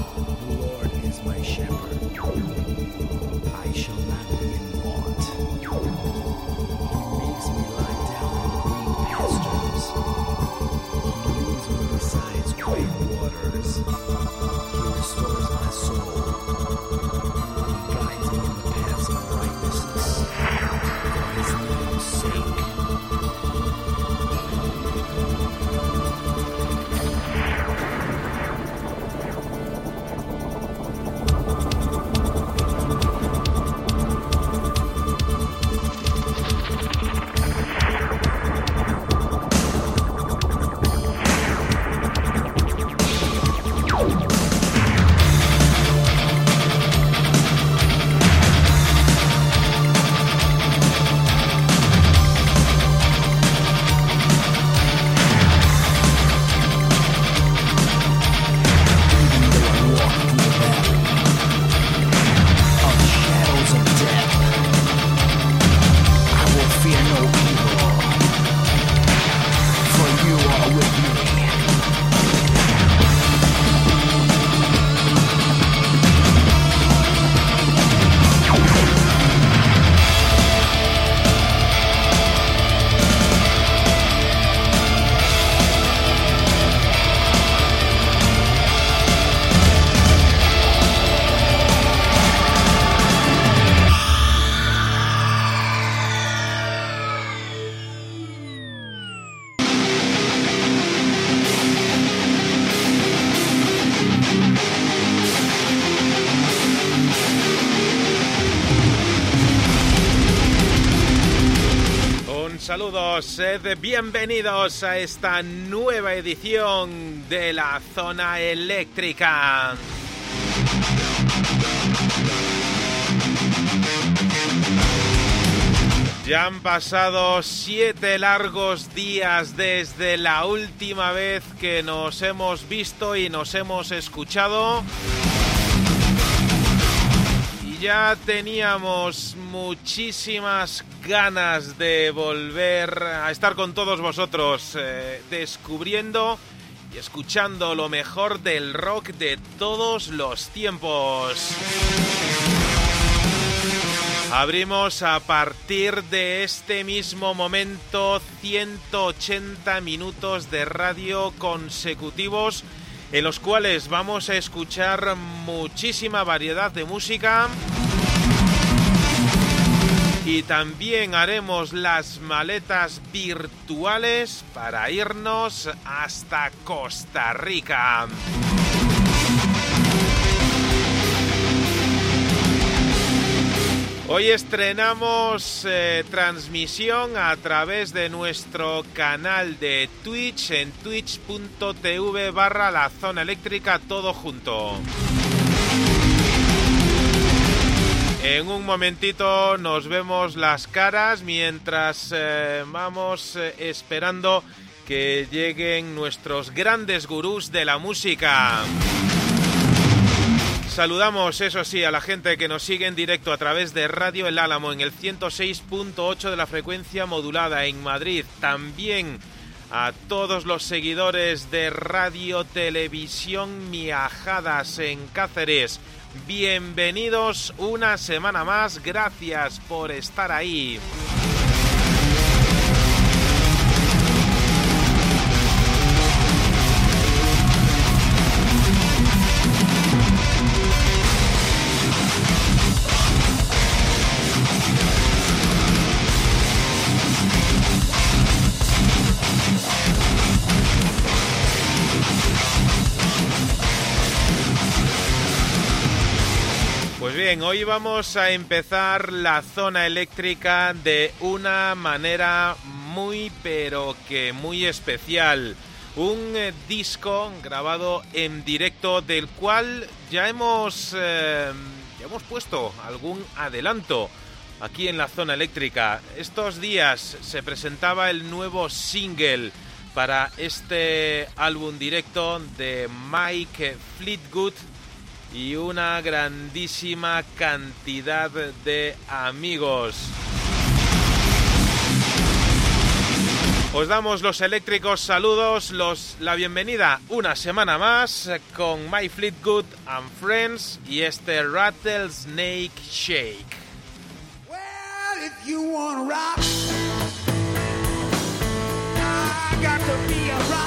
The Lord is my shepherd. I shall not be in want. He makes me lie down in green pastures. He leads me beside quiet waters. He restores my soul. Sed bienvenidos a esta nueva edición de la zona eléctrica. Ya han pasado siete largos días desde la última vez que nos hemos visto y nos hemos escuchado. Y ya teníamos muchísimas ganas de volver a estar con todos vosotros, eh, descubriendo y escuchando lo mejor del rock de todos los tiempos. Abrimos a partir de este mismo momento 180 minutos de radio consecutivos en los cuales vamos a escuchar muchísima variedad de música. Y también haremos las maletas virtuales para irnos hasta Costa Rica. Hoy estrenamos eh, transmisión a través de nuestro canal de Twitch en twitch.tv barra la zona eléctrica todo junto. En un momentito nos vemos las caras mientras eh, vamos eh, esperando que lleguen nuestros grandes gurús de la música. Saludamos, eso sí, a la gente que nos sigue en directo a través de Radio El Álamo en el 106.8 de la frecuencia modulada en Madrid. También a todos los seguidores de Radio Televisión Miajadas en Cáceres. Bienvenidos una semana más, gracias por estar ahí. Hoy vamos a empezar la zona eléctrica de una manera muy pero que muy especial. Un eh, disco grabado en directo del cual ya hemos, eh, ya hemos puesto algún adelanto aquí en la zona eléctrica. Estos días se presentaba el nuevo single para este álbum directo de Mike Fleetwood y una grandísima cantidad de amigos. Os damos los eléctricos saludos, los, la bienvenida una semana más con My Fleetwood and Friends y este Rattlesnake Shake. Well, if you wanna rock, I got to be a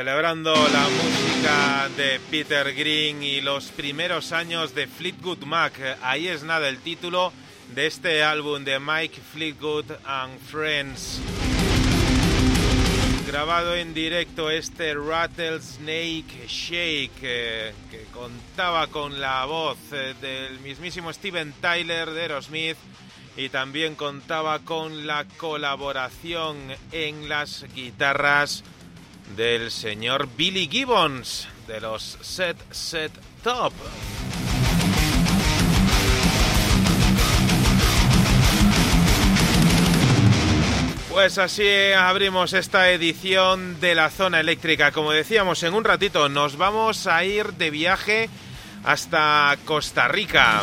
Celebrando la música de Peter Green y los primeros años de Fleetwood Mac. Ahí es nada el título de este álbum de Mike Fleetwood and Friends. Grabado en directo este Rattlesnake Shake eh, que contaba con la voz eh, del mismísimo Steven Tyler de Aerosmith y también contaba con la colaboración en las guitarras del señor Billy Gibbons de los Set Set Top. Pues así abrimos esta edición de la zona eléctrica. Como decíamos, en un ratito nos vamos a ir de viaje hasta Costa Rica.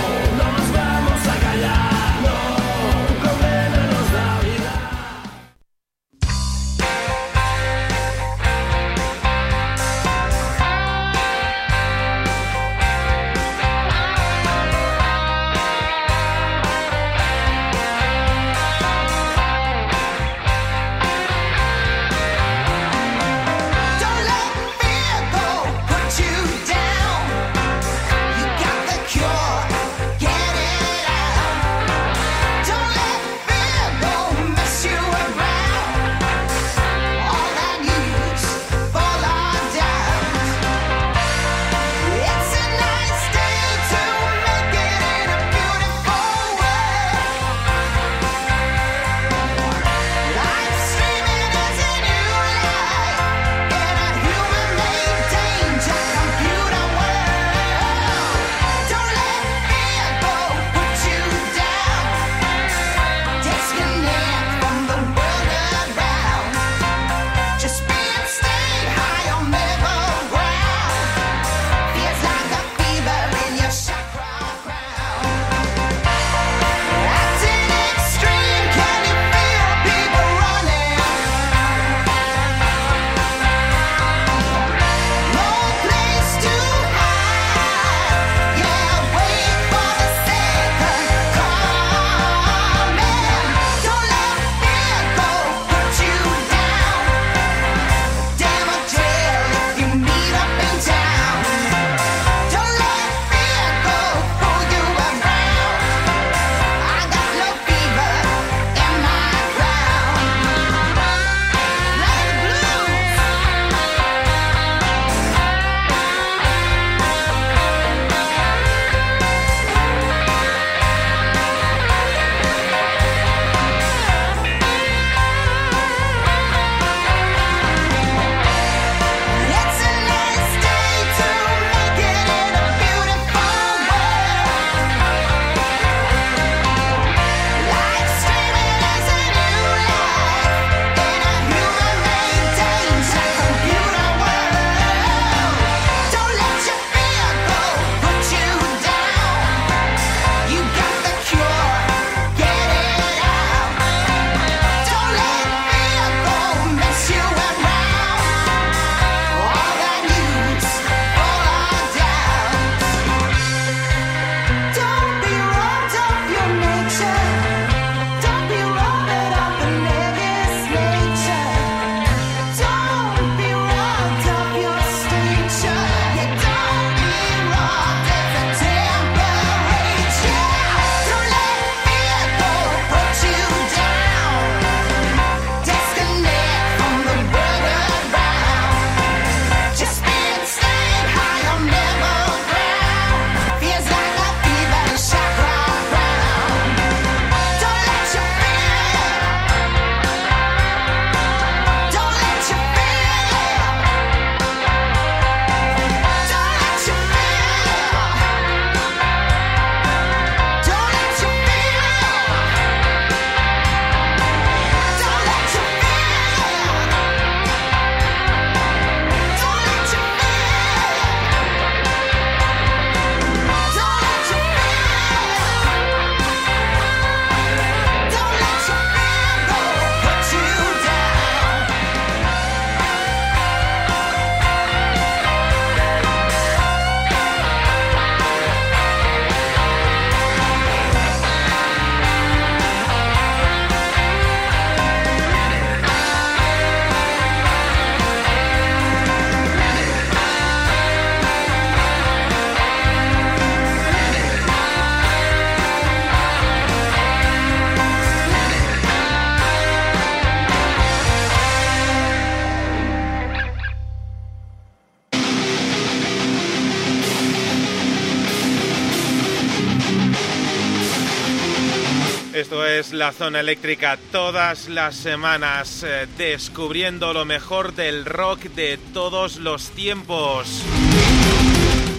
es la zona eléctrica todas las semanas, eh, descubriendo lo mejor del rock de todos los tiempos.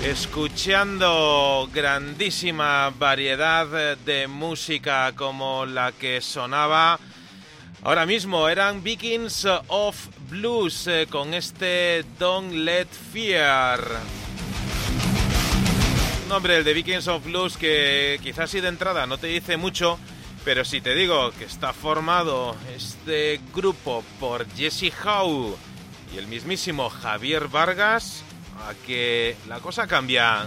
Escuchando grandísima variedad eh, de música como la que sonaba ahora mismo, eran Vikings of Blues eh, con este Don't Let Fear nombre, el de Vikings of Blues, que quizás si de entrada no te dice mucho, pero si te digo que está formado este grupo por Jesse Howe y el mismísimo Javier Vargas, a que la cosa cambia.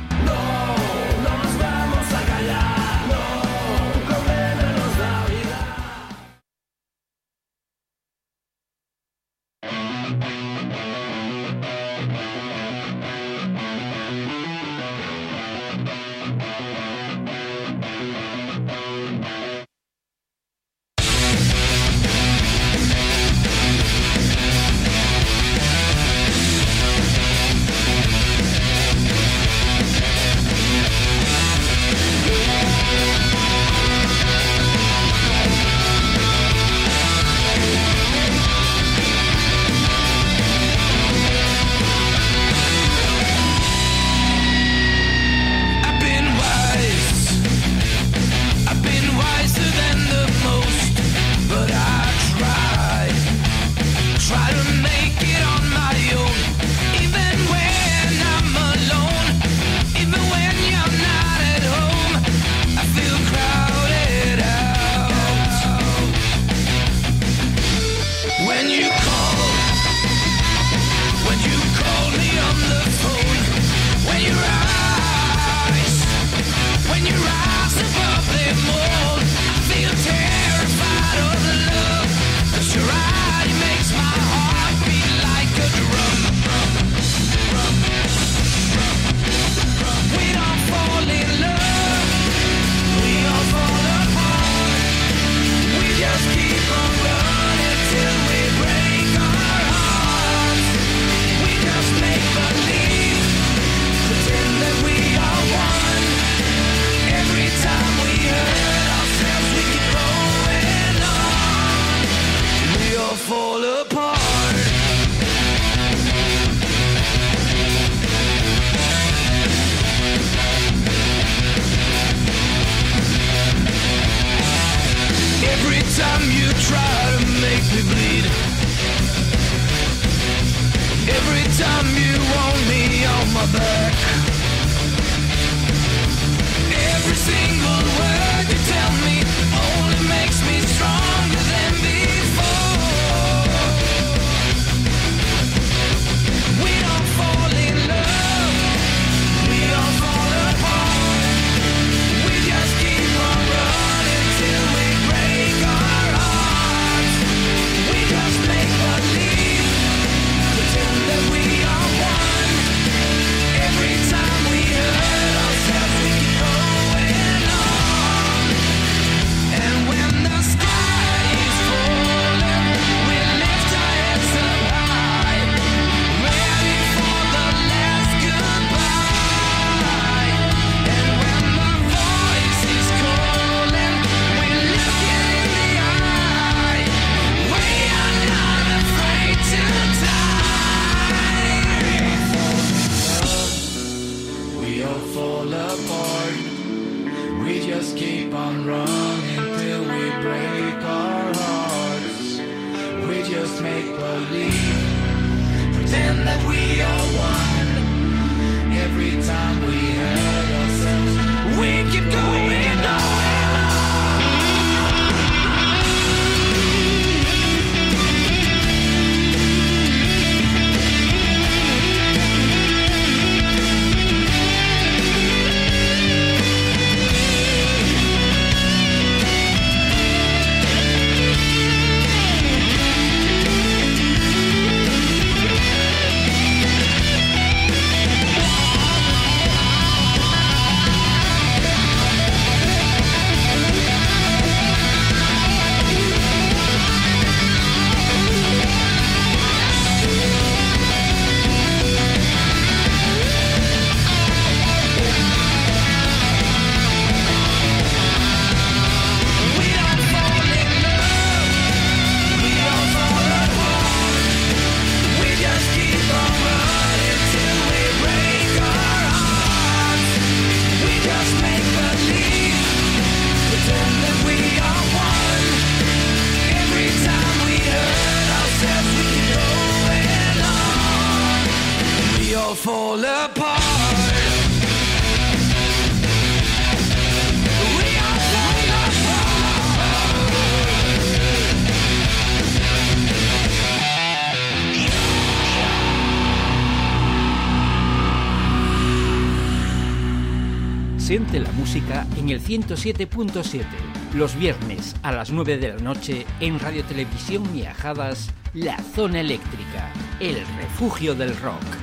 La música en el 107.7. Los viernes a las 9 de la noche en Radio Televisión Miajadas, La Zona Eléctrica, el refugio del rock.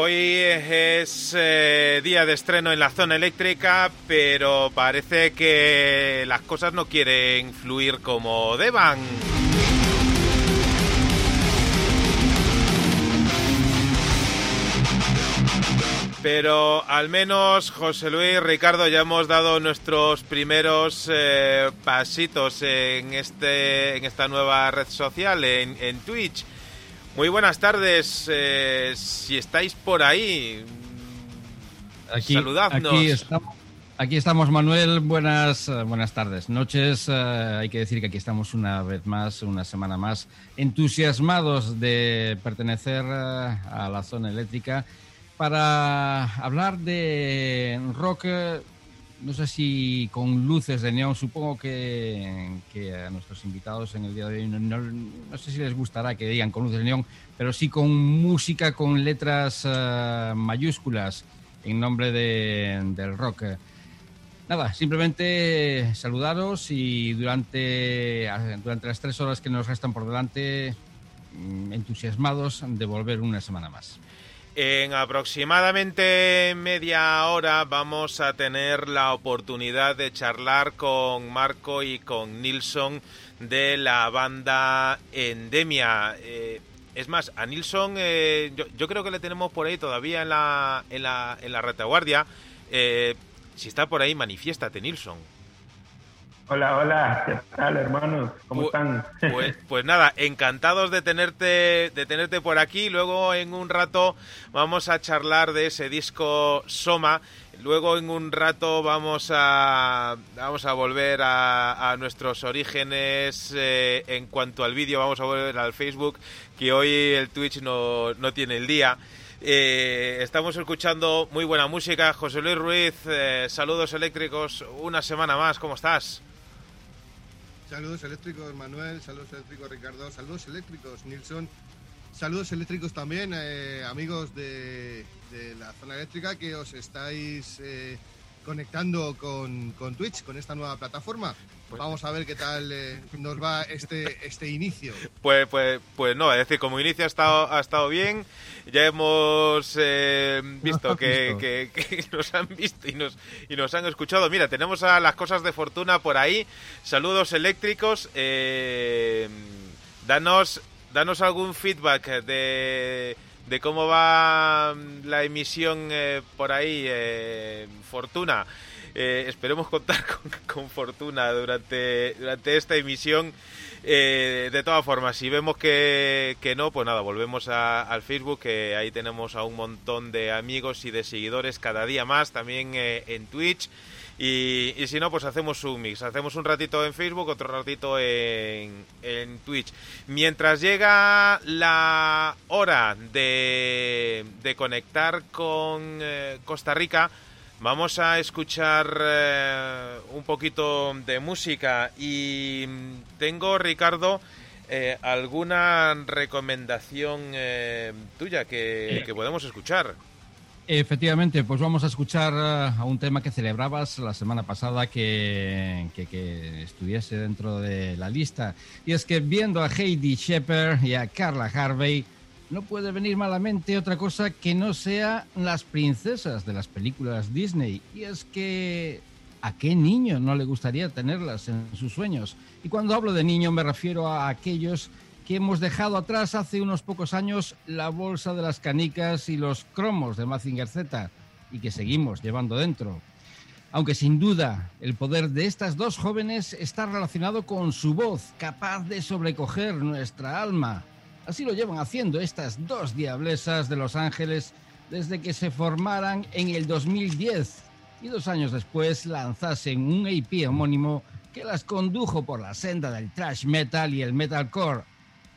Hoy es eh, día de estreno en la zona eléctrica, pero parece que las cosas no quieren fluir como deban. Pero al menos José Luis, Ricardo, ya hemos dado nuestros primeros eh, pasitos en, este, en esta nueva red social, en, en Twitch. Muy buenas tardes, eh, si estáis por ahí, Aquí, saludadnos. Aquí estamos, aquí estamos, Manuel. Buenas, eh, buenas tardes, noches. Eh, hay que decir que aquí estamos una vez más, una semana más, entusiasmados de pertenecer eh, a la zona eléctrica para hablar de rock. No sé si con luces de neón, supongo que, que a nuestros invitados en el día de hoy no, no- sé si les gustará que digan con luces de neón, pero sí con música con letras eh, mayúsculas en nombre de- del rock. Nada, simplemente saludaros y durante, durante las tres horas que nos restan por delante, mm, entusiasmados de volver una semana más. En aproximadamente media hora vamos a tener la oportunidad de charlar con Marco y con Nilsson de la banda Endemia. Eh, es más, a Nilsson eh, yo, creo que le tenemos por ahí todavía en la, en la, en la retaguardia. Eh, si está por ahí, manifiéstate, Nilsson. Hola, hola, ¿qué tal hermanos? ¿Cómo están? Pues, pues nada, encantados de tenerte, de tenerte por aquí. Luego en un rato vamos a charlar de ese disco Soma. Luego en un rato vamos a vamos a volver a, a nuestros orígenes eh, en cuanto al vídeo. Vamos a volver al Facebook, que hoy el Twitch no, no tiene el día. Eh, estamos escuchando muy buena música. José Luis Ruiz, eh, saludos eléctricos. Una semana más, ¿cómo estás? Saludos eléctricos Manuel, saludos eléctricos Ricardo, saludos eléctricos Nilsson, saludos eléctricos también eh, amigos de, la zona eléctrica que os estáis eh, conectando con, con Twitch, con esta nueva plataforma. Pues- Vamos a ver qué tal eh, nos va este, este inicio. Pues, pues, pues no, es decir, como inicio ha estado, ha estado bien. Ya hemos eh, visto, has que, visto. que- que nos han visto y nos, y nos han escuchado. Mira, tenemos a las cosas de fortuna por ahí. Saludos eléctricos. eh, danos, danos algún feedback de, de cómo va la emisión eh, por ahí, eh, Fortuna. Eh, esperemos contar con, con fortuna durante, durante esta emisión. Eh, de todas formas, si vemos que, que no, pues nada, volvemos a- al Facebook, que ahí tenemos a un montón de amigos y de seguidores cada día más, también eh, en Twitch. Y, y si no, pues hacemos un mix. Hacemos un ratito en Facebook, otro ratito en, en Twitch. Mientras llega la hora de, de conectar con eh, Costa Rica, vamos a escuchar eh, un poquito de música. Y tengo, Ricardo, eh, alguna recomendación tuya que, que podemos escuchar. Efectivamente, pues vamos a escuchar eh, a un tema que celebrabas la semana pasada que, que, que estuviese dentro de la lista. Y es que viendo a Heidi Shepard y a Carla Harvey, no puede venir malamente otra cosa que no sea las princesas de las películas Disney. Y es que ¿a qué niño no le gustaría tenerlas en sus sueños? Y cuando hablo de niño me refiero a aquellos que hemos dejado atrás hace unos pocos años la bolsa de las canicas y los cromos de Mazinger Z y que seguimos llevando dentro. Aunque sin duda el poder de estas dos jóvenes está relacionado con su voz, capaz de sobrecoger nuestra alma. Así lo llevan haciendo estas dos diablesas de Los Ángeles desde que se formaran en el 2010 y dos años después lanzasen un EP homónimo que las condujo por la senda del thrash metal y el metalcore.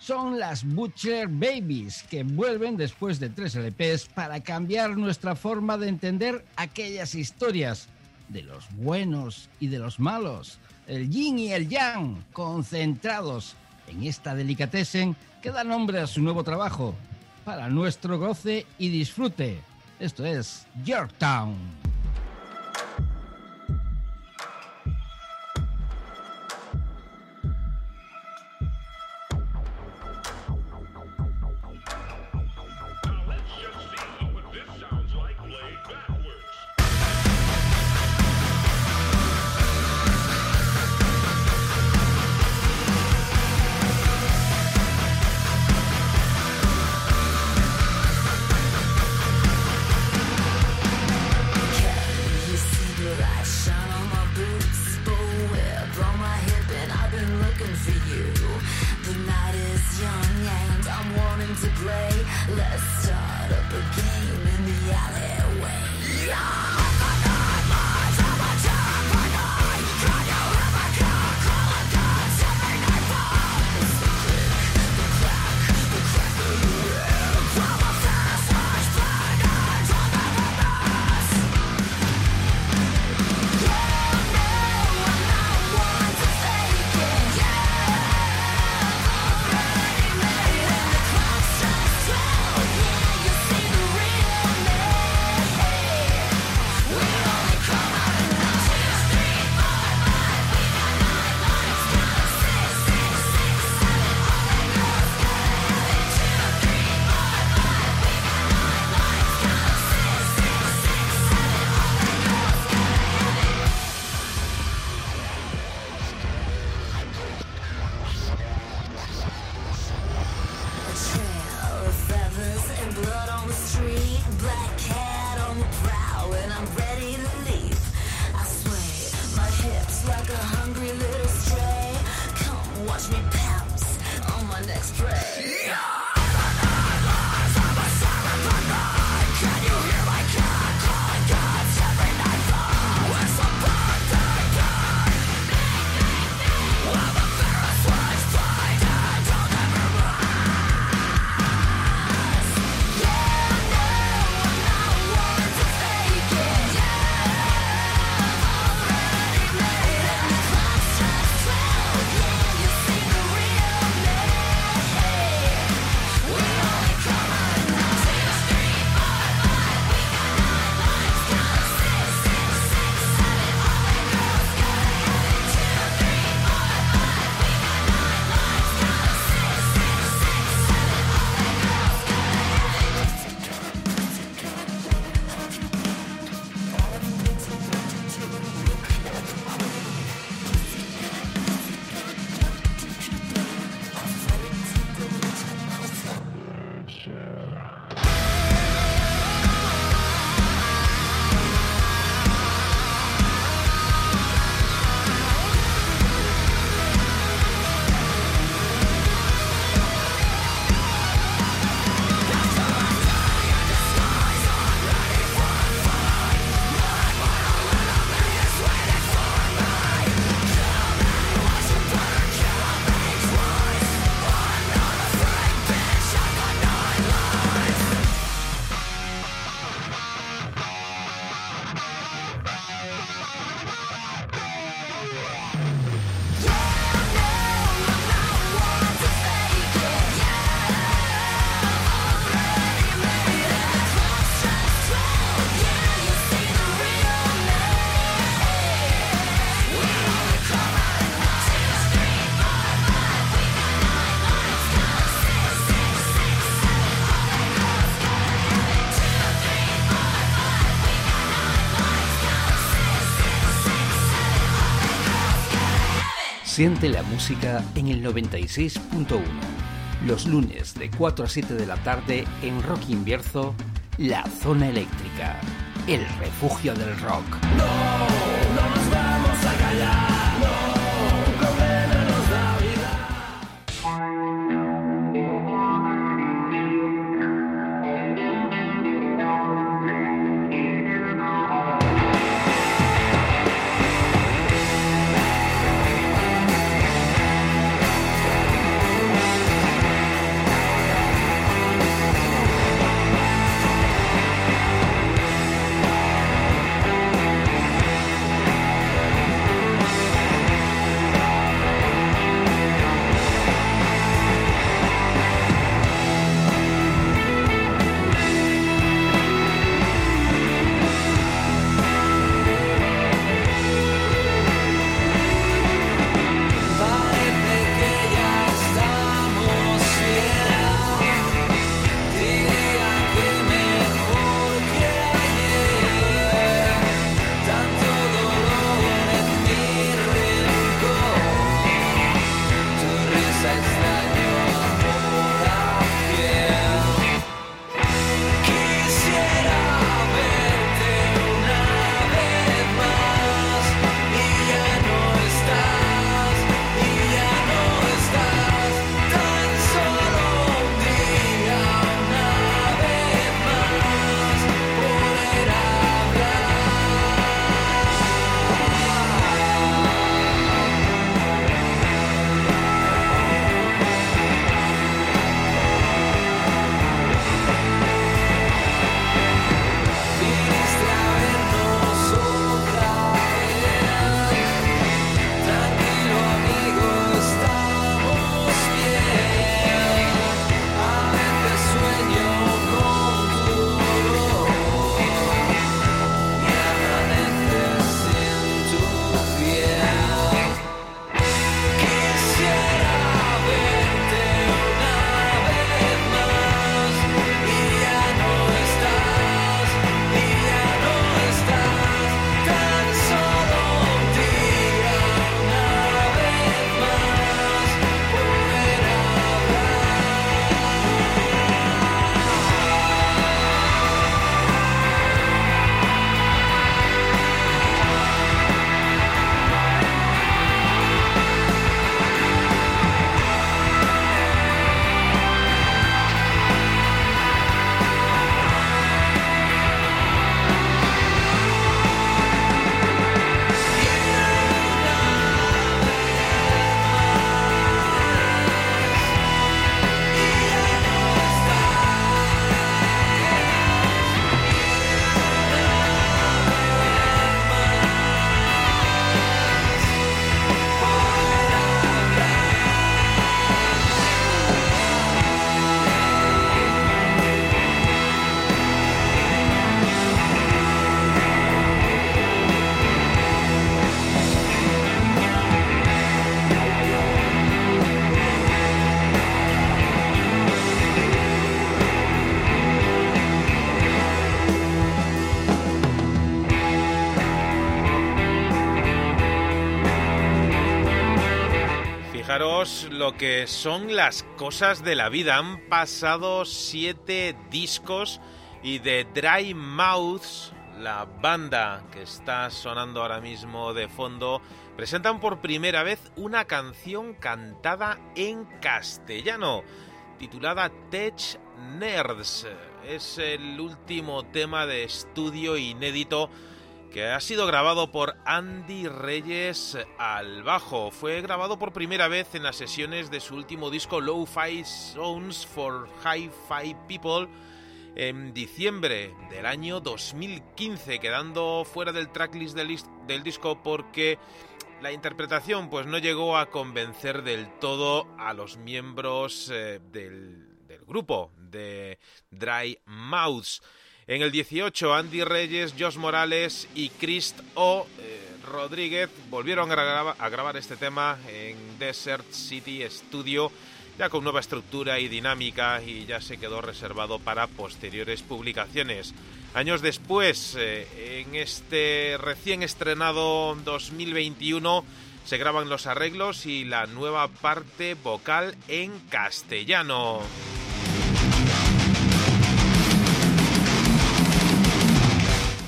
Son las Butcher Babies que vuelven después de tres LPs para cambiar nuestra forma de entender aquellas historias de los buenos y de los malos, el yin y el yang, concentrados en esta delicatessen que da nombre a su nuevo trabajo, para nuestro goce y disfrute. Esto es Yorktown. Siente la música en el 96.1. Los lunes de 4 a 7 de la tarde en Rock Invierzo, La Zona Eléctrica, el refugio del rock. Lo que son las cosas de la vida. Han pasado siete discos y de Dry Mouths, la banda que está sonando ahora mismo de fondo, presentan por primera vez una canción cantada en castellano, titulada Tech Nerds. Es el último tema de estudio inédito que ha sido grabado por Andy Reyes al bajo. Fue grabado por primera vez en las sesiones de su último disco Low-Fi Sounds for Hi-Fi People en diciembre del año 2015, quedando fuera del tracklist del, del disco porque la interpretación pues no llegó a convencer del todo a los miembros eh, del, del grupo de Dry Mouths. En el 18, Andy Reyes, Josh Morales y Chris O. Eh, Rodríguez volvieron a grabar este tema en Desert City Studio, ya con nueva estructura y dinámica, y ya se quedó reservado para posteriores publicaciones. Años después, eh, en este recién estrenado 2021, se graban los arreglos y la nueva parte vocal en castellano.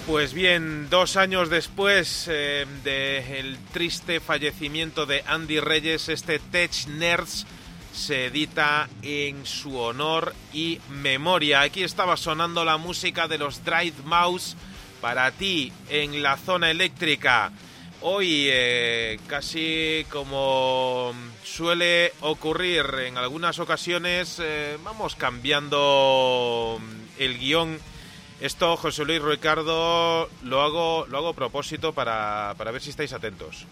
Pues bien, dos años después eh, del triste fallecimiento de Andy Reyes, este Tech Nerds se edita en su honor y memoria. Aquí estaba sonando la música de los Drive Mouse para ti en la zona eléctrica. Hoy, eh, casi como suele ocurrir en algunas ocasiones, eh, vamos cambiando el guion esto, José Luis Ricardo, lo hago, lo hago a propósito para, para ver si estáis atentos.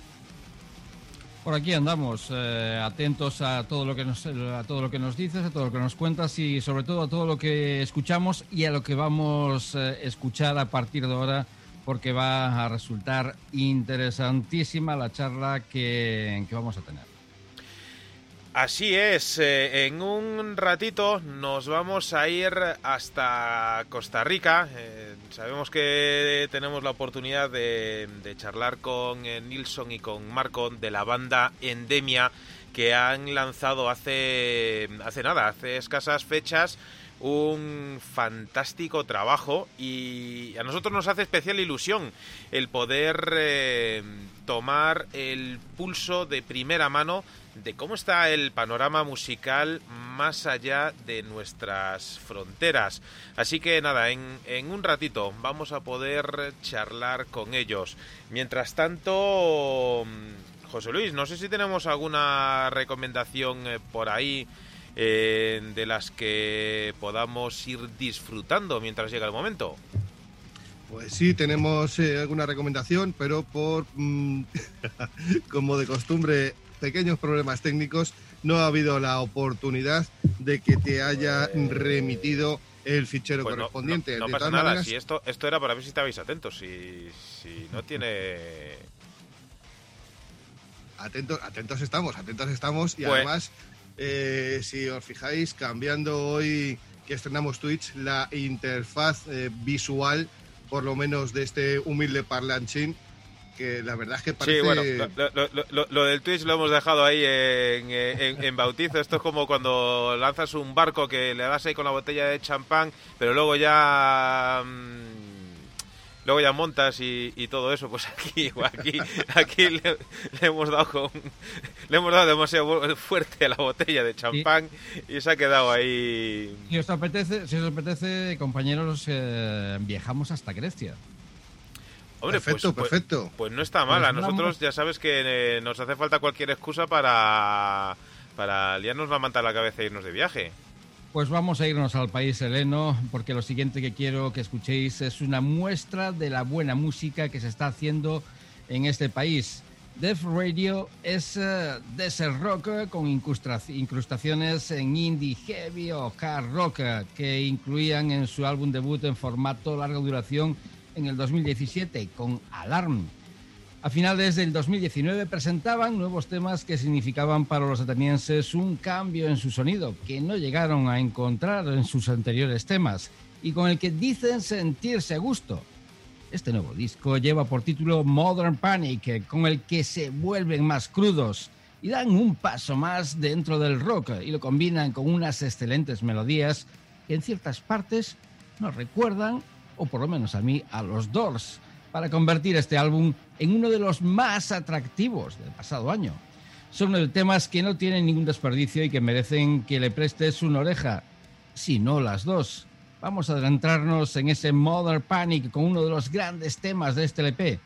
Por aquí andamos, eh, atentos a todo lo que nos a todo lo que nos dices, a todo lo que nos cuentas y sobre todo a todo lo que escuchamos y a lo que vamos a eh, escuchar a partir de ahora, porque va a resultar interesantísima la charla que, que vamos a tener. Así es, eh, en un ratito nos vamos a ir hasta Costa Rica. Eh, sabemos que tenemos la oportunidad de, charlar con eh, Nilsson y con Marco de la banda Endemia que han lanzado hace, hace nada, hace escasas fechas, un fantástico trabajo y a nosotros nos hace especial ilusión el poder eh, tomar el pulso de primera mano de cómo está el panorama musical más allá de nuestras fronteras. Así que nada, en, en, un ratito vamos a poder charlar con ellos. Mientras tanto, José Luis, no sé si tenemos alguna recomendación eh, por ahí eh, de las que podamos ir disfrutando mientras llega el momento. Pues sí, tenemos eh, alguna recomendación, pero por, mmm, como de costumbre, pequeños problemas técnicos, no ha habido la oportunidad de que te haya remitido el fichero pues correspondiente. No, no, no de pasa nada, maneras, si esto, esto era para ver si estabais atentos, si, si no tiene... Atentos, atentos estamos, atentos estamos y Pues- además, eh, si os fijáis, cambiando hoy que estrenamos Twitch, la interfaz eh, visual, por lo menos de este humilde parlanchín, que la verdad es que parece... Sí, bueno, lo, lo- lo- del Twitch lo hemos dejado ahí en, en- en bautizo. Esto es como cuando lanzas un barco que le das ahí con la botella de champán, pero luego ya... mm, Luego ya montas y, y todo eso, pues aquí, aquí, aquí le, le hemos dado con, le hemos dado demasiado fuerte a la botella de champán y se ha quedado ahí. Si os apetece, si os apetece compañeros, eh, viajamos hasta Grecia. Hombre, perfecto, pues, pues- perfecto. Pues no está mal. A Pues nosotros ya sabes que eh, nos hace falta cualquier excusa para, para liarnos la manta a la cabeza e irnos de viaje. Pues vamos a irnos al país heleno, porque lo siguiente que quiero que escuchéis es una muestra de la buena música que se está haciendo en este país. Def Radio es eh, desert rock con incrustaciones en indie, heavy o hard rock eh, que incluían en su álbum debut en formato larga duración en el 2017 con Alarm. A finales del 2019 presentaban nuevos temas que significaban para los atenienses un cambio en su sonido que no llegaron a encontrar en sus anteriores temas y con el que dicen sentirse a gusto. Este nuevo disco lleva por título Modern Panic, con el que se vuelven más crudos y dan un paso más dentro del rock y lo combinan con unas excelentes melodías que en ciertas partes nos recuerdan, o por lo menos a mí, a los Doors, para convertir este álbum en uno de los más atractivos del pasado año. Son de temas que no tienen ningún desperdicio y que merecen que le prestes una oreja, si no las dos. Vamos a adentrarnos en ese Mother Panic con uno de los grandes temas de este LP.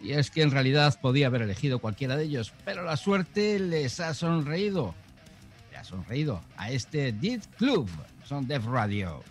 Y es que en realidad podía haber elegido cualquiera de ellos, pero la suerte les ha sonreído. Le ha sonreído a este Death Club, son Death Radio.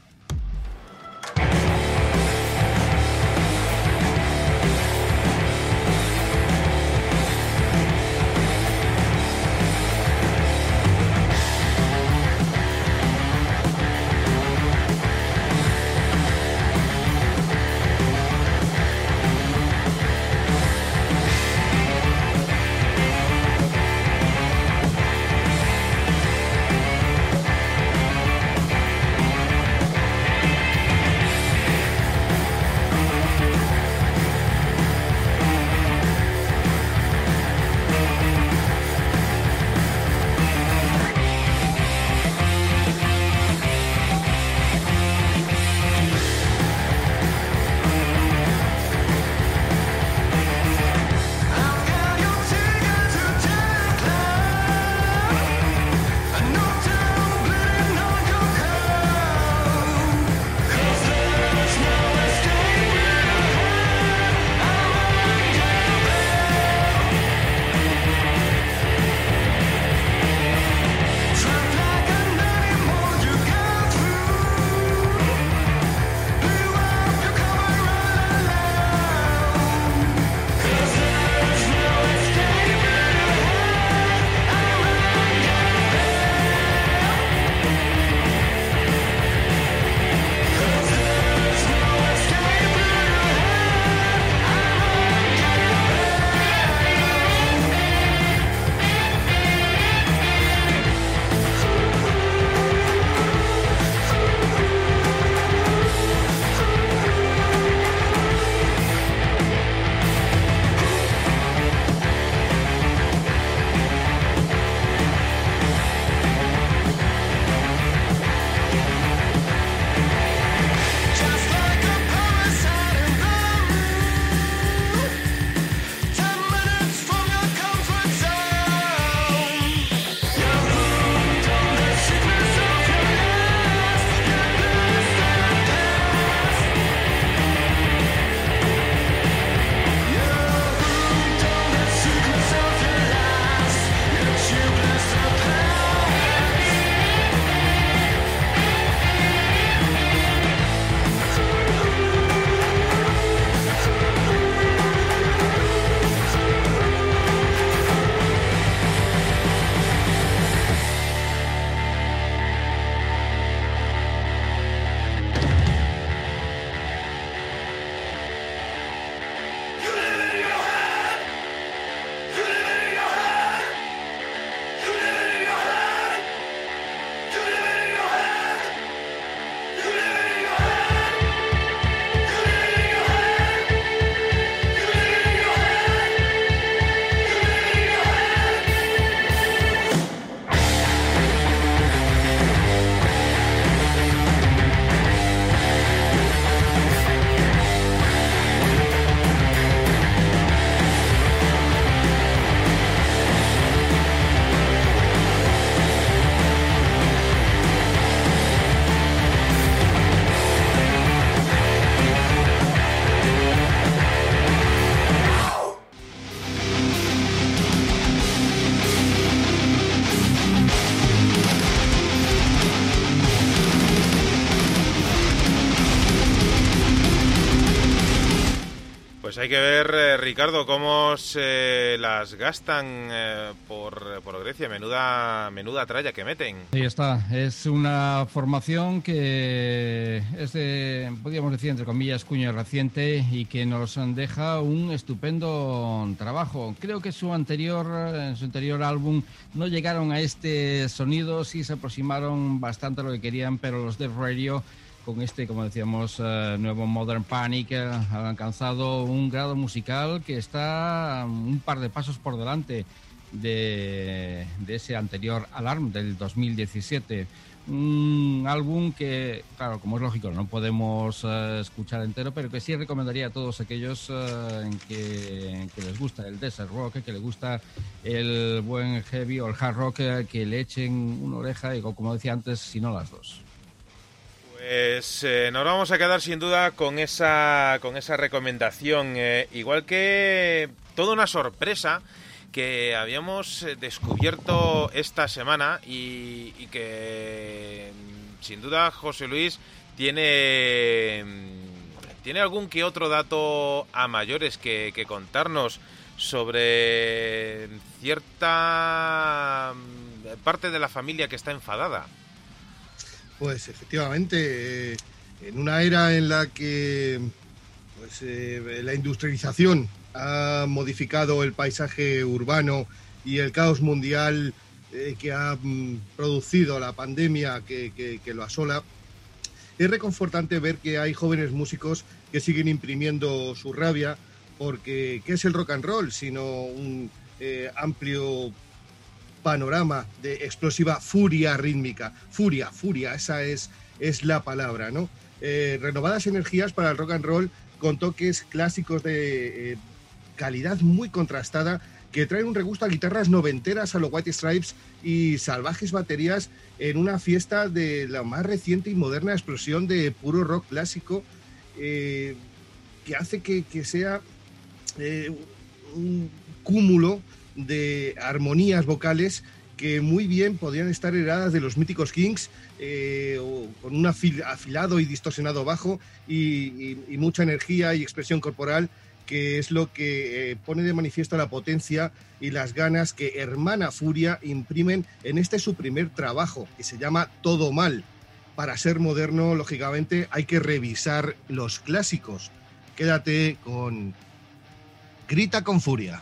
Pues hay que ver, eh, Ricardo, cómo se las gastan eh, por, por Grecia. Menuda, menuda tralla que meten. Ahí está, es una formación que es de, podríamos decir, entre comillas, cuño reciente y que nos deja un estupendo trabajo. Creo que su anterior, en su anterior álbum no llegaron a este sonido, sí se aproximaron bastante a lo que querían, pero los de Radio con este, como decíamos, eh, nuevo Modern Panic, eh, han alcanzado un grado musical que está un par de pasos por delante. de, ese anterior Alarm del 2017. Un álbum que, claro, como es lógico, no podemos eh, escuchar entero, pero que sí recomendaría a todos aquellos eh, que, que les gusta el desert rock, que les gusta el buen heavy o el hard rock, eh, que le echen una oreja y, como decía antes, si no las dos. Pues eh, nos vamos a quedar sin duda con esa, con esa recomendación. eh, igual que toda una sorpresa que habíamos eh, descubierto esta semana y, que mm, sin duda José Luis tiene, mm, tiene algún que otro dato a mayores que, que contarnos sobre cierta mm, parte de la familia que está enfadada. Pues efectivamente, eh, en una era en la que pues, eh, la industrialización ha modificado el paisaje urbano y el caos mundial eh, que ha mm, producido la pandemia que, lo asola, es reconfortante ver que hay jóvenes músicos que siguen imprimiendo su rabia, porque ¿qué es el rock and roll? Sino un amplio panorama de explosiva furia rítmica. Furia, furia, esa es, es la palabra, ¿no? Eh, renovadas energías para el rock and roll con toques clásicos de eh, calidad muy contrastada que traen un regusto a guitarras noventeras a los White Stripes y salvajes baterías en una fiesta de la más reciente y moderna explosión de puro rock clásico eh, que hace que, que sea un cúmulo de armonías vocales que muy bien podrían estar heredadas de los míticos Kings, eh, con un afil- afilado y distorsionado bajo y mucha energía y expresión corporal, que es lo que eh, pone de manifiesto la potencia y las ganas que Hermana Furia imprimen en este su primer trabajo, que se llama Todo Mal. Para ser moderno, lógicamente, hay que revisar los clásicos. Quédate con Grita con Furia.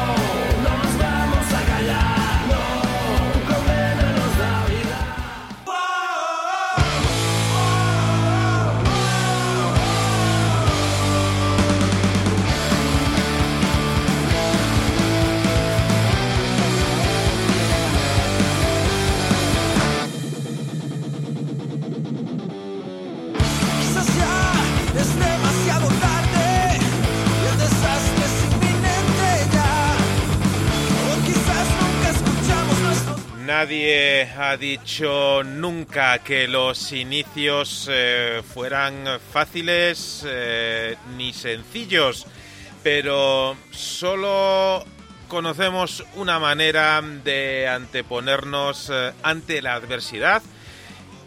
Dicho nunca que los inicios eh, fueran fáciles eh, ni sencillos, pero solo conocemos una manera de anteponernos eh, ante la adversidad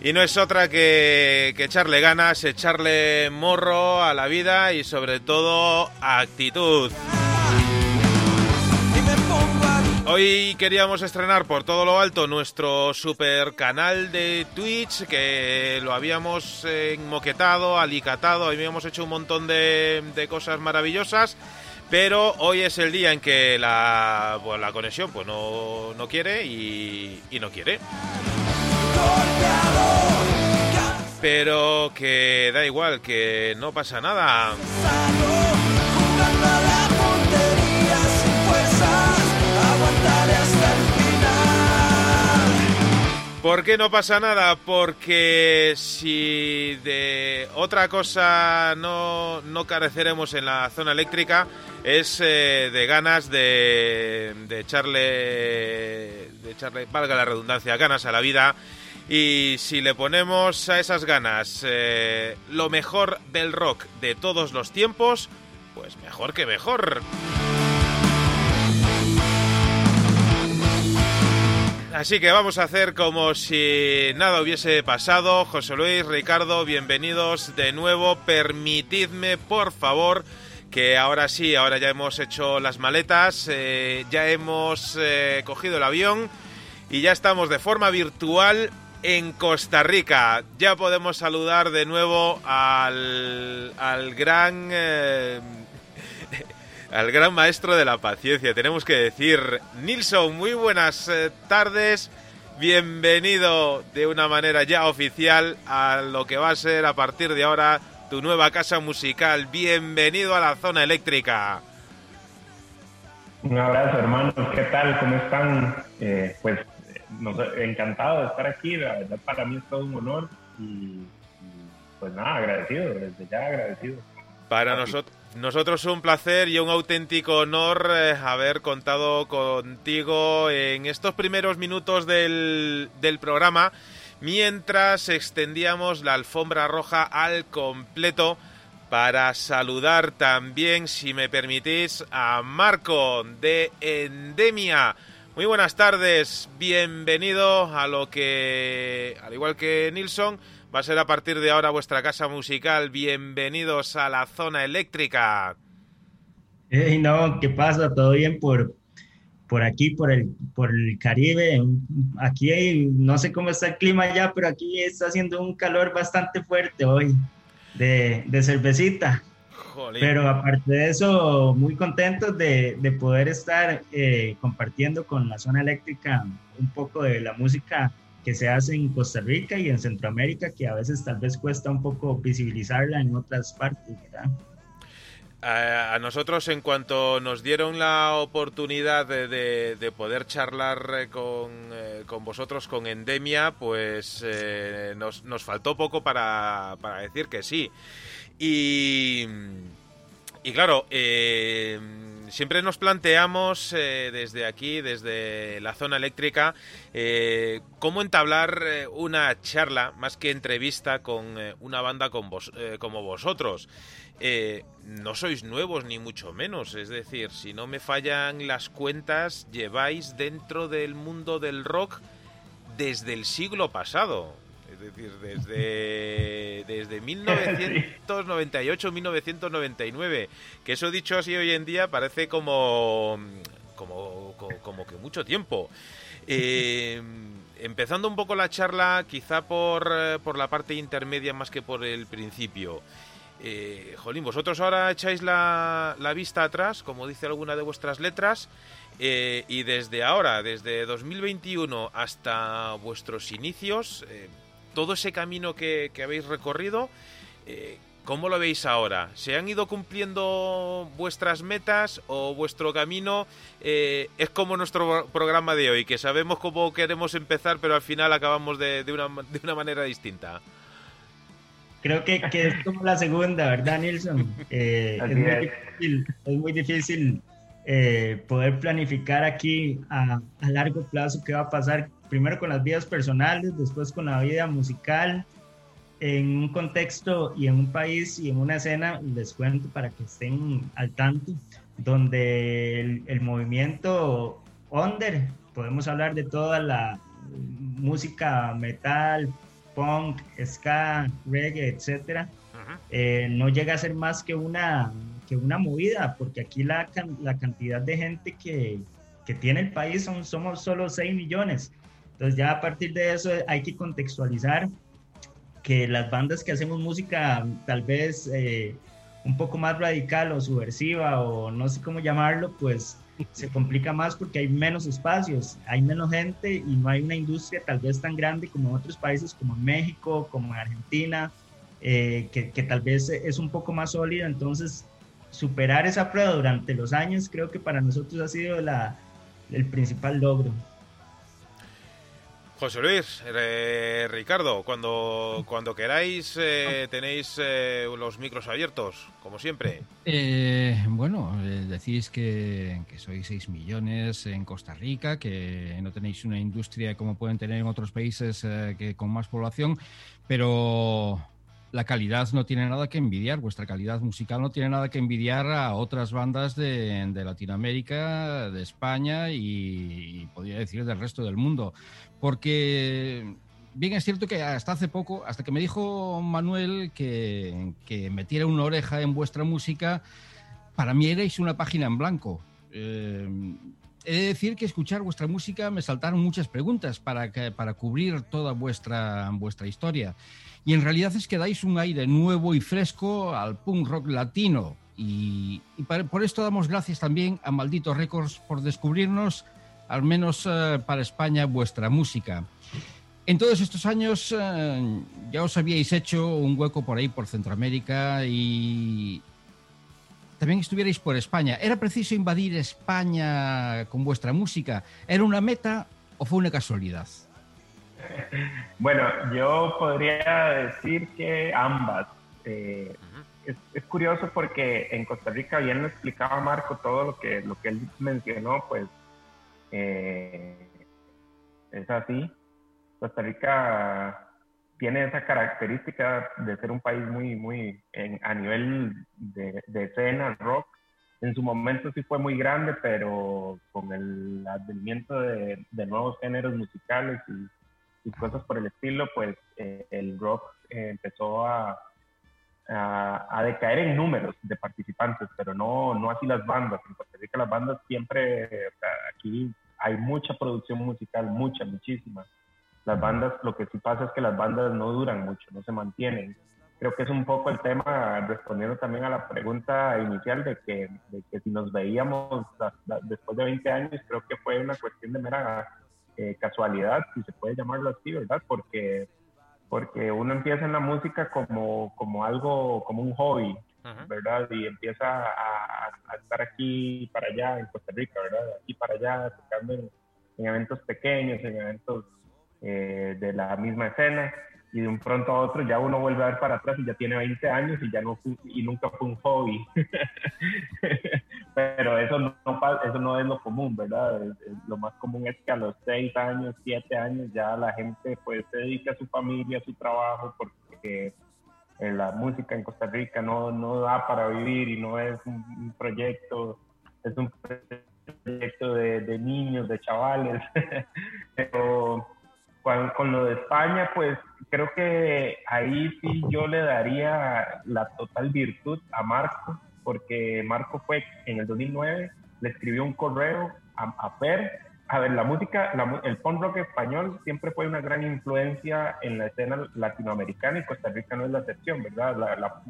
y no es otra que, que echarle ganas, echarle morro a la vida y sobre todo actitud. Hoy queríamos estrenar por todo lo alto nuestro super canal de Twitch que lo habíamos eh, moquetado, alicatado, habíamos hecho un montón de, cosas maravillosas, pero hoy es el día en que la, pues, la conexión pues no, no quiere y, y no quiere. Pero que da igual, que no pasa nada. ¿Por qué no pasa nada? Porque si de otra cosa no, no careceremos en la zona eléctrica es eh, de ganas de, de echarle, de echarle, valga la redundancia, ganas a la vida. Y si le ponemos a esas ganas eh, lo mejor del rock de todos los tiempos, pues mejor que mejor. Así que vamos a hacer como si nada hubiese pasado. José Luis, Ricardo, bienvenidos de nuevo. Permitidme, por favor, que ahora sí, ahora ya hemos hecho las maletas, eh, ya hemos eh, cogido el avión y ya estamos de forma virtual en Costa Rica. Ya podemos saludar de nuevo al, al gran... eh, al gran maestro de la paciencia, tenemos que decir, Nilsson, muy buenas eh, tardes, bienvenido de una manera ya oficial a lo que va a ser a partir de ahora tu nueva casa musical, bienvenido a la zona eléctrica. Un abrazo, hermanos. ¿Qué tal? ¿Cómo están? Eh, pues nos- encantado de estar aquí. La verdad, para mí es todo un honor. Y, y, pues nada, agradecido, desde ya agradecido. Para nosotros nosotros un placer y un auténtico honor eh, haber contado contigo en estos primeros minutos del, del programa mientras extendíamos la alfombra roja al completo para saludar también, si me permitís, a Marco de Endemia. Muy buenas tardes, bienvenido a lo que, al igual que Nilsson, va a ser a partir de ahora vuestra casa musical. Bienvenidos a la zona eléctrica. Hey, no, ¿qué pasa? ¿Todo bien por, por aquí, por el, por el Caribe? Aquí hay- no sé cómo está el clima allá, pero aquí está haciendo un calor bastante fuerte hoy, de, de cervecita. Jolín. Pero aparte de eso, muy contentos de, de poder estar eh, compartiendo con la zona eléctrica un poco de la música que se hace en Costa Rica y en Centroamérica, que a veces tal vez cuesta un poco visibilizarla en otras partes, ¿verdad? A, nosotros, en cuanto nos dieron la oportunidad de, de- de poder charlar eh, con, eh, con vosotros, con Endemia, pues eh, nos, nos faltó poco para, para decir que sí. Y, y claro, eh, siempre nos planteamos eh, desde aquí, desde la zona eléctrica, eh, cómo entablar eh, una charla, más que entrevista, con una banda como vosotros. No sois nuevos ni mucho menos, es decir, si no me fallan las cuentas, lleváis dentro del mundo del rock desde el siglo pasado. Decir, desde, desde 1998-1999. Que eso dicho así hoy en día parece como, como, co- como que mucho tiempo. Eh, empezando un poco la charla, quizá por, por la parte intermedia más que por el principio. Eh, jolín, vosotros ahora echáis la, la vista atrás, como dice alguna de vuestras letras, eh, y desde ahora, desde 2021 hasta vuestros inicios, todo ese camino que, que habéis recorrido, eh, ¿cómo lo veis ahora? ¿Se han ido cumpliendo vuestras metas o vuestro camino eh, es como nuestro programa de hoy, que sabemos cómo queremos empezar, pero al final acabamos de, de una, de una manera distinta? Creo que, que es como la segunda, ¿verdad, Nilsson? Eh, Así es, muy es. difícil, es muy difícil eh, poder planificar aquí a, a largo plazo qué va a pasar, primero con las vidas personales, después con la vida musical, en un contexto y en un país y en una escena, les cuento para que estén al tanto, donde el, el movimiento under, podemos hablar de toda la música metal, punk, ska, reggae, etcétera, eh, no llega a ser más que una, que una movida, porque aquí la, la cantidad de gente que, que tiene el país son, somos solo 6 millones. Entonces ya a partir de eso hay que contextualizar que las bandas que hacemos música tal vez eh, un poco más radical o subversiva o no sé cómo llamarlo, pues se complica más porque hay menos espacios, hay menos gente y no hay una industria tal vez tan grande como en otros países como en México, como en Argentina, eh, que, que tal vez es un poco más sólida. Entonces, superar esa prueba durante los años creo que para nosotros ha sido la, el principal logro. José Luis, eh, Ricardo, cuando, cuando queráis eh, tenéis eh, los micros abiertos, como siempre. Eh, bueno, eh, decís que, que sois 6 millones en Costa Rica, que no tenéis una industria como pueden tener en otros países eh, que con más población, pero la calidad no tiene nada que envidiar, vuestra calidad musical no tiene nada que envidiar a otras bandas de, de Latinoamérica, de España y, y podría decir del resto del mundo. Porque bien es cierto que hasta hace poco, hasta que me dijo Manuel que, que metiera una oreja en vuestra música, para mí erais una página en blanco. Eh, he de decir que escuchar vuestra música me saltaron muchas preguntas para, para cubrir toda vuestra, vuestra historia. Y en realidad es que dais un aire nuevo y fresco al punk rock latino. Y, por esto damos gracias también a Maldito Records por descubrirnos, al menos eh, para España, vuestra música. En todos estos años eh, ya os habíais hecho un hueco por ahí, por Centroamérica, y también estuvierais por España. ¿Era preciso invadir España con vuestra música? ¿Era una meta o fue una casualidad? Bueno, yo podría decir que ambas. Eh, es, es curioso porque en Costa Rica, bien lo explicaba Marco, todo lo que, lo que él mencionó, pues eh, es así. Costa Rica tiene esa característica de ser un país muy, muy, en- a nivel de, de escena, rock. En su momento sí fue muy grande, pero con el advenimiento de, de nuevos géneros musicales y, y cosas por el estilo, pues eh, el rock eh, empezó a, a, a decaer en números de participantes, pero no, no así las bandas. En Costa las bandas siempre, o sea, aquí hay mucha producción musical, mucha, muchísima. Las bandas, lo que sí pasa es que las bandas no duran mucho, no se mantienen. Creo que es un poco el tema, respondiendo también a la pregunta inicial de que, de que si nos veíamos después de 20 años, creo que fue una cuestión de mera eh, casualidad, si se puede llamarlo así, ¿verdad? Porque, porque uno empieza en la música como, como algo, como un hobby, ¿verdad? Y empieza a, a estar aquí para allá en Costa Rica, ¿verdad? Aquí para allá, tocando en, en eventos pequeños, en eventos eh, de la misma escena y de un pronto a otro ya uno vuelve a ver para atrás y ya tiene 20 años y ya no y nunca fue un hobby. Pero eso no, eso no es lo común, ¿verdad? Lo más común es que a los 6 años, 7 años ya la gente pues se dedica a su familia, a su trabajo, porque eh, la música en Costa Rica no, no da para vivir y no es un proyecto, es un proyecto de, de niños, de chavales. Pero con, con lo de España, pues creo que ahí sí yo le daría la total virtud a Marco, porque Marco fue en el 2009, le escribió un correo a, a Fer. A ver, la música, la el punk rock español siempre fue una gran influencia en la escena latinoamericana y Costa Rica no es la excepción, ¿verdad? La, la-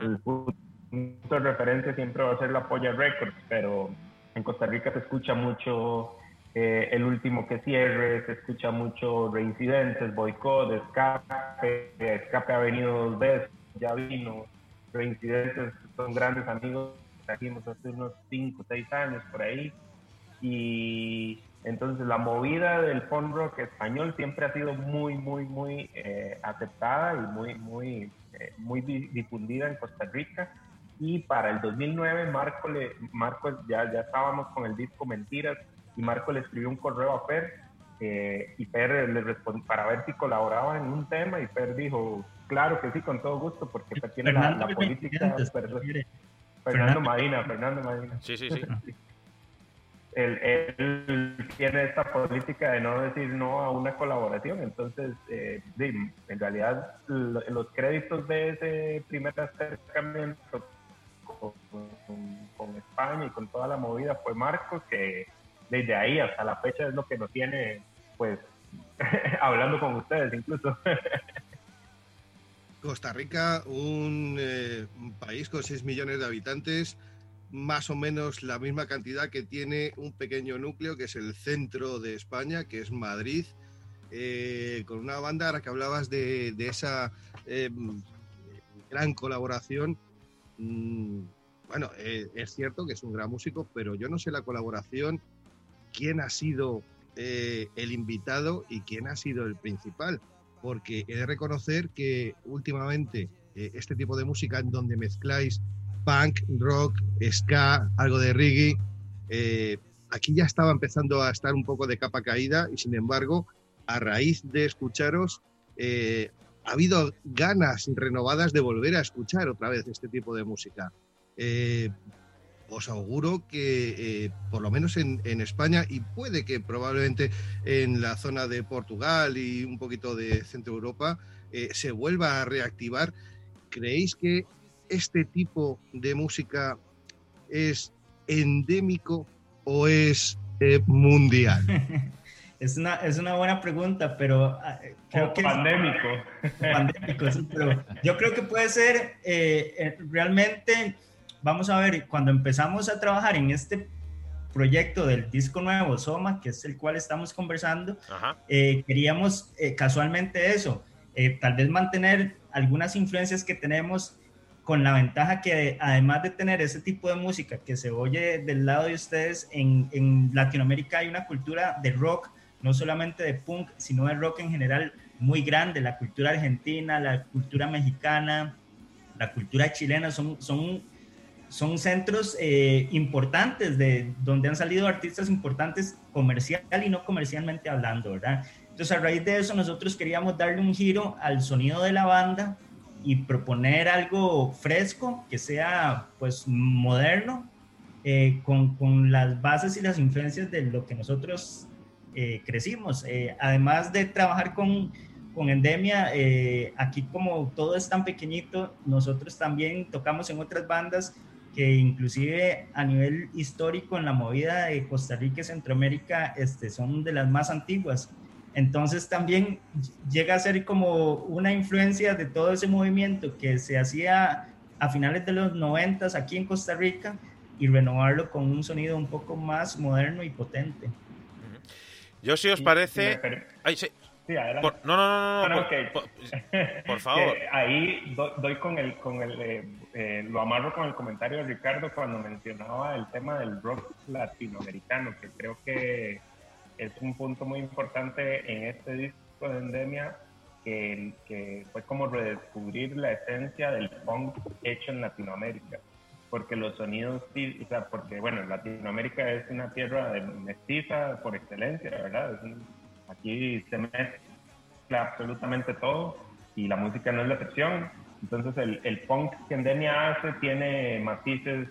el punto de referencia siempre va a ser la Polla Records, pero en Costa Rica se escucha mucho eh, El Último que Cierre, se escucha mucho Reincidentes, Boicot, Escape, Escape ha venido dos veces, ya vino, Reincidentes son grandes amigos, trajimos hace unos 5 o 6 años por ahí, y entonces la movida del punk rock español siempre ha sido muy, muy, muy eh, aceptada y muy, muy, eh, muy di- difundida en Costa Rica. Y para el 2009, Marco, le, Marco ya, ya estábamos con el disco Mentiras y Marco le escribió un correo a Per eh, y Per le respondió para ver si colaboraban en un tema y Per dijo, claro que sí, con todo gusto, porque Per tiene la, Fernando la política... Benítez, Per-. Fernando Fernando- Madina, Fernando Madina. Sí, sí, sí. Él, él tiene esta política de no decir no a una colaboración, entonces eh, sí, en realidad lo- los créditos de ese primer acercamiento con, con- con España y con toda la movida fue Marcos, que desde ahí hasta la fecha es lo que nos tiene pues hablando con ustedes incluso. Costa Rica, un, eh, país con 6 millones de habitantes, más o menos la misma cantidad que tiene un pequeño núcleo que es el centro de España, que es Madrid, eh, con una banda, ahora que hablabas de, de esa eh, gran colaboración, mm, bueno, es cierto que es un gran músico, pero yo no sé la colaboración, quién ha sido eh, el invitado y quién ha sido el principal porque he de reconocer que últimamente eh, este tipo de música en donde mezcláis punk, rock, ska, algo de reggae, eh, aquí ya estaba empezando a estar un poco de capa caída y sin embargo, a raíz de escucharos, ha habido ganas renovadas de volver a escuchar otra vez este tipo de música. Os auguro que eh, por lo menos en, en España y puede que probablemente en la zona de Portugal y un poquito de Centro Europa eh, se vuelva a reactivar. ¿Creéis que este tipo de música es endémico o es eh, mundial? Es una, es una buena pregunta, pero ah, creo que... pandémico. pandémico, sí, pero yo creo que puede ser realmente, vamos a ver, cuando empezamos a trabajar en este proyecto del disco nuevo, Soma, que es el cual estamos conversando, eh, queríamos eh, casualmente eso, eh, tal vez mantener algunas influencias que tenemos con la ventaja que además de tener ese tipo de música que se oye del lado de ustedes, en, en Latinoamérica hay una cultura de rock, no solamente de punk, sino de rock en general muy grande, la cultura argentina, la cultura mexicana, la cultura chilena, son, son, son centros eh, importantes de donde han salido artistas importantes comercial y no comercialmente hablando, ¿verdad? Entonces a raíz de eso nosotros queríamos darle un giro al sonido de la banda y proponer algo fresco, que sea pues moderno, eh, con, con, las bases y las influencias de lo que nosotros eh, crecimos. Eh, además de trabajar con, con Endemia, eh, aquí como todo es tan pequeñito, nosotros también tocamos en otras bandas que inclusive a nivel histórico en la movida de Costa Rica y Centroamérica este, son de las más antiguas. Entonces también llega a ser como una influencia de todo ese movimiento que se hacía a finales de los noventas aquí en Costa Rica y renovarlo con un sonido un poco más moderno y potente. Yo si os parece... Ay, sí. Sí, adelante. Por- No, no, no, no, Ah, no, por, ok. por- por favor. Ahí do- doy con el, con el eh, eh, lo amarro con el comentario de Ricardo cuando mencionaba el tema del rock latinoamericano, que creo que es un punto muy importante en este disco de Endemia, que, fue como redescubrir la esencia del punk hecho en Latinoamérica. Porque los sonidos, o sea, porque bueno, Latinoamérica es una tierra de mestiza por excelencia, ¿verdad? Aquí se mezcla absolutamente todo y la música no es la excepción. Entonces el, el punk que Endemia hace tiene matices,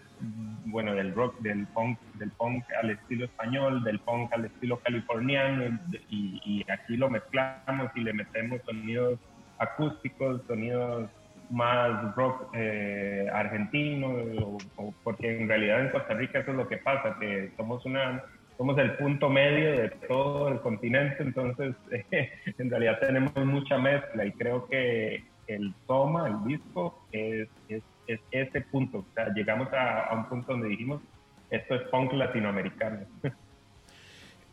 bueno, del rock, del punk, del punk al estilo español, del punk al estilo californiano y, aquí lo mezclamos y le metemos sonidos acústicos, sonidos más rock eh, argentino, porque en realidad en Costa Rica eso es lo que pasa, que somos una somos el punto medio de todo el continente, entonces en realidad tenemos mucha mezcla y creo que el toma, el disco, es, es, es ese punto. O sea, llegamos a, un punto donde dijimos, esto es punk latinoamericano.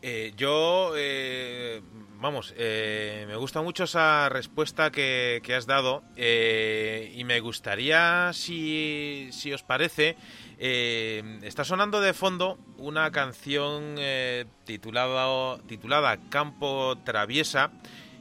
Eh, yo, eh, vamos, eh, me gusta mucho esa respuesta que, que has dado y me gustaría, si, si os parece, está sonando de fondo una canción titulada, titulada Campo Traviesa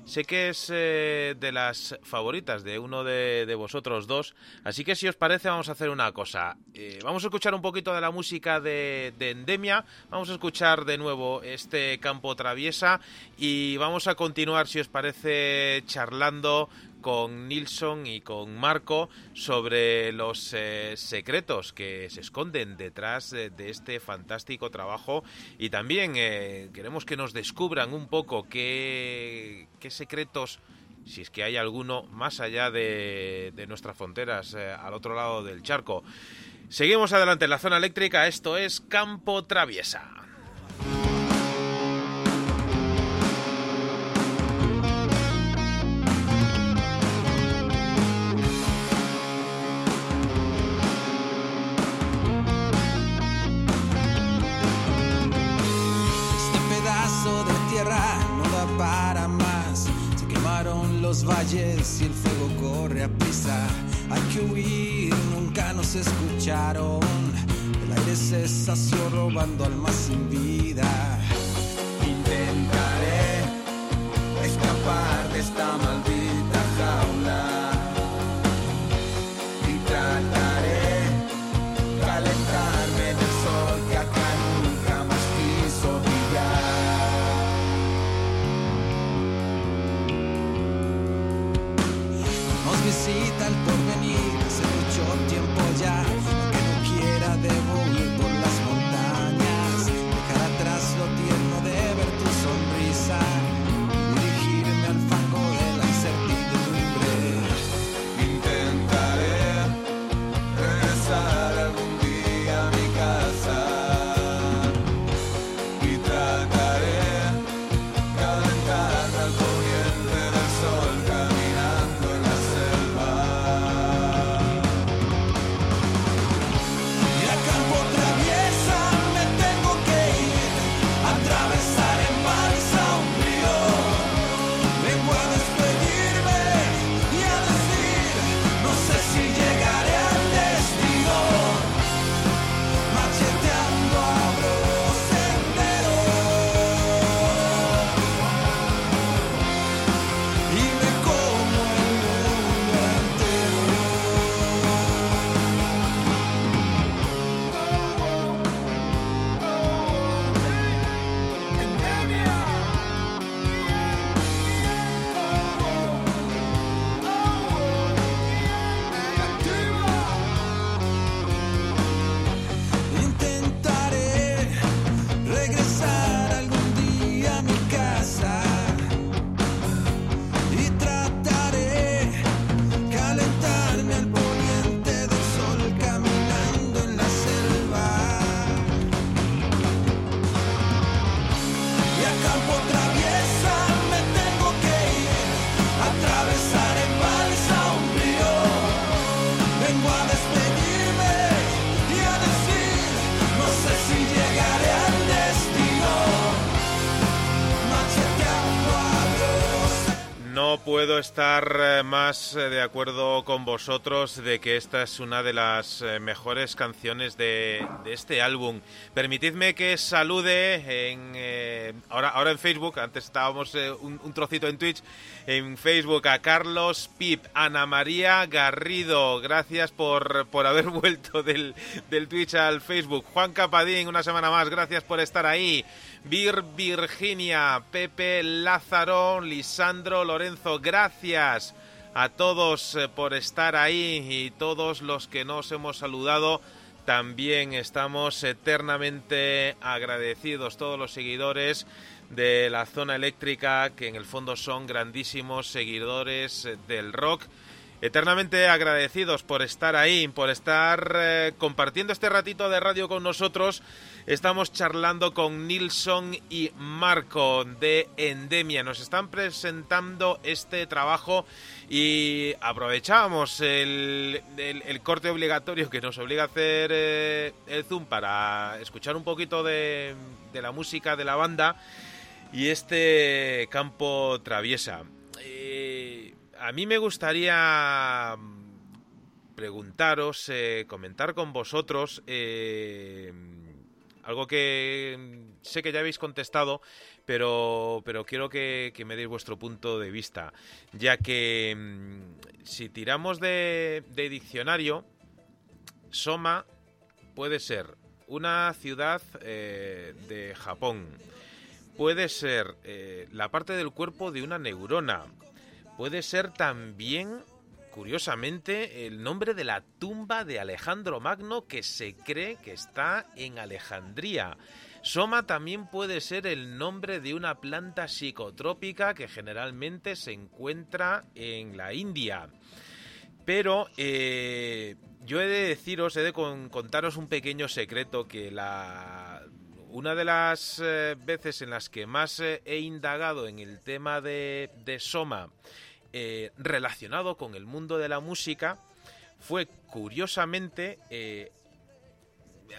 sé que es eh, de las favoritas de uno de, vosotros dos, así que si os parece vamos a hacer una cosa. Eh, vamos a escuchar un poquito de la música de Endemia, vamos a escuchar de nuevo este campo traviesa y vamos a continuar, si os parece, charlando con Nilsson y con Marco sobre los eh, secretos que se esconden detrás de, de este fantástico trabajo y también eh, queremos que nos descubran un poco qué, secretos si es que hay alguno más allá de, nuestras fronteras, eh, al otro lado del charco. Seguimos adelante en la zona eléctrica, esto es Campo Traviesa. Los valles y el fuego corre a prisa. Hay que huir, nunca nos escucharon. El aire se sació robando almas sin vida. Intentaré escapar de esta maldita puedo estar eh, más eh, de acuerdo con vosotros de que esta es una de las eh, mejores canciones de, de este álbum. Permitidme que salude en, ahora, ahora en Facebook, antes estábamos eh, un, trocito en Twitch, en Facebook a Carlos Pip, Ana María Garrido, gracias por, por haber vuelto del, del Twitch al Facebook. Juan Capadín, una semana más, gracias por estar ahí. Vir Virginia, Pepe Lázaro, Lisandro Lorenzo, gracias a todos eh, por estar ahí y todos los que nos hemos saludado. También estamos eternamente agradecidos, todos los seguidores de la zona eléctrica, que en el fondo son grandísimos seguidores del rock. Eternamente agradecidos por estar ahí, por estar eh, compartiendo este ratito de radio con nosotros. Estamos charlando con Nilsson y Marco de Endemia. Nos están presentando este trabajo y aprovechamos el, corte obligatorio que nos obliga a hacer eh, el Zoom para escuchar un poquito de la música de la banda y este campo traviesa. A mí me gustaría mm, preguntaros, eh, comentar con vosotros eh, algo que mm, sé que ya habéis contestado, pero, pero quiero que, me deis vuestro punto de vista, ya que mm, si tiramos de, diccionario, Soma puede ser una ciudad eh, de Japón, puede ser la parte del cuerpo de una neurona, puede ser también, curiosamente, el nombre de la tumba de Alejandro Magno que se cree que está en Alejandría. Soma también puede ser el nombre de una planta psicotrópica que generalmente se encuentra en la India. Pero eh, yo he de deciros, he de con- contaros un pequeño secreto que la una de las eh, veces en las que más eh, he indagado en el tema de, de Soma eh, relacionado con el mundo de la música fue curiosamente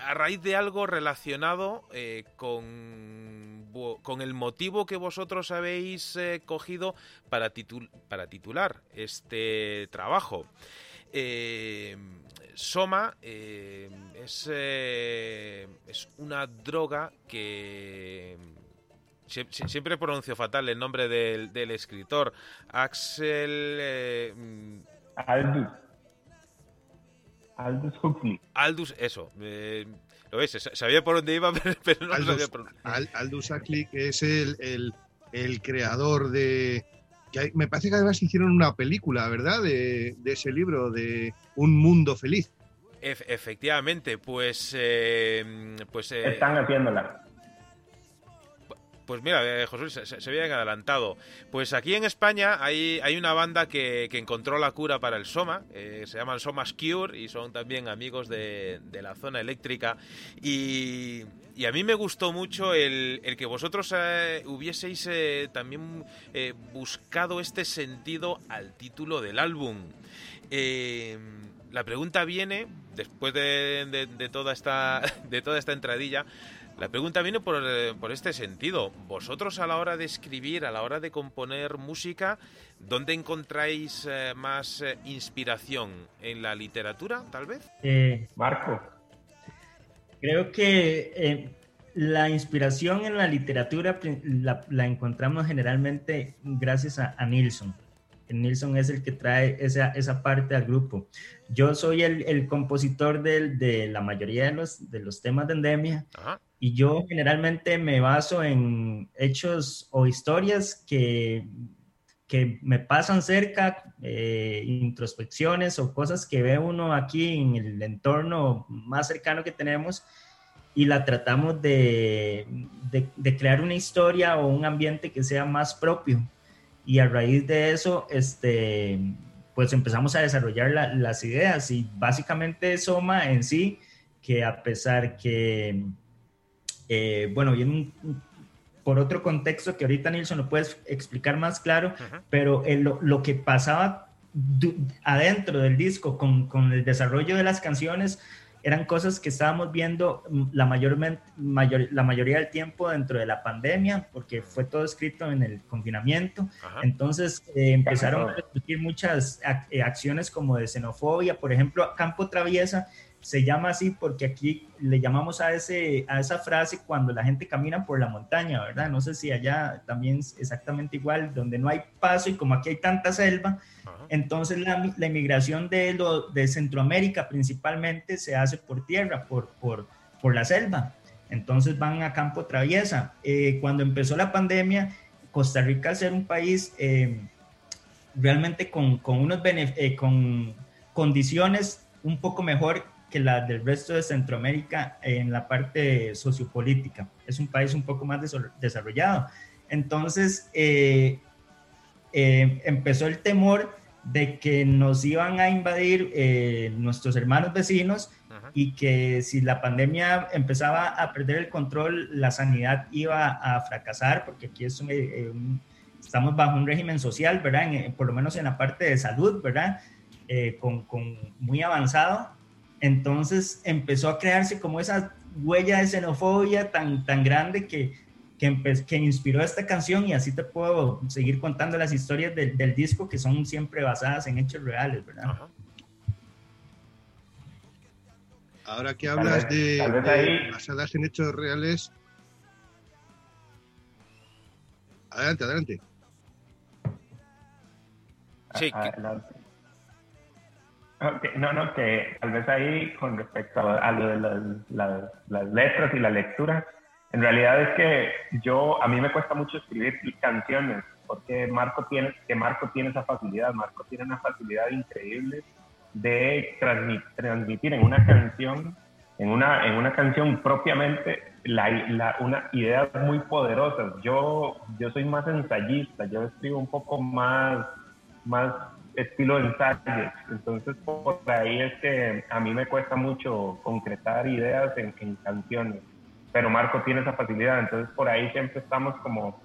a raíz de algo relacionado con, con el motivo que vosotros habéis cogido para, titul- para titular este trabajo. Soma eh, es, eh, es una droga que... Sie- sie- Siempre pronuncio fatal el nombre del, del escritor. Axel... eh, mm, Aldous. Aldous Huxley. Aldous, eso. eh, ¿Lo ves? Sa- Sabía por dónde iba, pero, pero no lo Aldous, sabía por Al- Aldous Huxley, que es el, el- el creador de... que hay- me parece que además hicieron una película, ¿verdad? De, de ese libro, de Un Mundo Feliz. Ef- efectivamente, pues... eh, pues eh, Están haciéndola. Pues mira, eh, José Luis, se, se- se habían adelantado. Pues aquí en España hay, hay una banda que, que encontró la cura para el Soma, eh, se llaman Somas Cure y son también amigos de, de la zona eléctrica. Y, y a mí me gustó mucho el, el que vosotros eh, hubieseis eh, también eh, buscado este sentido al título del álbum. Eh, la pregunta viene, después de, de- de toda, esta, de toda esta entradilla, la pregunta viene por, eh, por este sentido. Vosotros a la hora de escribir, a la hora de componer música, ¿dónde encontráis eh, más inspiración? ¿En la literatura, tal vez? Marco. Creo que eh, la inspiración en la literatura la, la encontramos generalmente gracias a, a Nilsson. Nilsson es el que trae esa, esa parte al grupo. Yo soy el, el compositor del- de la mayoría de los, de los temas de Endemia Ajá. y yo generalmente me baso en hechos o historias que, que me pasan cerca, eh, introspecciones o cosas que ve uno aquí en el entorno más cercano que tenemos y la tratamos de, de- de crear una historia o un ambiente que sea más propio. Y a raíz de eso, este, pues empezamos a desarrollar la- las ideas y básicamente Soma en sí, que a pesar que, eh, bueno, viene un- por otro contexto que ahorita Nilsson lo puedes explicar más claro, Ujú. pero eh, lo, lo que pasaba adentro del disco con, con el desarrollo de las canciones eran cosas que estábamos viendo la, mayormente, mayor, la mayoría del tiempo dentro de la pandemia, porque fue todo escrito en el confinamiento. Ajá. Entonces eh, empezaron a surgir muchas ac- eh, acciones como de xenofobia, por ejemplo, Campo Traviesa se llama así porque aquí le llamamos a, ese, a esa frase cuando la gente camina por la montaña, ¿verdad? No sé si allá también es exactamente igual, donde no hay paso y como aquí hay tanta selva, Ajá. entonces la, la inmigración de, lo, de Centroamérica principalmente se hace por tierra, por, por, por la selva. Entonces van a campo traviesa. Eh, cuando empezó la pandemia, Costa Rica al ser un país eh, realmente con, con unos eh, con condiciones un poco mejor que las del resto de Centroamérica en la parte sociopolítica. Es un país un poco más desarrollado. Entonces, eh, eh, empezó el temor de que nos iban a invadir eh, nuestros hermanos vecinos Ajá. y que si la pandemia empezaba a perder el control, la sanidad iba a fracasar, porque aquí es un, eh, un- estamos bajo un régimen social, ¿verdad? En- por lo menos en la parte de salud, ¿verdad? Eh, con, con muy avanzado. Entonces empezó a crearse como esa huella de xenofobia tan, tan grande que, que, que inspiró esta canción y así te puedo seguir contando las historias del, del disco que son siempre basadas en hechos reales, ¿verdad? Ajá. Ahora que Tal hablas vez- de, tal vez de ahí- basadas en hechos reales. Adelante, adelante. Sí, Ah, No, no, que tal vez ahí con respecto a, lo de las, las- las letras y la lectura, en realidad es que yo, a mí me cuesta mucho escribir canciones, porque Marco tiene, que Marco tiene esa facilidad, Marco tiene una facilidad increíble de transmi- transmitir en una canción, en una, en una canción propiamente, una ideas muy poderosas. Yo, yo soy más ensayista, yo escribo un poco más, más estilo ensayo. Entonces, por ahí es que a mí me cuesta mucho concretar ideas en, canciones. Pero Marco tiene esa facilidad, entonces por ahí siempre estamos como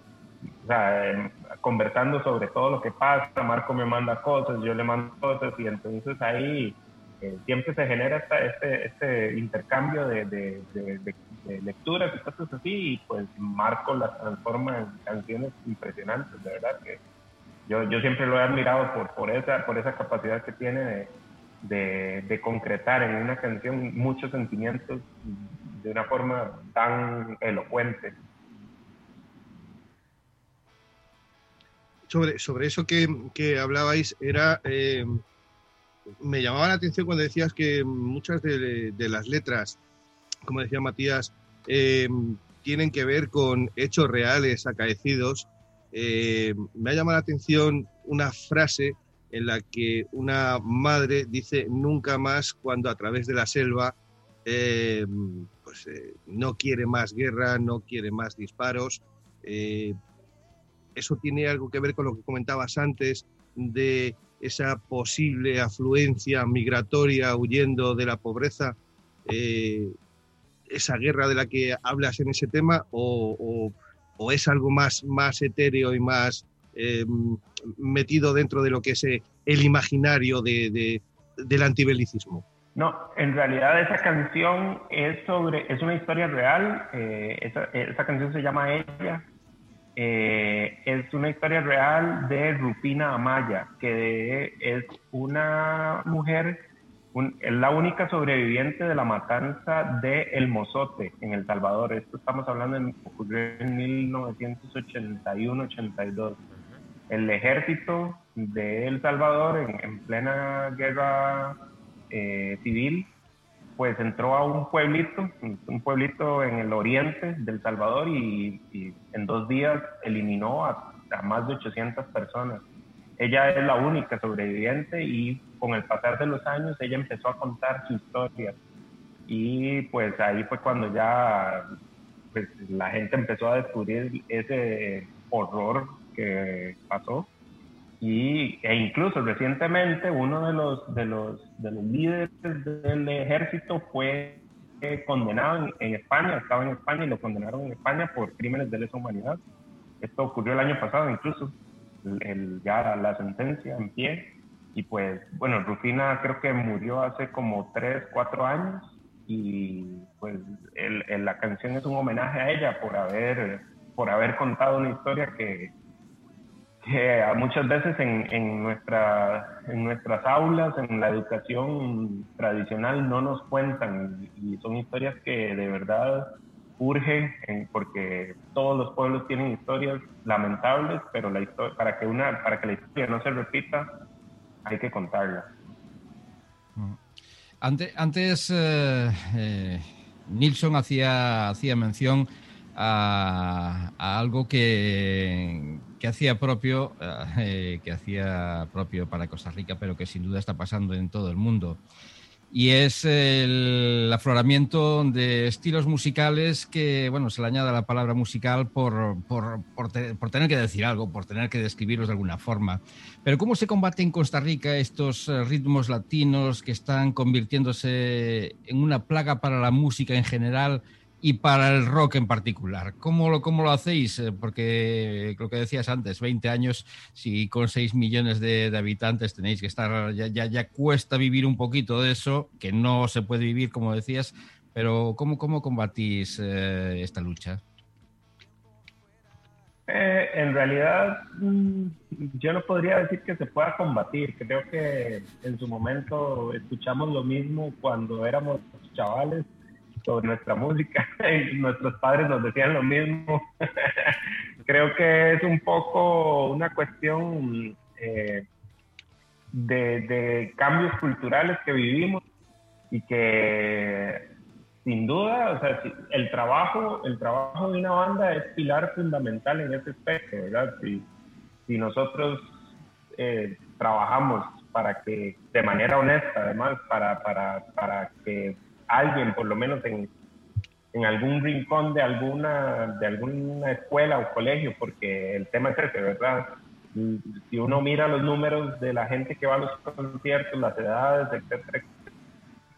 eh, conversando sobre todo lo que pasa. Marco me manda cosas, yo le mando cosas, y entonces ahí eh, siempre se genera esta- este, este intercambio de, de, de- de- de lecturas y cosas así, y pues Marco las transforma en canciones impresionantes, de verdad que yo, yo siempre lo he admirado por, por, esa, por esa capacidad que tiene de, de, concretar en una canción muchos sentimientos de una forma tan elocuente. Sobre, sobre eso que, que hablabais, era. eh, me llamaba la atención cuando decías que muchas de, de las letras, como decía Matías, eh, tienen que ver con hechos reales acaecidos. Eh, me ha llamado la atención una frase en la que una madre dice nunca más cuando a través de la selva eh, pues, eh, no quiere más guerra, no quiere más disparos. Eso tiene algo que ver con lo que comentabas antes de esa posible afluencia migratoria huyendo de la pobreza, esa guerra de la que hablas en ese tema, o- o es algo más, más etéreo y más eh, metido dentro de lo que es eh, el imaginario de- de- del antibelicismo. No, en realidad esa canción es sobre, es una historia real. eh, esa, esa canción se llama Ella. eh, es una historia real de Rupina Amaya, que es una mujer, un- es la única sobreviviente de la matanza de El Mozote en El Salvador. Esto estamos hablando en, ocurrió en 1981-82. El ejército de El Salvador, en, en plena guerra eh, civil, pues entró a un pueblito, un pueblito en el oriente del Salvador y, y en dos días eliminó a, a más de 800 personas. Ella es la única sobreviviente y con el pasar de los años ella empezó a contar su historia. Y pues ahí fue cuando ya pues, la gente empezó a descubrir ese horror que pasó y, e incluso recientemente uno de los, de los, de los líderes del ejército fue eh, condenado en, en España, estaba en España y lo condenaron en España por crímenes de lesa humanidad. Esto ocurrió el año pasado incluso, el, el- ya la sentencia en pie. Y pues, bueno, Rufina creo que murió hace como tres, cuatro años y pues el- la canción es un homenaje a ella por haber, por haber contado una historia que, muchas veces en, en, nuestra, en nuestras aulas, en la educación tradicional, no nos cuentan y son historias que de verdad urgen en- porque todos los pueblos tienen historias lamentables, pero la historia, para, que una, para que la historia no se repita, hay que contarla. Ante- Antes, eh, eh, Nilsson hacía, hacía mención a, a algo que, que hacía propio, eh, que hacía propio para Costa Rica, pero que sin duda está pasando en todo el mundo. Y es el afloramiento de estilos musicales que, bueno, se le añade la palabra musical por, por, por te- por tener que decir algo, por tener que describirlos de alguna forma. Pero ¿cómo se combate en Costa Rica estos eh, ritmos latinos que están convirtiéndose en una plaga para la música en general y para el rock en particular? ¿Cómo lo, cómo lo hacéis? Eh, Porque lo que decías antes, 20 años, si con 6 millones de, de habitantes tenéis que estar, ya, ya, ya cuesta vivir un poquito de eso, que no se puede vivir, como decías, pero ¿cómo, cómo combatís eh, esta lucha? Eh, en realidad, mm, yo no podría decir que se pueda combatir. Creo que en su momento escuchamos lo mismo cuando éramos chavales sobre nuestra música. nuestros padres nos decían lo mismo. Creo que es un poco una cuestión eh, de, cambios culturales que vivimos y que sin duda, el trabajo, el trabajo de una banda es pilar fundamental en ese aspecto. Si, si nosotros eh, trabajamos para que, de manera honesta, además, para, para, para que alguien, por lo menos en, en algún rincón de alguna, de alguna escuela o colegio, porque el tema es ese, ¿verdad? Si uno mira los números de la gente que va a los conciertos, las edades, etcétera,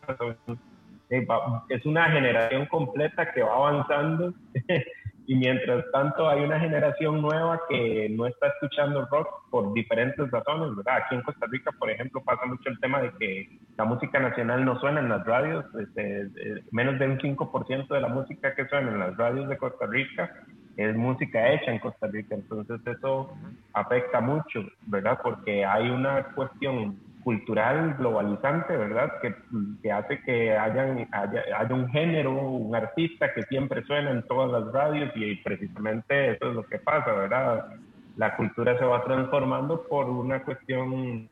etcétera, son- eh, es una generación completa que va avanzando y mientras tanto hay una generación nueva que no está escuchando rock por diferentes razones, ¿verdad? Aquí en Costa Rica, por ejemplo, pasa mucho el tema de que la música nacional no suena en las radios, este, menos de un 5% de la música que suena en las radios de Costa Rica es música hecha en Costa Rica, entonces eso afecta mucho, ¿verdad? Porque hay una cuestión cultural globalizante, ¿verdad? Que, que hace que hayan, haya, haya un género, un artista que siempre suena en todas las radios y precisamente eso es lo que pasa, ¿verdad? La cultura se va transformando por una cuestión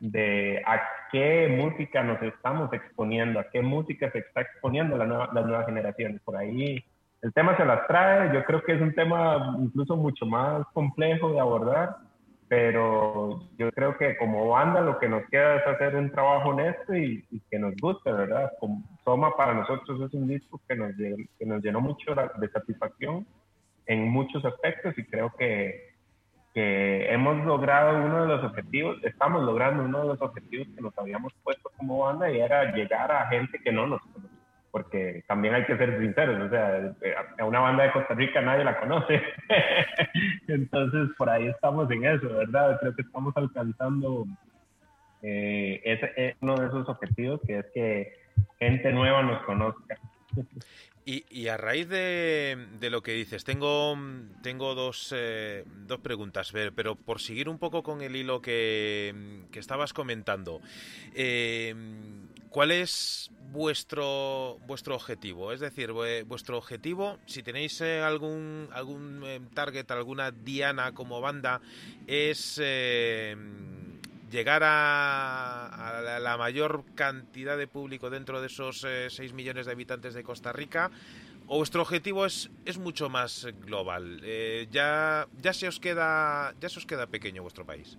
de a qué música nos estamos exponiendo, a qué música se está exponiendo la nueva, las nuevas generaciones. Por ahí el tema se las trae, yo creo que es un tema incluso mucho más complejo de abordar, pero yo creo que como banda lo que nos queda es hacer un trabajo honesto y, que nos guste, ¿verdad? Como Soma para nosotros es un disco que nos, que nos llenó mucho de satisfacción en muchos aspectos y creo que, que hemos logrado uno de los objetivos, estamos logrando uno de los objetivos que nos habíamos puesto como banda y era llegar a gente que no nos conoce porque también hay que ser sinceros, o sea, a una banda de Costa Rica nadie la conoce. Entonces, por ahí estamos en eso, ¿verdad? Creo que estamos alcanzando eh, ese, es uno de esos objetivos, que es que gente nueva nos conozca. Y, y a raíz de, de lo que dices, tengo, tengo dos, eh, dos preguntas, pero, pero por seguir un poco con el hilo que, que estabas comentando, eh, ¿cuál es vuestro vuestro objetivo? Es decir, vue- vuestro objetivo, si tenéis eh, algún, algún eh, target, alguna diana como banda, es... eh, llegar a, la mayor cantidad de público dentro de esos eh, 6 millones de habitantes de Costa Rica o vuestro objetivo es, es mucho más global Eh, ya ya se os queda ya se os queda pequeño vuestro país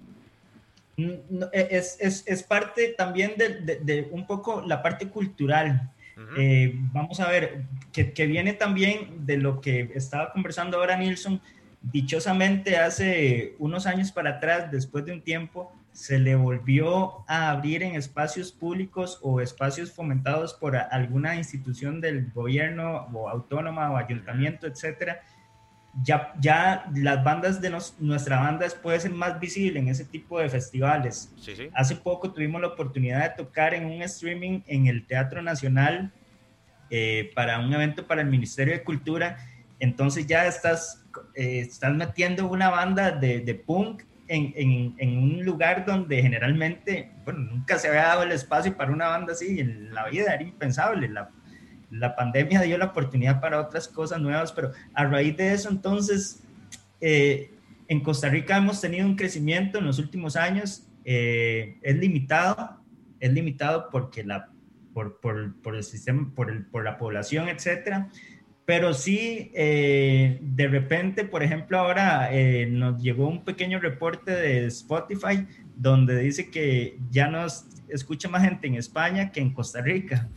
No, es, es, es parte también de, de- de un poco la parte cultural. Eh, vamos a ver, que, que viene también de lo que estaba conversando ahora Nilsson. Dichosamente, hace unos años para atrás, después de un tiempo, se le volvió a abrir en espacios públicos o espacios fomentados por alguna institución del gobierno o autónoma o ayuntamiento, etcétera, ya, ya las bandas de nos- nuestra banda puede ser más visible en ese tipo de festivales. sí sí Hace poco tuvimos la oportunidad de tocar en un streaming en el Teatro Nacional eh, para un evento para el Ministerio de Cultura. Entonces ya estás, eh, estás metiendo una banda de, de punk en, en- en un lugar donde generalmente, bueno, nunca se había dado el espacio para una banda así en la vida, era impensable. La, la pandemia dio la oportunidad para otras cosas nuevas, pero a raíz de eso, entonces, eh, en Costa Rica hemos tenido un crecimiento en los últimos años, eh, es limitado, es limitado porque la, por, por, por el sistema, por, el, por la población, etcétera. Pero sí, eh, de repente, por ejemplo, ahora eh, nos llegó un pequeño reporte de Spotify donde dice que ya nos escucha más gente en España que en Costa Rica.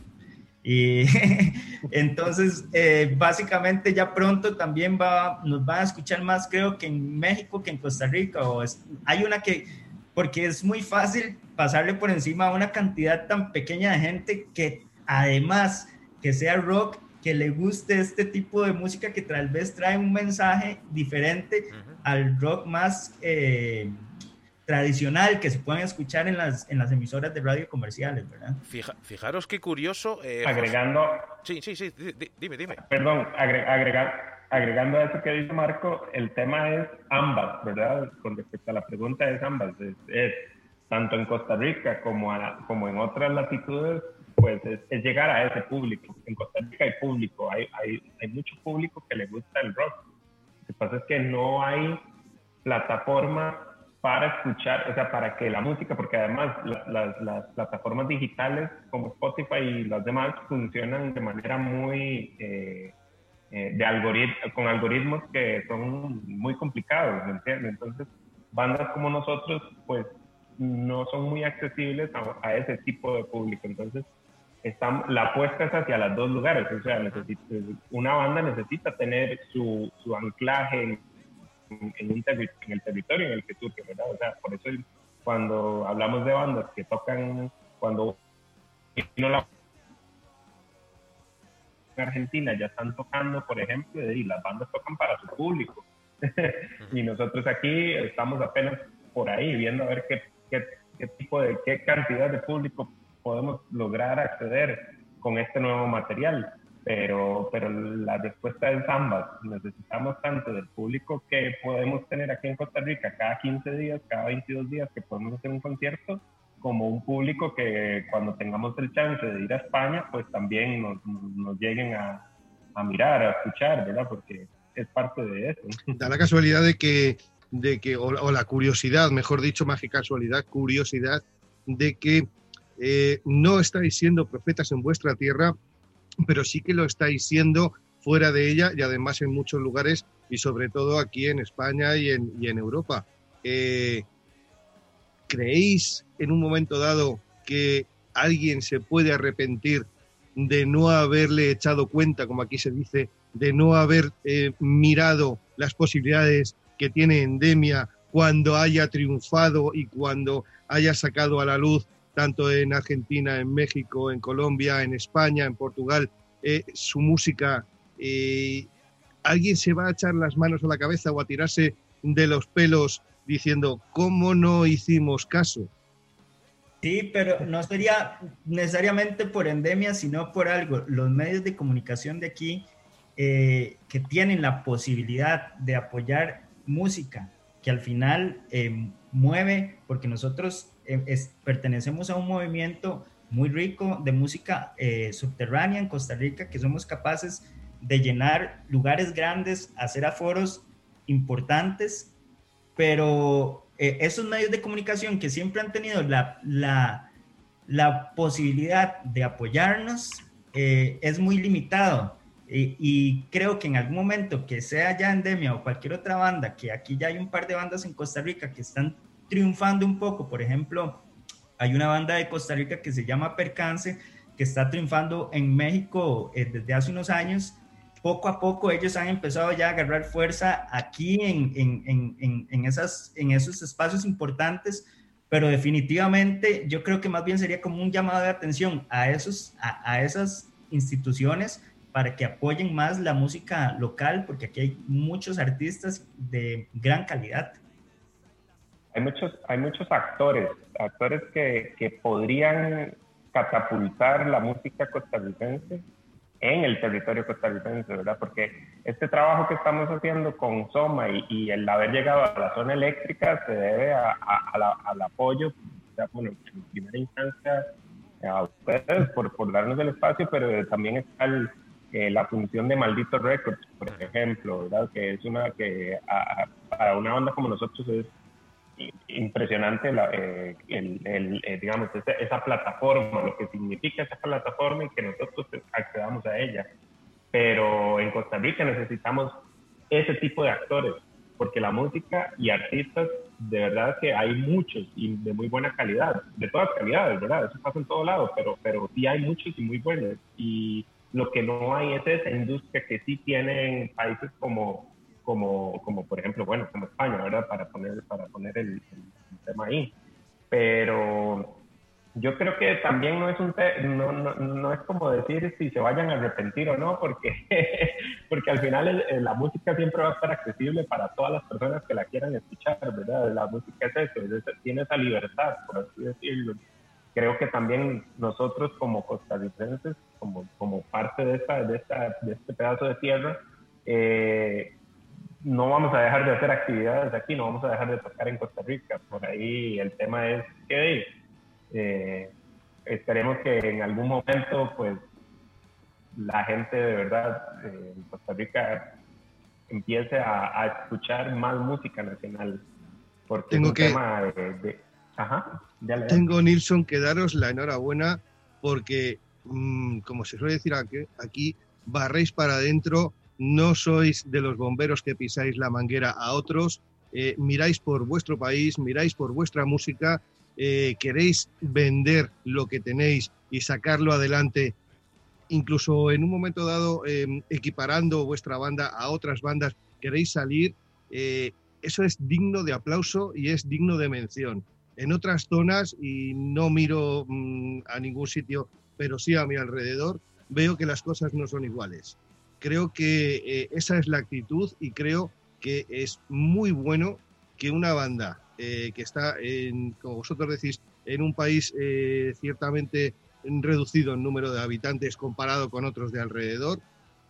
Y entonces, eh, básicamente ya pronto también va, nos van a escuchar más, creo que en México que en Costa Rica. O es- hay una que, porque es muy fácil pasarle por encima a una cantidad tan pequeña de gente que además que sea rock, que le guste este tipo de música que tal vez trae un mensaje diferente al rock más eh, tradicional que se pueden escuchar en las, en las emisoras de radio comerciales, ¿verdad? Fija- fijaros qué curioso eh, José- Agregando, sí sí sí di- di- dime dime perdón, agre- agregar, agregando a eso que dice Marco, el tema es ambas, ¿verdad? Con respecto a la pregunta es ambas, es, es tanto en Costa Rica como, a- como en otras latitudes, pues es, es llegar a ese público. En Costa Rica hay público, hay, hay, hay mucho público que le gusta el rock. Lo que pasa es que no hay plataforma para escuchar, o sea, para que la música, porque además la- las, las plataformas digitales como Spotify y las demás funcionan de manera muy, eh, eh, de algorit- con algoritmos que son muy complicados, ¿me entiendes? Entonces, bandas como nosotros, pues, no son muy accesibles a, a ese tipo de público. Entonces, están, la apuesta es hacia los dos lugares. O sea, necesita- una banda necesita tener su, su anclaje en, en, el territorio en el que surge, ¿verdad? O sea, por eso cuando hablamos de bandas que tocan, cuando la en Argentina ya están tocando, por ejemplo, y las bandas tocan para su público. y nosotros aquí estamos apenas por ahí viendo a ver qué, qué tipo de, qué cantidad de público podemos lograr acceder con este nuevo material. Pero, pero la respuesta es ambas. Necesitamos tanto del público que podemos tener aquí en Costa Rica cada 15 días, cada 22 días que podemos hacer un concierto, como un público que cuando tengamos el chance de ir a España, pues también nos, nos lleguen a, a mirar, a escuchar, ¿verdad? Porque es parte de eso. Da la casualidad de que, de que o, o la curiosidad, mejor dicho, más que casualidad, curiosidad, de que eh, no estáis siendo profetas en vuestra tierra, pero sí que lo estáis siendo fuera de ella y además en muchos lugares y sobre todo aquí en España y en, Europa. Eh, ¿Creéis en un momento dado que alguien se puede arrepentir de no haberle echado cuenta, como aquí se dice, de no haber eh, mirado las posibilidades que tiene Endemia cuando haya triunfado y cuando haya sacado a la luz, tanto en Argentina, en México, en Colombia, en España, en Portugal, eh, su música? eh, ¿Alguien se va a echar las manos a la cabeza o a tirarse de los pelos diciendo, ¿cómo no hicimos caso? Sí, pero no sería necesariamente por endemia, sino por algo. Los medios de comunicación de aquí eh, que tienen la posibilidad de apoyar música, que al final eh, mueve, porque nosotros es- pertenecemos a un movimiento muy rico de música eh, subterránea en Costa Rica, que somos capaces de llenar lugares grandes, hacer aforos importantes pero eh, esos medios de comunicación que siempre han tenido la, la, la posibilidad de apoyarnos eh, es muy limitado. Y, y creo que en algún momento que sea ya Endemia o cualquier otra banda, que aquí ya hay un par de bandas en Costa Rica que están triunfando un poco, por ejemplo, hay una banda de Costa Rica que se llama Percance, que está triunfando en México eh, desde hace unos años poco a poco ellos han empezado ya a agarrar fuerza aquí en, en, en, en, esas, en esos espacios importantes, pero definitivamente yo creo que más bien sería como un llamado de atención a, esos, a, a esas instituciones para que apoyen más la música local, porque aquí hay muchos artistas de gran calidad. Hay muchos, hay muchos actores, actores que, que podrían catapultar la música costarricense en el territorio costarricense, ¿verdad? Porque este trabajo que estamos haciendo con Soma y, el haber llegado a la zona eléctrica se debe a, la- al apoyo, bueno, en primera instancia a ustedes por, por darnos el espacio, pero también está el- eh, la función de Maldito Records, por ejemplo, ¿verdad? Que es una que a- para una banda como nosotros es impresionante la, eh, el, el, eh, digamos esa, esa plataforma lo que significa esa plataforma y que nosotros accedamos a ella. Pero en Costa Rica necesitamos ese tipo de actores porque la música y artistas de verdad que hay muchos y de muy buena calidad de todas calidades verdad eso pasa en todo lado pero pero sí hay muchos y muy buenos. Y lo que no hay es esa industria que sí tienen países como como, como por ejemplo, bueno, como España, ¿verdad? Para poner, para poner el, el tema ahí. Pero yo creo que también no es un te- no, no, no es como decir si se vayan a arrepentir o no, porque, porque al final el- la música siempre va a estar accesible para todas las personas que la quieran escuchar, ¿verdad? La música es eso, es tiene esa libertad, por así decirlo. Creo que también nosotros como costarricenses, como, como parte de, esta, de, esta, de este pedazo de tierra, eh, no vamos a dejar de hacer actividades aquí, no vamos a dejar de tocar en Costa Rica. Por ahí el tema es que eh, esperemos que en algún momento, pues, la gente de verdad eh, en Costa Rica empiece a, a escuchar más música nacional. Porque Tengo es un que- tema de, de- Ajá, ya le Tengo, Nilsson, que daros la enhorabuena porque, mm, como se suele decir aquí, barréis para adentro, no sois de los bomberos que pisáis la manguera a otros, eh, miráis por vuestro país, miráis por vuestra música, eh, queréis vender lo que tenéis y sacarlo adelante, incluso en un momento dado eh, equiparando vuestra banda a otras bandas, queréis salir, eh, eso es digno de aplauso y es digno de mención. En otras zonas, y no miro mm, a ningún sitio, pero sí a mi alrededor, veo que las cosas no son iguales. Creo que eh, esa es la actitud y creo que es muy bueno que una banda eh, que está, en, como vosotros decís, en un país eh, ciertamente reducido en número de habitantes comparado con otros de alrededor,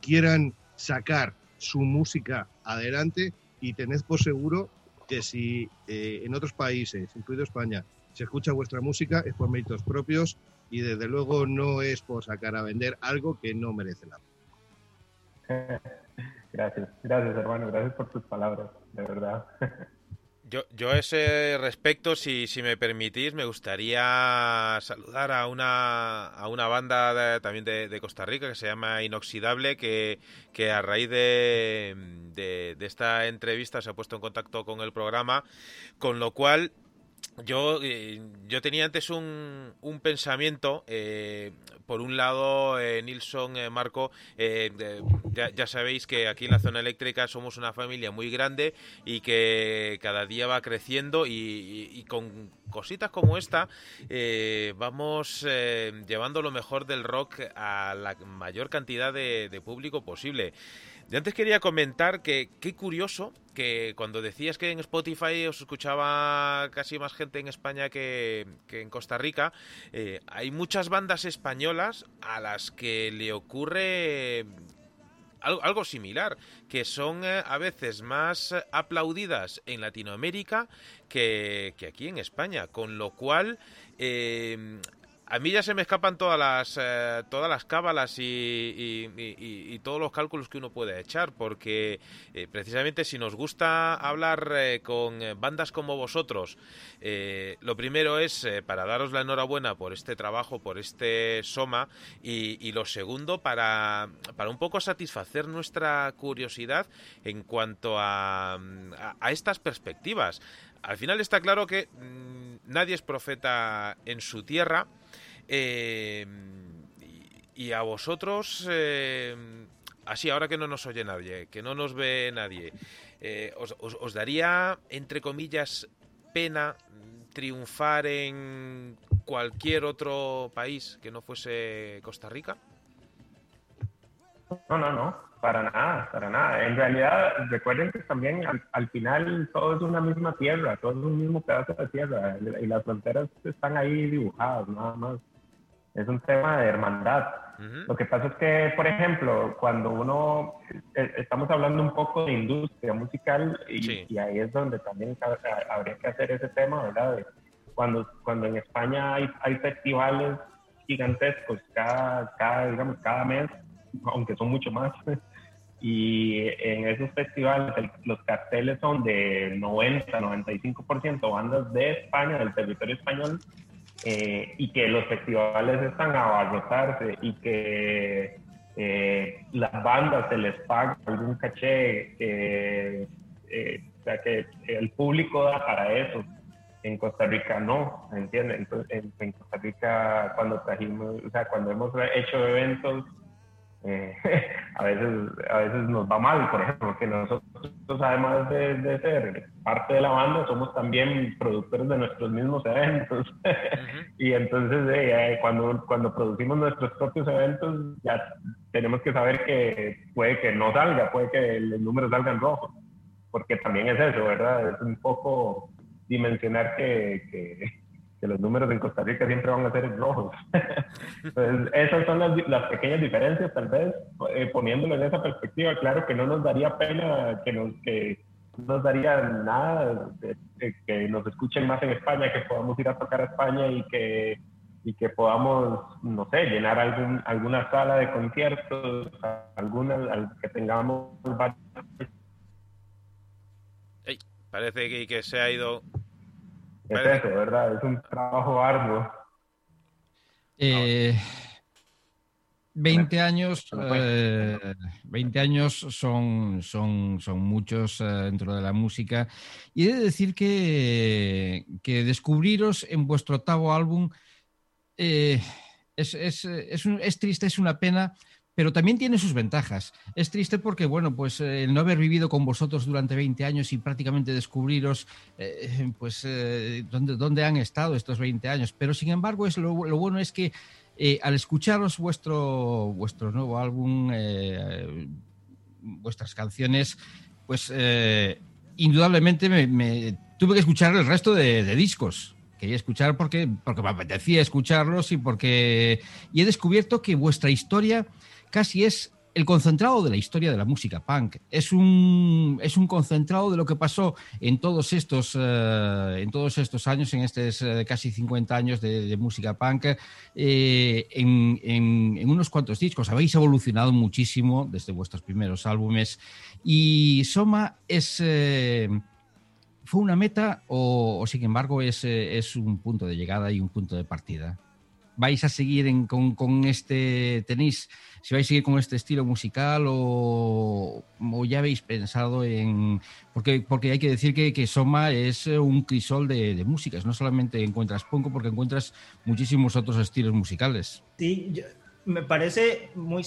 quieran sacar su música adelante y tened por seguro que si eh, en otros países, incluido España, se escucha vuestra música es por méritos propios y desde luego no es por sacar a vender algo que no merece la pena. Gracias, gracias hermano, gracias por tus palabras, de verdad. Yo, yo a ese respecto, si, si me permitís, me gustaría saludar a una, a una banda también de, Costa Rica que se llama Inoxidable, que, que a raíz de, de- de esta entrevista se ha puesto en contacto con el programa, con lo cual yo, eh, yo tenía antes un, un pensamiento, eh, por un lado, eh, Nilsson, eh, Marco, eh, de- ya, sabéis que aquí en la zona eléctrica somos una familia muy grande y que cada día va creciendo y, con cositas como esta eh, vamos eh, llevando lo mejor del rock a la mayor cantidad de público posible. Yo antes quería comentar que qué curioso que cuando decías que en Spotify os escuchaba casi más gente en España que, que en Costa Rica, eh, hay muchas bandas españolas a las que le ocurre algo, similar, que son eh, a veces más aplaudidas en Latinoamérica que, que aquí en España, con lo cual eh, a mí ya se me escapan todas las eh, todas las cábalas y, y- y- y- todos los cálculos que uno puede echar, porque eh, precisamente si nos gusta hablar eh, con bandas como vosotros, lo primero es para daros la enhorabuena por este trabajo, por este Soma, y, lo segundo para, para un poco satisfacer nuestra curiosidad en cuanto a, a- a estas perspectivas. Al final está claro que mm, nadie es profeta en su tierra. Eh, y, a vosotros, eh, así ahora que no nos oye nadie, que no nos ve nadie, eh, os, daría, entre comillas, pena triunfar en cualquier otro país que no fuese Costa Rica? No, no, no, para nada, para nada. En realidad, recuerden que también al, al final todo es una misma tierra, todo es un mismo pedazo de tierra y las fronteras están ahí dibujadas, nada más. Es un tema de hermandad. Lo que pasa es que, por ejemplo, cuando uno, eh, estamos hablando un poco de industria musical y, y ahí es donde también habría que hacer ese tema, ¿verdad? De Cuando, cuando en España hay, hay festivales gigantescos cada, cada, digamos, cada mes, aunque son mucho más, y en esos festivales el- los carteles son de 90, 95% bandas de España, del territorio español, eh, y que los festivales están a abarrotarse y que eh, las bandas se les paga algún caché, eh, o sea, que el público da para eso. En Costa Rica no, ¿entiendes? Entonces, en, en Costa Rica cuando trajimos, o sea, cuando hemos hecho eventos, eh, a veces a veces nos va mal, por ejemplo, porque nosotros además de, de ser parte de la banda, somos también productores de nuestros mismos eventos. y entonces eh, eh, cuando, cuando producimos nuestros propios eventos, ya tenemos que saber que puede que no salga, puede que los números salgan rojos, porque también es eso, ¿verdad? Es un poco dimensionar que, que, que los números en Costa Rica siempre van a ser rojos. Entonces, esas son las, las pequeñas diferencias, tal vez, eh, poniéndolo en esa perspectiva. Claro que no nos daría pena que nos, que no nos daría nada de- de que nos escuchen más en España, que podamos ir a tocar a España y que, y que podamos, no sé, llenar algún, alguna sala de conciertos, alguna, al- que tengamos varios parece que, que se ha ido. Es eso, ¿verdad? Es un trabajo arduo. Eh, 20 años, eh, 20 años son, son, son muchos eh, dentro de la música. Y he de decir que, que descubriros en vuestro octavo álbum eh, es, es, es un- es triste, es una pena, pero también tiene sus ventajas. Es triste porque, bueno, pues eh, el no haber vivido con vosotros durante 20 años y prácticamente descubriros, eh, pues, eh, dónde, dónde han estado estos 20 años. Pero, sin embargo, es lo, lo bueno es que eh, al escucharos vuestro, vuestro nuevo álbum, eh, vuestras canciones, pues indudablemente me, me- tuve que escuchar el resto de, de discos. Quería escuchar porque, porque me apetecía escucharlos y porque y he descubierto que vuestra historia casi es el concentrado de la historia de la música punk. Es un, es un concentrado de lo que pasó en todos estos, eh, en todos estos años, en estos eh, casi 50 años de, música punk, eh, en, en- unos cuantos discos. Habéis evolucionado muchísimo desde vuestros primeros álbumes y Soma es... ¿Fue una meta o, sin embargo es, es un punto de llegada y un punto de partida? ¿Vais a seguir en- con, con este, tenéis, si vais a seguir con este estilo musical o, o ya habéis pensado en, porque, porque hay que decir que, que Soma es eh, un crisol de, de músicas, no solamente encuentras punk, porque encuentras muchísimos otros estilos musicales. Sí, me parece muy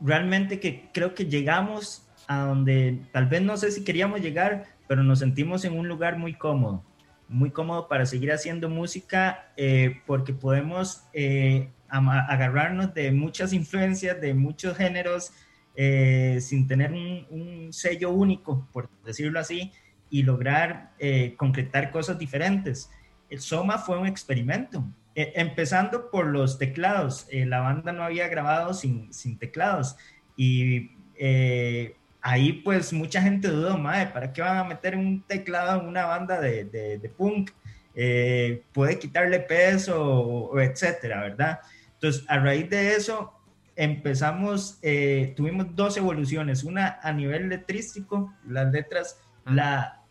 realmente que creo que llegamos a donde tal vez no sé si queríamos llegar, pero nos sentimos en un lugar muy cómodo, muy cómodo para seguir haciendo música eh, porque podemos eh, agarrarnos de muchas influencias, de muchos géneros, eh, sin tener un, un sello único, por decirlo así, y lograr eh, concretar cosas diferentes. El Soma fue un experimento, eh, empezando por los teclados. Eh, la banda no había grabado sin, sin teclados y eh, ahí pues mucha gente dudó, madre, ¿para qué van a meter un teclado en una banda de, de- de punk? Eh, puede quitarle peso, etcétera, ¿verdad? Entonces, a raíz de eso, empezamos, eh, tuvimos dos evoluciones, una a nivel letrístico, las letras, la,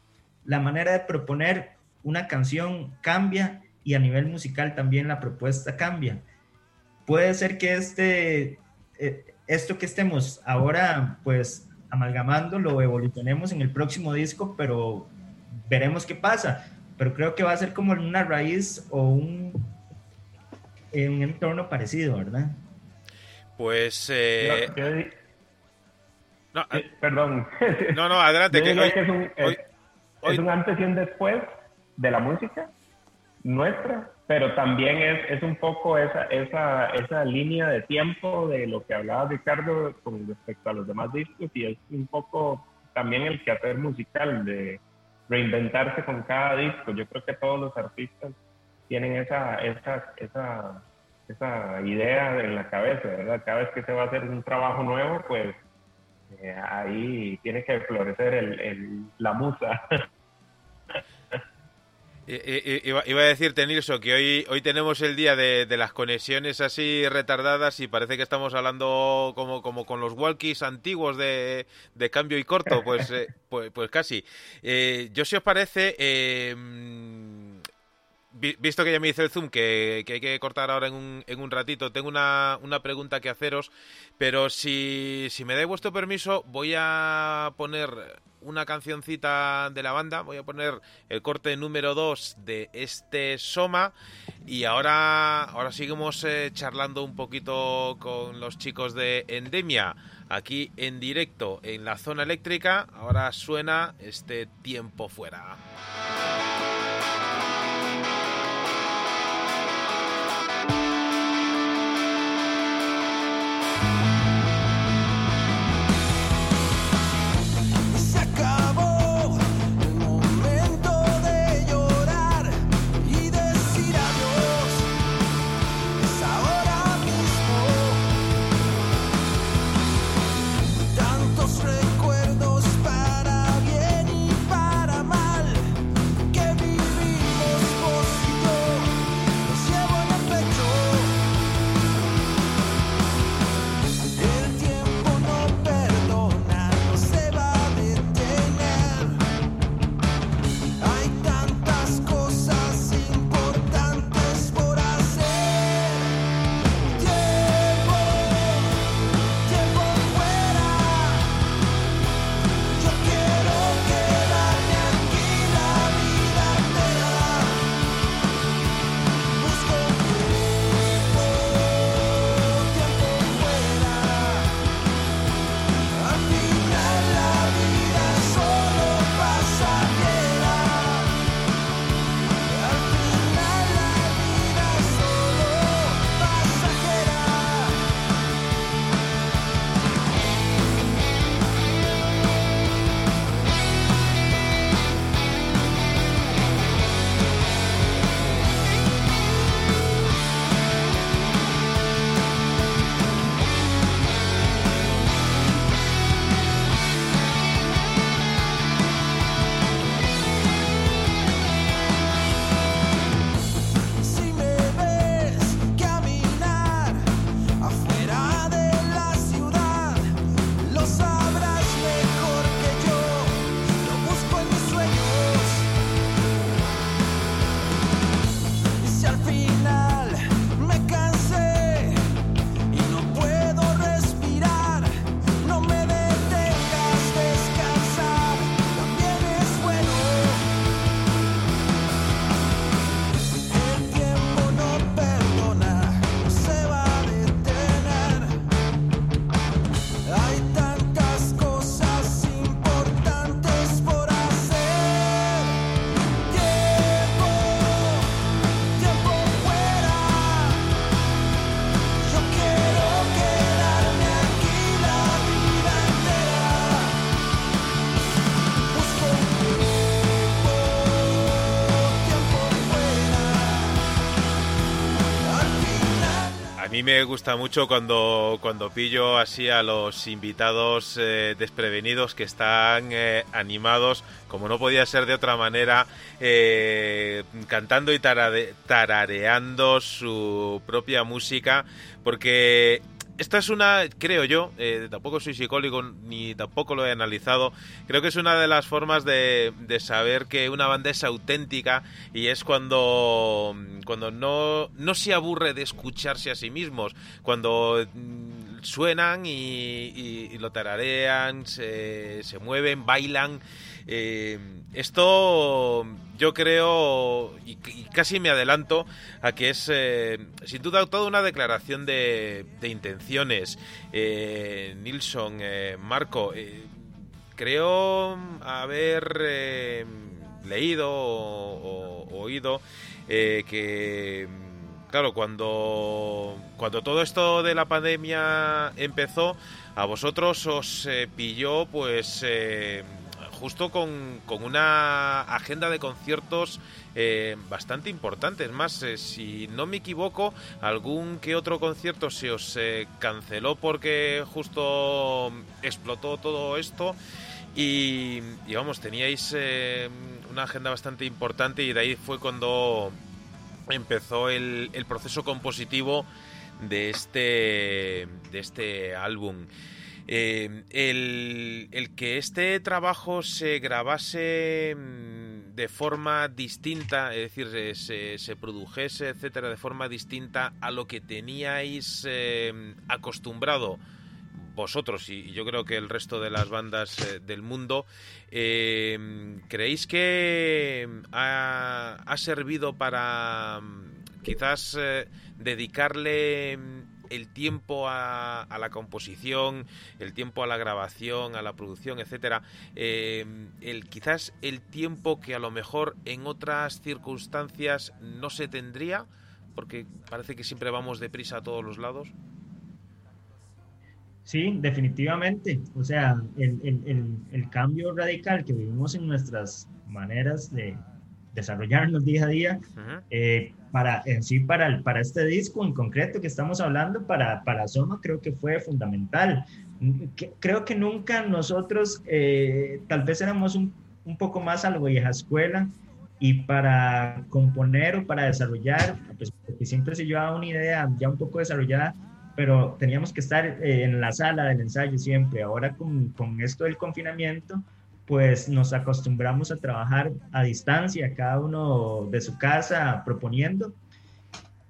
la manera de proponer una canción cambia y a nivel musical también la propuesta cambia. Puede ser que este, eh, esto que estemos ahora pues amalgamando lo evolucionemos en el próximo disco, pero veremos qué pasa. Pero creo que va a ser como una raíz o un, en un entorno parecido, ¿verdad? Pues. eh, Yo- yo di- no, eh, perdón. no, no, adelante. Yo que diría hoy- que es un, es- hoy- es hoy- un antes y un después de la música nuestra, pero también es, es un poco esa, esa, esa línea de tiempo de lo que hablaba Ricardo con respecto a los demás discos y es un poco también el quehacer musical de reinventarse con cada disco. Yo creo que todos los artistas tienen esa, esa, esa, esa idea en la cabeza, ¿verdad? Cada vez que se va a hacer un trabajo nuevo, pues eh, ahí tiene que florecer el, la musa. I- i- Iba, iba a decirte, Nilso, que hoy, hoy tenemos el día de, las conexiones así retardadas y parece que estamos hablando como, como con los walkies antiguos de, de cambio y corto, pues, eh, pues, pues casi. Eh, yo, si os parece, eh, visto que ya me dice el Zoom que, que hay que cortar ahora en un, en un ratito, tengo una, una pregunta que haceros, pero si, si me dais vuestro permiso, voy a poner una cancioncita de la banda, voy a poner el corte número 2 de este Soma y ahora, ahora seguimos eh, charlando un poquito con los chicos de Endemia aquí en directo en la zona eléctrica, ahora suena este tiempo fuera. Me gusta mucho cuando, cuando pillo así a los invitados eh, desprevenidos que están eh, animados, como no podía ser de otra manera, eh, cantando y tarade- tarareando su propia música, porque esta es una, creo yo, eh, tampoco soy psicólogo ni tampoco lo he analizado, creo que es una de las formas de, de saber que una banda es auténtica y es cuando, cuando no, no se aburre de escucharse a sí mismos, cuando mm, suenan y, y- lo tararean, se, se mueven, bailan. Eh, esto yo creo, y, casi me adelanto, a que es eh, sin duda toda una declaración de, intenciones. Eh, Nilsson, eh, Marco, eh, creo haber eh, leído o, o oído que, claro, cuando, cuando todo esto de la pandemia empezó, a vosotros os pilló pues justo con, con una agenda de conciertos eh, bastante importante. Es más, eh, si no me equivoco, algún que otro concierto se os eh, canceló porque justo explotó todo esto. Y, y vamos, teníais una agenda bastante importante y de ahí fue cuando empezó el, el proceso compositivo de este, de este álbum. Eh, el, el que este trabajo se grabase mm, de forma distinta, es decir, se, se produjese, etcétera, de forma distinta a lo que teníais eh, acostumbrado vosotros y yo creo que el resto de las bandas eh, del mundo, eh, ¿creéis que ha, ha servido para mm, quizás eh, dedicarle mm, el tiempo a, a la composición, el tiempo a la grabación, a la producción, etcétera, eh, el quizás el tiempo que a lo mejor en otras circunstancias no se tendría, porque parece que siempre vamos deprisa a todos los lados. Sí, definitivamente. O sea, el, el- el- el cambio radical que vivimos en nuestras maneras de desarrollarnos día a día, eh, para, en sí, para, el- para este disco en concreto que estamos hablando, para, para Soma, creo que fue fundamental. Que- creo que nunca nosotros, eh, tal vez éramos un, un poco más a la vieja escuela y para componer o para desarrollar, pues porque siempre se llevaba una idea ya un poco desarrollada, pero teníamos que estar eh, en la sala del ensayo siempre. Ahora con, con esto del confinamiento, pues nos acostumbramos a trabajar a distancia, cada uno de su casa proponiendo.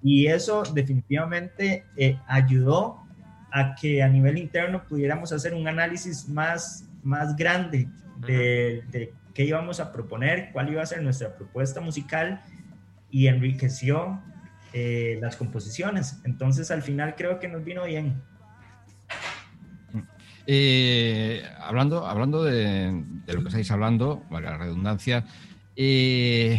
Y eso definitivamente eh, ayudó a que a nivel interno pudiéramos hacer un análisis más, más grande de, de qué íbamos a proponer, cuál iba a ser nuestra propuesta musical y enriqueció eh, las composiciones. Entonces al final creo que nos vino bien. Eh, hablando hablando de, lo que estáis hablando, valga la redundancia, eh,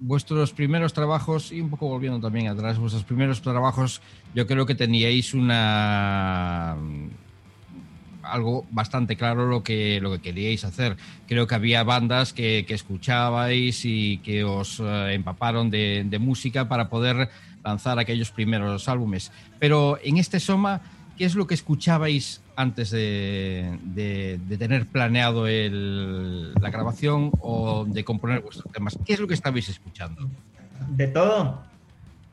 vuestros primeros trabajos, y un poco volviendo también atrás, vuestros primeros trabajos, yo creo que teníais una algo bastante claro lo que, lo que queríais hacer. Creo que había bandas que, escuchabais y que os eh, empaparon de música para poder lanzar aquellos primeros álbumes. Pero en este Soma, ¿qué es lo que escuchabais antes de, de- de tener planeado el- la grabación o de componer vuestros temas? ¿Qué es lo que estabais escuchando? de todo.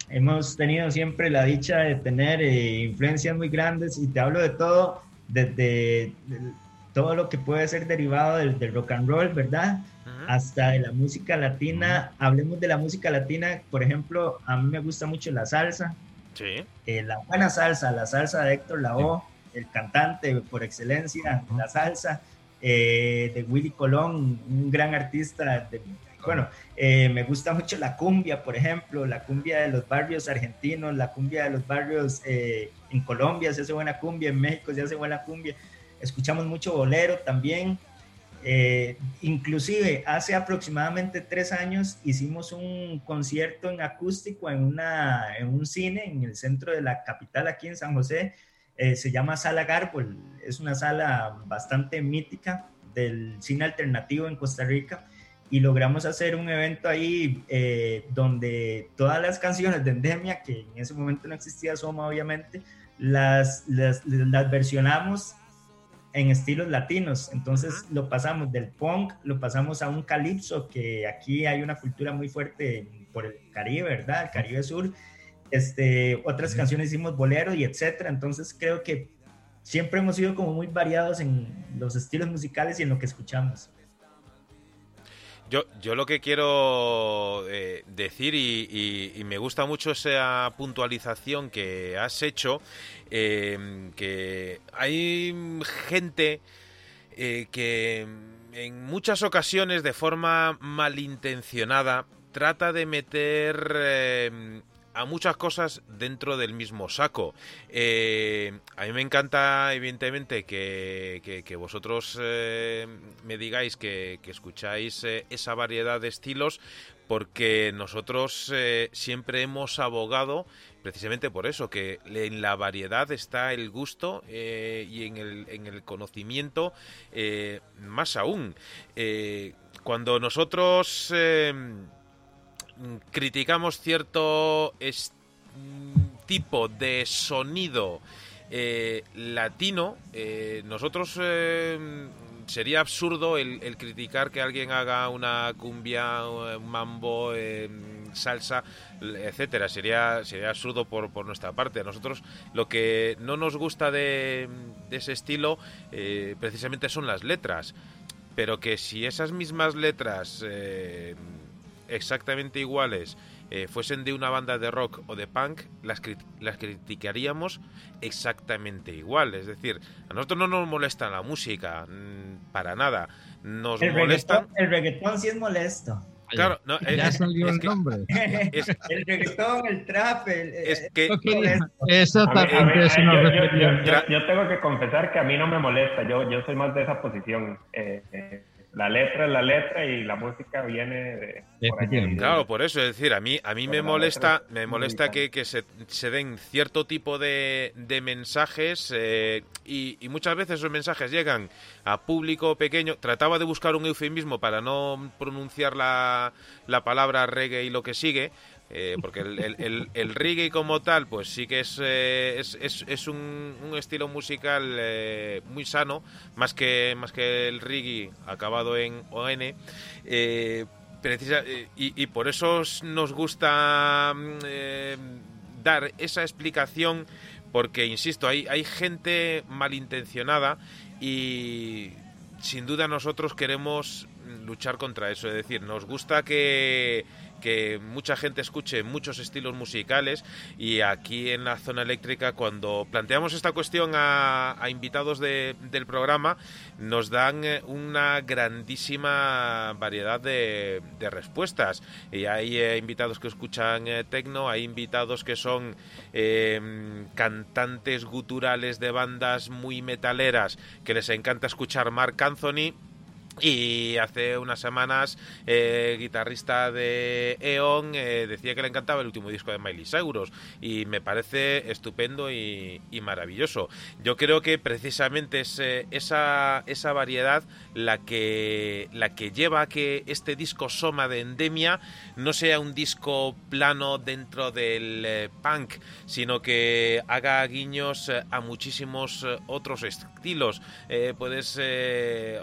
Hemos tenido siempre la dicha de tener eh, influencias muy grandes y te hablo de todo, desde del- todo lo que puede ser derivado del, del rock and roll, ¿verdad? Hasta de la música latina. Hablemos de la música latina, por ejemplo, a mí me gusta mucho la salsa, Sí. eh, la buena salsa, la salsa de Héctor Lavoe, el cantante por excelencia, la salsa eh, de Willy Colón, un gran artista. de- bueno, eh, me gusta mucho la cumbia, por ejemplo, la cumbia de los barrios argentinos, la cumbia de los barrios eh, en Colombia se hace buena cumbia, en México se hace buena cumbia. Escuchamos mucho bolero también. Eh, inclusive hace aproximadamente tres años hicimos un concierto en acústico en, una, en un cine en el centro de la capital aquí en San José. Eh, se llama Sala Garbol, es una sala bastante mítica del cine alternativo en Costa Rica y logramos hacer un evento ahí eh, donde todas las canciones de Endemia, que en ese momento no existía Soma obviamente, las, las, las versionamos en estilos latinos. Entonces lo pasamos del punk, lo pasamos a un calipso, que aquí hay una cultura muy fuerte por el Caribe, ¿verdad? El Caribe Sur. Este, otras canciones hicimos bolero y etcétera. Entonces creo que siempre hemos sido como muy variados en los estilos musicales y en lo que escuchamos. Yo, yo lo que quiero eh, decir y, me gusta mucho esa puntualización que has hecho, eh, que hay gente eh, que en muchas ocasiones de forma malintencionada trata de meter eh, a muchas cosas dentro del mismo saco. Eh, a mí me encanta, evidentemente, que, que- vosotros eh, me digáis que, que escucháis eh, esa variedad de estilos, porque nosotros siempre hemos abogado precisamente por eso, que en la variedad está el gusto y en el, en el conocimiento más aún. Cuando nosotros criticamos cierto mm, tipo de sonido eh, latino, eh, nosotros eh, sería absurdo el, criticar que alguien haga una cumbia, un mambo, eh, salsa, etcétera. Sería, sería absurdo por, por nuestra parte. Nosotros lo que no nos gusta de, de ese estilo precisamente son las letras pero que si esas mismas letras exactamente iguales eh, fuesen de una banda de rock o de punk, las, crit- las criticaríamos exactamente igual. Es decir, a nosotros no nos molesta la música, mm, para nada. Nos El reggaetón, el reggaetón sí es molesto. Claro, no, eh, Ya es- salió es el que- nombre. es- el reggaetón, el trap, el, es que Yo Exactamente, eso nos yo, yo- referíamos. yo- yo- yo tengo que confesar que a mí no me molesta, yo, yo soy más de esa posición. Eh, eh, la letra es la letra y la música viene de... por añadidura. Claro, por eso, es decir, a mí, a mí me molesta, me molesta que, que se, se den cierto tipo de, de mensajes eh, y, y muchas veces esos mensajes llegan a público pequeño. Trataba de buscar un eufemismo para no pronunciar la, la palabra reggae y lo que sigue. Eh, porque el, el, el- reggae como tal, pues sí que es, eh, es, es, un, un estilo musical eh, muy sano, más que, más que el reggae acabado en ON. precisa- y, y por eso os- nos gusta mm, dar esa explicación porque, insisto, hay, hay gente malintencionada y sin duda nosotros queremos luchar contra eso. Es decir, nos gusta que, que mucha gente escuche muchos estilos musicales y aquí en la zona eléctrica cuando planteamos esta cuestión a, invitados de- del programa nos dan eh, una grandísima variedad de, de respuestas. Y hay eh, invitados que escuchan eh, tecno, hay invitados que son eh, cantantes guturales de bandas muy metaleras que les encanta escuchar Mark Anthony y hace unas semanas, eh, guitarrista de E.ON eh, decía que le encantaba el último disco de Miley Cyrus y me parece estupendo y, y maravilloso. Yo creo que precisamente es eh, esa, esa variedad la que, la que lleva a que este disco Soma de Endemia no sea un disco plano dentro del punk, sino que haga guiños a muchísimos otros estilos. Puedes,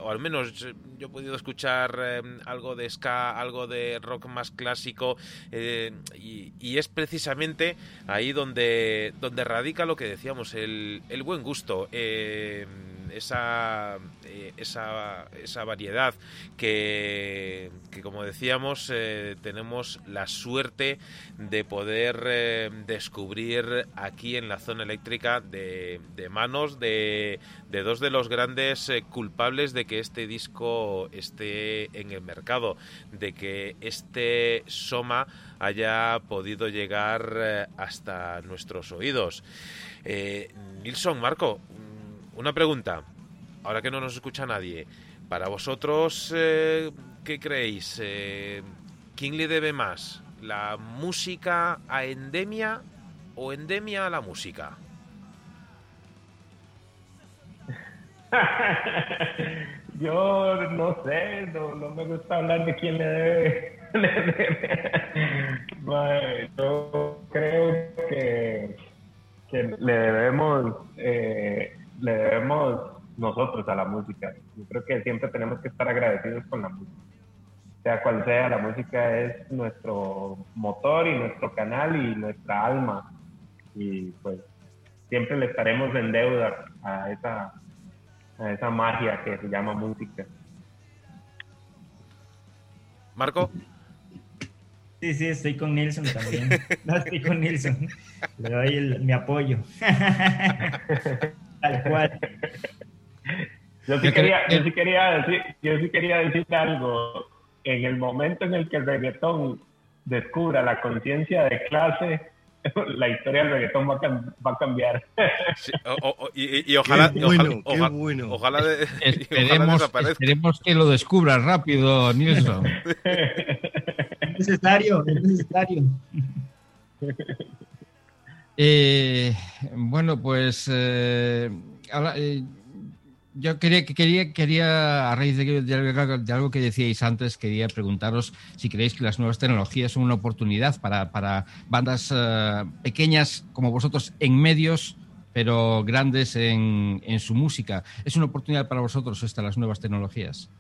o al menos yo he podido escuchar eh, algo de ska, algo de rock más clásico, eh, y, y es precisamente ahí donde, donde radica lo que decíamos, el, el buen gusto, eh, esa, eh, esa, esa variedad que, que como decíamos, eh, tenemos la suerte de poder eh, descubrir aquí en la zona eléctrica de, de manos de, de dos de los grandes culpables de que este disco esté en el mercado, de que este Soma haya podido llegar hasta nuestros oídos. Eh, Nilsson, Marco, una pregunta, ahora que no nos escucha nadie, para vosotros, eh, ¿qué creéis? Eh, ¿Quién le debe más? ¿La música a Endemia o Endemia a la música? Yo no sé, no, me gusta hablar de quién le debe. Mae, yo creo que, que le debemos, eh, le debemos nosotros a la música. Yo creo que siempre tenemos que estar agradecidos con la música. Sea cual sea, la música es nuestro motor y nuestro canal y nuestra alma. Y pues siempre le estaremos en deuda a esa, a esa magia que se llama música. Marco, Sí, sí, estoy con Nilsson también. No, estoy con Nilsson. Le doy el- mi apoyo. Tal cual. Yo sí, quería, que- yo, sí quería decir, yo sí quería decir algo. En el momento en el que el reggaetón descubra la conciencia de clase, la historia del reggaetón va a, cam- va a cambiar. sí, o- o- y, y- ojalá, Qué y ojalá, bueno, qué ojalá- bueno. ojalá de- ojalá Esperemos, desaparezca. esperemos que lo descubra rápido, Nilsson. Es necesario, es necesario. Eh, bueno, pues eh, eh, yo quería, que- quería, quería, a raíz de, de algo- que decíais antes, quería preguntaros si creéis que las nuevas tecnologías son una oportunidad para, para bandas pequeñas como vosotros en medios, pero grandes en, en su música. ¿Es una oportunidad para vosotros estas las nuevas tecnologías?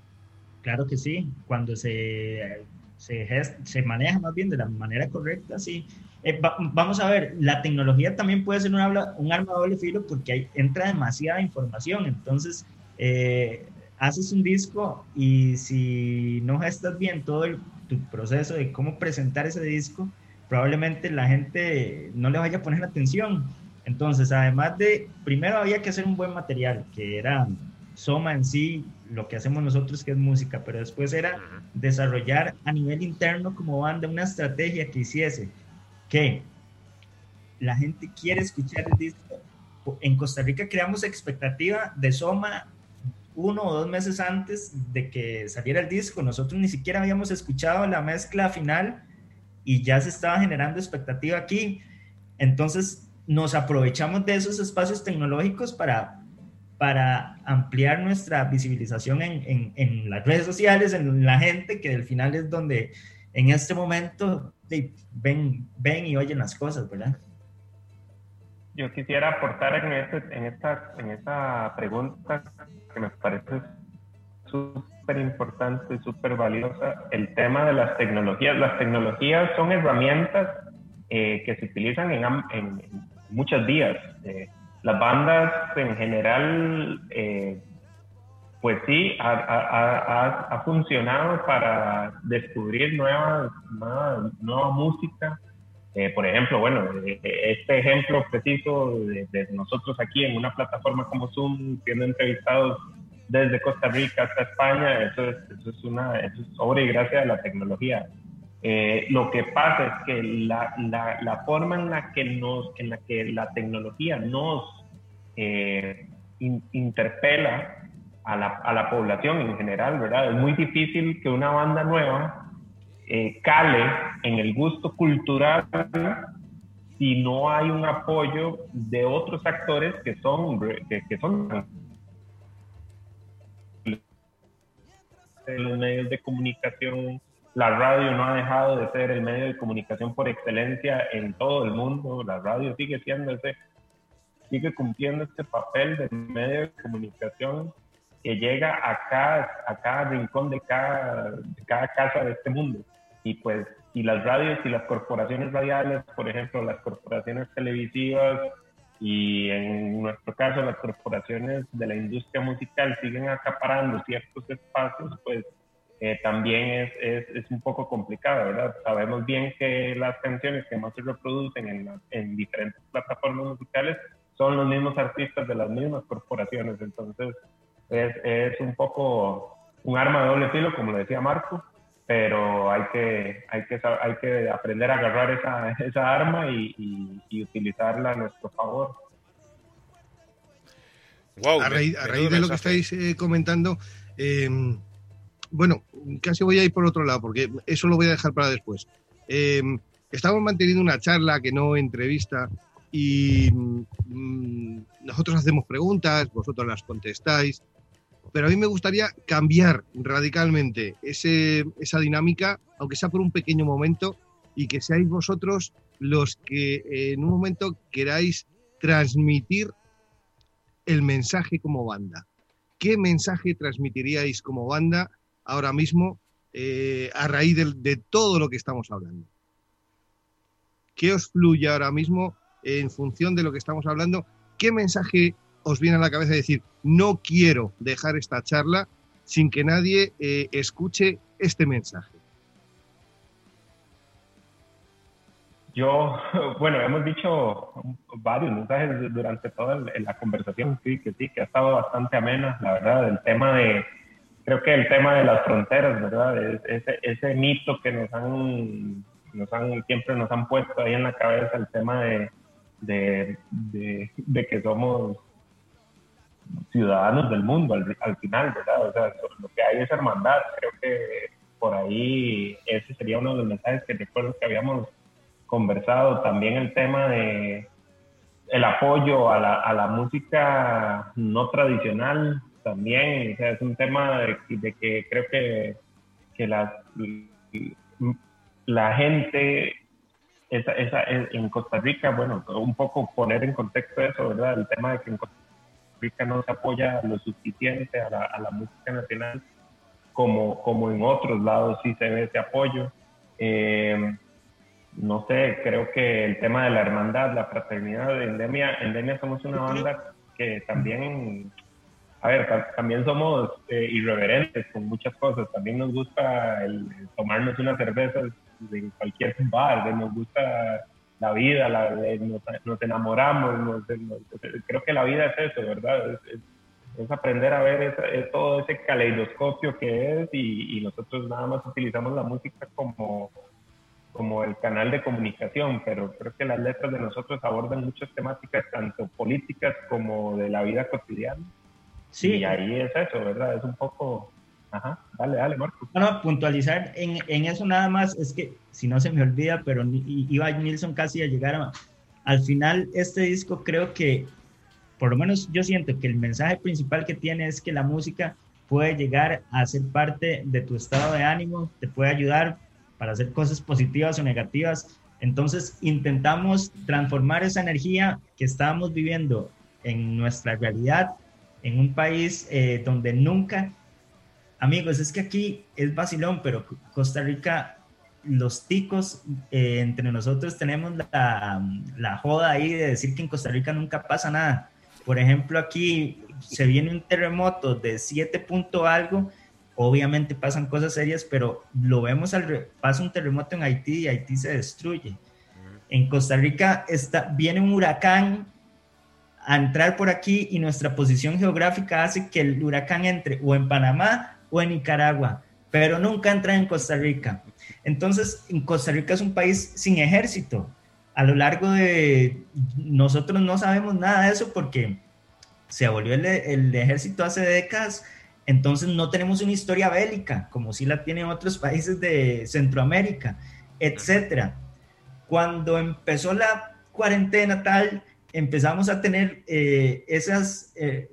Claro que sí, cuando se, se, se maneja más bien de la manera correcta, sí. Eh, va- vamos a ver, la tecnología también puede ser un, habla- un arma de doble filo porque ahí entra demasiada información, entonces eh, haces un disco y si no gestas bien todo el- tu proceso de cómo presentar ese disco, probablemente la gente no le vaya a poner atención. Entonces, además de, primero había que hacer un buen material, que era Soma en sí, lo que hacemos nosotros que es música, pero después era desarrollar a nivel interno como banda una estrategia que hiciese que la gente quiere escuchar el disco. En Costa Rica creamos expectativa de Soma uno o dos meses antes de que saliera el disco. Nosotros ni siquiera habíamos escuchado la mezcla final y ya se estaba generando expectativa aquí. Entonces nos aprovechamos de esos espacios tecnológicos para, para ampliar nuestra visibilización en, en- en las redes sociales, en la gente, que al final es donde en este momento ven, ven y oyen las cosas, ¿verdad? Yo quisiera aportar en, este- en, esta, en esta pregunta que me parece súper importante, súper valiosa, el tema de las tecnologías. Las tecnologías son herramientas eh, que se utilizan en- en muchas vías. Eh, las bandas en general, eh, pues sí, ha, ha- ha- ha- funcionado para descubrir nuevas, nueva, nueva música. Eh, por ejemplo, bueno, eh, este ejemplo preciso de, de nosotros aquí en una plataforma como Zoom, siendo entrevistados desde Costa Rica hasta España, eso es, eso es, una, eso es obra y gracia de la tecnología. Eh, lo que pasa es que la, la, la forma en la que, nos, en la, que la tecnología nos eh, in- interpela a la, a la población en general, ¿verdad? Es muy difícil que una banda nueva eh, cale en el gusto cultural si no hay un apoyo de otros actores que son, que, son los medios de comunicación. La radio no ha dejado de ser el medio de comunicación por excelencia en todo el mundo. La radio sigue siendo ese, sigue cumpliendo este papel de medio de comunicación que llega a cada, a cada rincón de cada, de cada casa de este mundo. Y pues, y las radios y las corporaciones radiales, por ejemplo, las corporaciones televisivas y en nuestro caso las corporaciones de la industria musical siguen acaparando ciertos espacios, pues eh, también es, es, es, un poco complicado, ¿verdad? Sabemos bien que las canciones que más se reproducen en, en diferentes plataformas musicales son los mismos artistas de las mismas corporaciones, entonces es, es un poco un arma de doble filo, como lo decía Marco, pero hay que, hay que, hay que aprender a agarrar esa, esa arma y, y, y, utilizarla a nuestro favor. Wow, a raíz, a raíz de lo que estáis eh, comentando, eh, bueno, casi voy a ir por otro lado, porque eso lo voy a dejar para después. Eh, estamos manteniendo una charla que no entrevista y mm, nosotros hacemos preguntas, vosotros las contestáis pero a mí me gustaría cambiar radicalmente ese, esa dinámica, aunque sea por un pequeño momento, y que seáis vosotros los que eh, en un momento queráis transmitir el mensaje como banda. ¿Qué mensaje transmitiríais como banda ahora mismo eh, a raíz de, todo lo que estamos hablando? ¿Qué os fluye ahora mismo en función de lo que estamos hablando? ¿Qué mensaje os viene a la cabeza de decir, no quiero dejar esta charla sin que nadie eh, escuche este mensaje? Yo, bueno, hemos dicho varios mensajes durante toda la conversación, sí, que sí, que ha estado bastante amena, la verdad, el tema de, creo que el tema de las fronteras, ¿verdad? Es- Ese, ese mito que nos han, nos han, siempre nos han puesto ahí en la cabeza, el tema de, de, de, que somos ciudadanos del mundo al, al final, ¿verdad? O sea, lo que hay es hermandad, creo que por ahí ese sería uno de los mensajes que recuerdo que habíamos conversado, también el tema de el apoyo a la, a la música no tradicional también, o sea, es un tema de, de que creo que, que la, la gente esa, esa, en Costa Rica, bueno, un poco poner en contexto eso, ¿verdad? El tema de que en Costa Rica no se apoya lo suficiente a la, a la música nacional como, como en otros lados sí se ve ese apoyo. Eh, no sé, creo que el tema de la hermandad, la fraternidad de Endemia, Endemia somos una banda que también, a ver, ta- también somos eh, irreverentes con muchas cosas, también nos gusta el, el tomarnos unas cervezas en cualquier bar, de- nos gusta la vida, la- nos, nos enamoramos, nos- nos- creo que la vida es eso, ¿verdad? Es, es- es aprender a ver esa- es todo ese caleidoscopio que es y, y nosotros nada más utilizamos la música como, como el canal de comunicación, pero creo que las letras de nosotros abordan muchas temáticas, tanto políticas como de la vida cotidiana. Sí. Y ahí es eso, ¿verdad? Es un poco... Ajá, dale, dale, Marco. No, no, puntualizar en, en eso nada más, es que si no se me olvida, pero iba Nilsson casi a llegar a... Al final, este disco creo que, por lo menos yo siento que el mensaje principal que tiene es que la música puede llegar a ser parte de tu estado de ánimo, te puede ayudar para hacer cosas positivas o negativas. Entonces intentamos transformar esa energía que estábamos viviendo en nuestra realidad, en un país eh, donde nunca Amigos, es que aquí es vacilón, pero Costa Rica, los ticos, eh, entre nosotros tenemos la, la joda ahí de decir que en Costa Rica nunca pasa nada. Por ejemplo, aquí se viene un terremoto de 7 punto algo, obviamente pasan cosas serias, pero lo vemos al re- pasa un terremoto en Haití y Haití se destruye. En Costa Rica está, viene un huracán a entrar por aquí y nuestra posición geográfica hace que el huracán entre o en Panamá o en Nicaragua, pero nunca entra en Costa Rica. Entonces, en Costa Rica es un país sin ejército. A lo largo de nosotros no sabemos nada de eso porque se abolió el, el ejército hace décadas, entonces no tenemos una historia bélica como sí la tienen otros países de Centroamérica, etcétera. Cuando empezó la cuarentena tal, empezamos a tener eh, esas eh,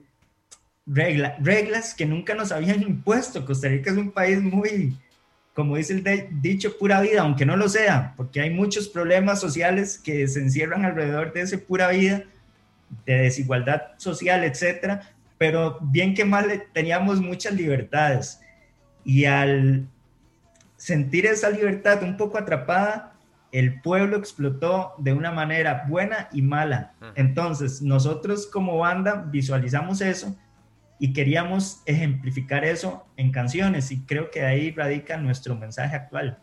regla- reglas que nunca nos habían impuesto. Costa Rica es un país muy, como dice el de- dicho, pura vida, aunque no lo sea, porque hay muchos problemas sociales que se encierran alrededor de ese pura vida, de desigualdad social, etcétera, pero bien que mal le- teníamos muchas libertades. Y al sentir esa libertad un poco atrapada, el pueblo explotó de una manera buena y mala. Entonces, nosotros como banda visualizamos eso y queríamos ejemplificar eso en canciones y creo que ahí radica nuestro mensaje actual.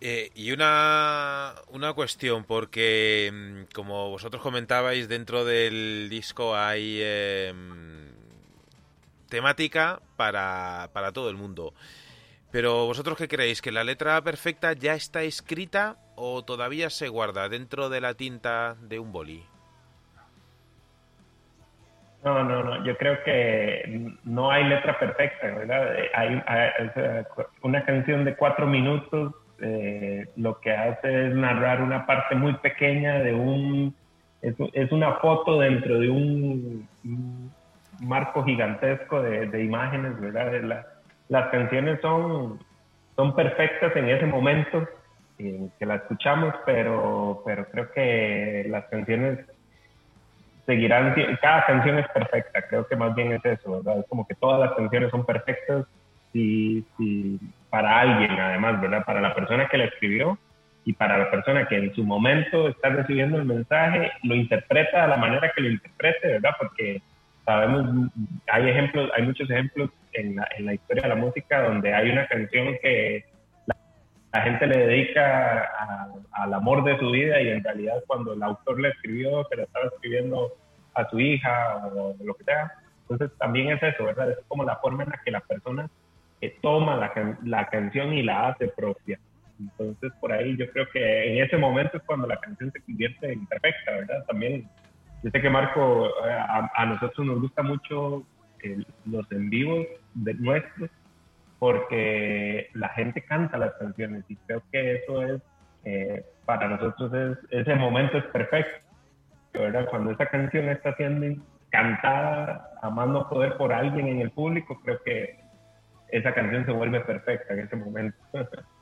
Eh, y una, una cuestión, porque mm, como vosotros comentabais, dentro del disco hay em, temática para, para todo el mundo. Pero vosotros qué creéis, que la letra perfecta ya está escrita o todavía se guarda dentro de la tinta de un boli? No, no, no. Yo creo que no hay letra perfecta, ¿verdad? Eh, Hay, una canción de cuatro minutos eh, lo que hace es narrar una parte muy pequeña de un... Es, es una foto dentro de un, marco gigantesco de, imágenes, ¿verdad? Las canciones son, son perfectas en ese momento en que la escuchamos, pero, pero creo que las canciones seguirán, cada canción es perfecta, creo que más bien es eso, ¿verdad? Es como que todas las canciones son perfectas si, si para alguien, además, ¿verdad? Para la persona que la escribió y para la persona que en su momento está recibiendo el mensaje, lo interpreta de la manera que lo interprete, ¿verdad? Porque sabemos, hay ejemplos, hay muchos ejemplos en la, en la historia de la música donde hay una canción que la, gente le dedica a- al amor de su vida y en realidad cuando el autor la escribió, se la estaba escribiendo a su hija o lo que sea. Entonces también es eso, ¿verdad? Es como la forma en la que la persona eh, toma la, la canción y la hace propia. Entonces por ahí yo creo que en ese momento es cuando la canción se convierte en perfecta, ¿verdad? También yo sé que Marco, eh, a, a nosotros nos gusta mucho eh, los en vivos de nuestros porque la gente canta las canciones y creo que eso es, eh, para nosotros es, ese momento es perfecto, ¿verdad? Cuando esa canción está siendo cantada a más no poder por alguien en el público, creo que esa canción se vuelve perfecta en ese momento.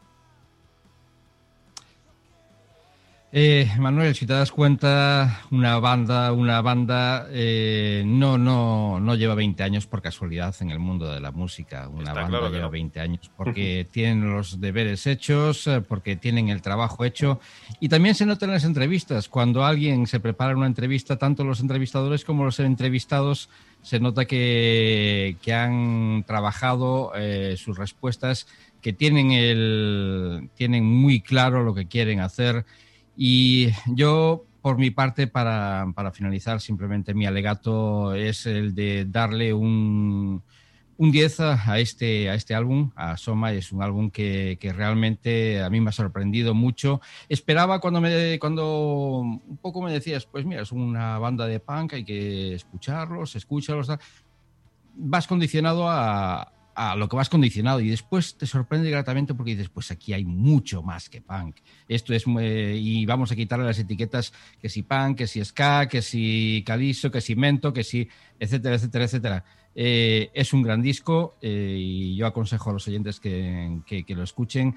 Eh, Manuel, si te das cuenta, una banda, una banda eh, no, no, no lleva 20 años por casualidad en el mundo de la música. Una Está banda claro lleva no. 20 años porque tienen los deberes hechos, eh, porque tienen el trabajo hecho. Y también se nota en las entrevistas. Cuando alguien se prepara una entrevista, tanto los entrevistadores como los entrevistados, se nota que, que han trabajado eh, sus respuestas, que tienen, el, tienen muy claro lo que quieren hacer. Y yo, por mi parte, para, para finalizar, simplemente mi alegato es el de darle un, un 10 a este, a este álbum, a Soma. Es un álbum que, que realmente a mí me ha sorprendido mucho. Esperaba cuando, me, cuando un poco me decías, pues mira, es una banda de punk, hay que escucharlos, escúchalos. Vas condicionado a, a lo que vas condicionado y después te sorprende gratamente porque dices, pues aquí hay mucho más que punk. Esto es, eh, y vamos a quitarle las etiquetas que si punk, que si ska, que si calizo, que si mento, que si, etcétera, etcétera, etcétera. Eh, es un gran disco eh, y yo aconsejo a los oyentes que, que- lo escuchen.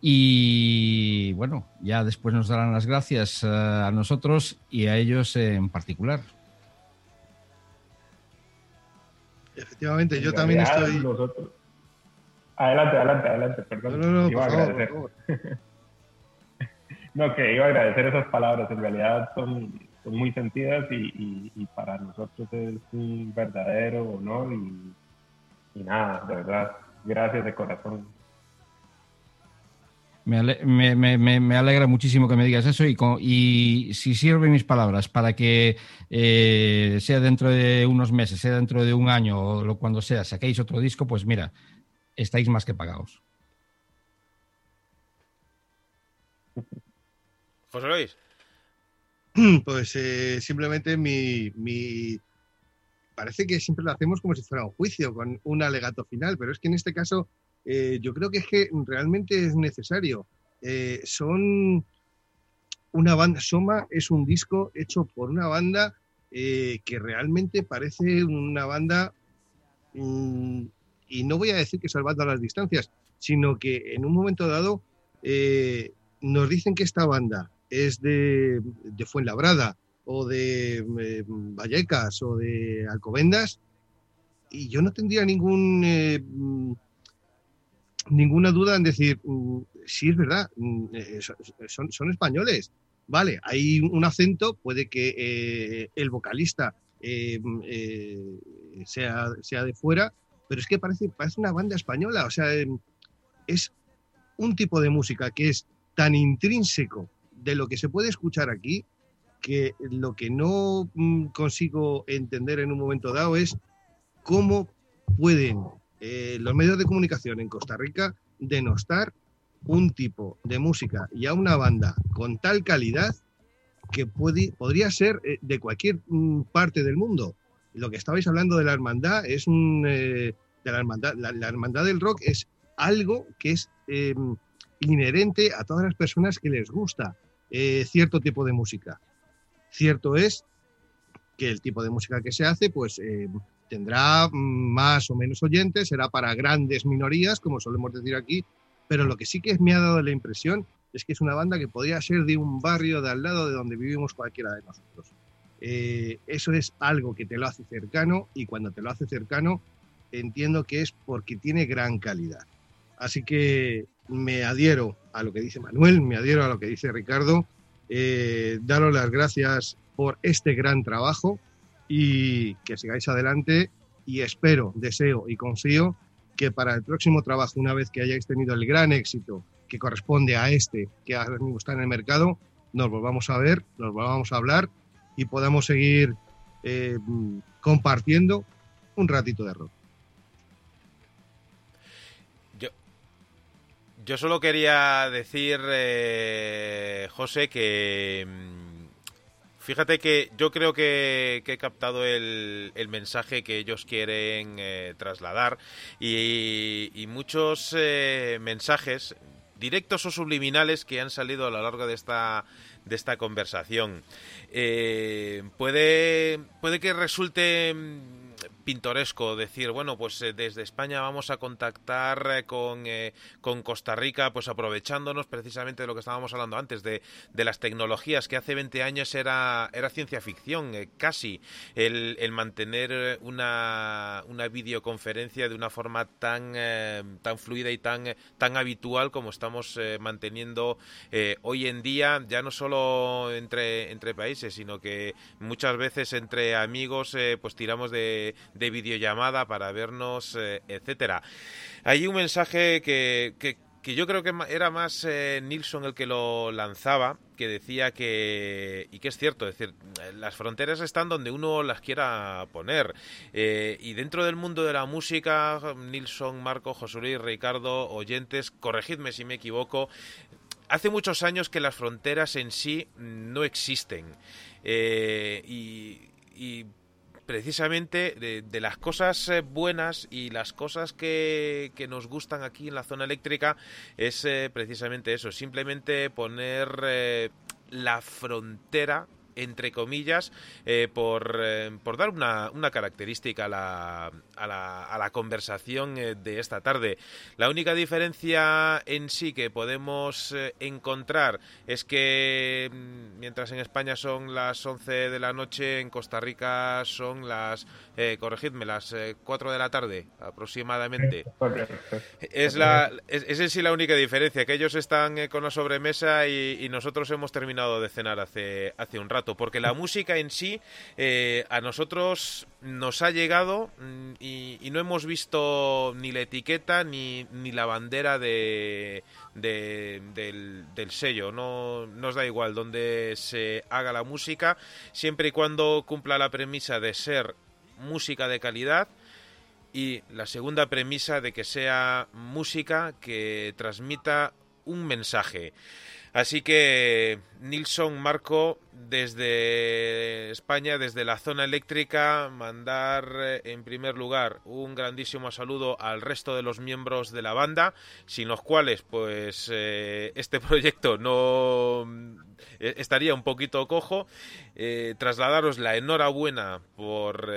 Y bueno, ya después nos darán las gracias eh, a nosotros y a ellos en particular. Efectivamente, yo también estoy. nosotros- Adelante, adelante, adelante, perdón. No, no, no, Iba a favor, agradecer. por No, que iba a agradecer esas palabras, en realidad son, son muy sentidas y, y- y para nosotros es un verdadero honor y, y nada, de verdad, gracias de corazón. Me, ale- me- me- me- me alegra muchísimo que me digas eso y si sirven mis palabras para que eh, sea dentro de unos meses, sea dentro de un año o lo, cuando sea, saquéis otro disco, pues mira, estáis más que pagados. José Luis. Pues eh, simplemente mi, mi- Parece que siempre lo hacemos como si fuera un juicio, con un alegato final, pero es que en este caso eh, yo creo que es que realmente es necesario. Eh, son una banda, Soma es un disco hecho por una banda eh, que realmente parece una banda, mm, y no voy a decir que salvando las distancias, sino que en un momento dado nos dicen que esta banda es de, de Fuenlabrada o de eh, Vallecas o de Alcobendas y yo no tendría ningún mm, ninguna duda en decir mm, sí es verdad mm, eh, son- son, españoles vale hay un acento puede que eh, el vocalista eh, mm, sea, sea de fuera pero es que parece, parece una banda española o sea em, es un tipo de música que es tan intrínseco de lo que se puede escuchar aquí que lo que no consigo entender en un momento dado es cómo pueden eh, los medios de comunicación en Costa Rica denostar un tipo de música y a una banda con tal calidad que podría ser eh, de cualquier mm, parte del mundo. Lo que estabais hablando de la hermandad es un eh, de la hermandad, la, hermandad del rock es algo que es eh, inherente a todas las personas que les gusta cierto tipo de música. Cierto es que el tipo de música que se hace, pues eh, tendrá más o menos oyentes, será para grandes minorías, como solemos decir aquí, pero lo que sí que me ha dado la impresión es que es una banda que podría ser de un barrio de al lado de donde vivimos cualquiera de nosotros. Eh, eso es algo que te lo hace cercano y cuando te lo hace cercano entiendo que es porque tiene gran calidad. Así que me adhiero a lo que dice Manuel, me adhiero a lo que dice Ricardo, eh, daros las gracias por este gran trabajo y que sigáis adelante y espero, deseo y confío que para el próximo trabajo, una vez que hayáis tenido el gran éxito que corresponde a este que ahora mismo está en el mercado, nos volvamos a ver, nos volvamos a hablar y podamos seguir eh, compartiendo un ratito de rock. Yo, yo solo quería decir, eh, José, que mm, fíjate que yo creo que, he captado el, el, mensaje que ellos quieren eh, trasladar y, y muchos eh, mensajes directos o subliminales que han salido a lo largo de esta de esta conversación. Eh, puede, puede que resulte pintoresco decir, bueno, pues eh, desde España vamos a contactar eh, con, eh, con, Costa Rica, pues aprovechándonos precisamente de lo que estábamos hablando antes, de, de las tecnologías que hace 20 años era, era ciencia ficción, eh, casi, el, el, mantener una, una videoconferencia de una forma tan, tan fluida y tan, tan habitual como estamos manteniendo hoy en día, ya no solo entre, entre países, sino que muchas veces entre amigos pues tiramos de de videollamada para vernos, eh, etcétera. Hay un mensaje que, que, yo creo que era más eh, Nilsson el que lo lanzaba, que decía que, y que es cierto, es decir, las fronteras están donde uno las quiera poner. Eh, y dentro del mundo de la música, Nilsson, Marco, José Ricardo, oyentes, corregidme si me equivoco, hace muchos años que las fronteras en sí no existen. Eh, y precisamente de, las cosas eh, buenas y las cosas que, que, nos gustan aquí en la zona eléctrica es eh, precisamente eso, simplemente poner eh, la frontera entre comillas, eh, por, eh, por, dar una, una característica a la, a la, a la conversación eh, de esta tarde. La única diferencia en sí que podemos encontrar es que mm, mientras en España son las 11 de la noche, en Costa Rica son las, corregidme, las 4 de la tarde aproximadamente. Es, la, es, es en sí la única diferencia, que ellos están con la sobremesa y, y nosotros hemos terminado de cenar hace, hace un rato porque la música en sí eh, a nosotros nos ha llegado mm, y, y, no hemos visto ni la etiqueta ni, ni la bandera de, de, del, del, sello. No nos da igual donde se haga la música, siempre y cuando cumpla la premisa de ser música de calidad y la segunda premisa de que sea música que transmita un mensaje. Así que Nilsson Marco desde España, desde la zona eléctrica, mandar eh, en primer lugar un grandísimo saludo al resto de los miembros de la banda, sin los cuales pues eh, este proyecto no eh, estaría un poquito cojo. Trasladaros la enhorabuena por,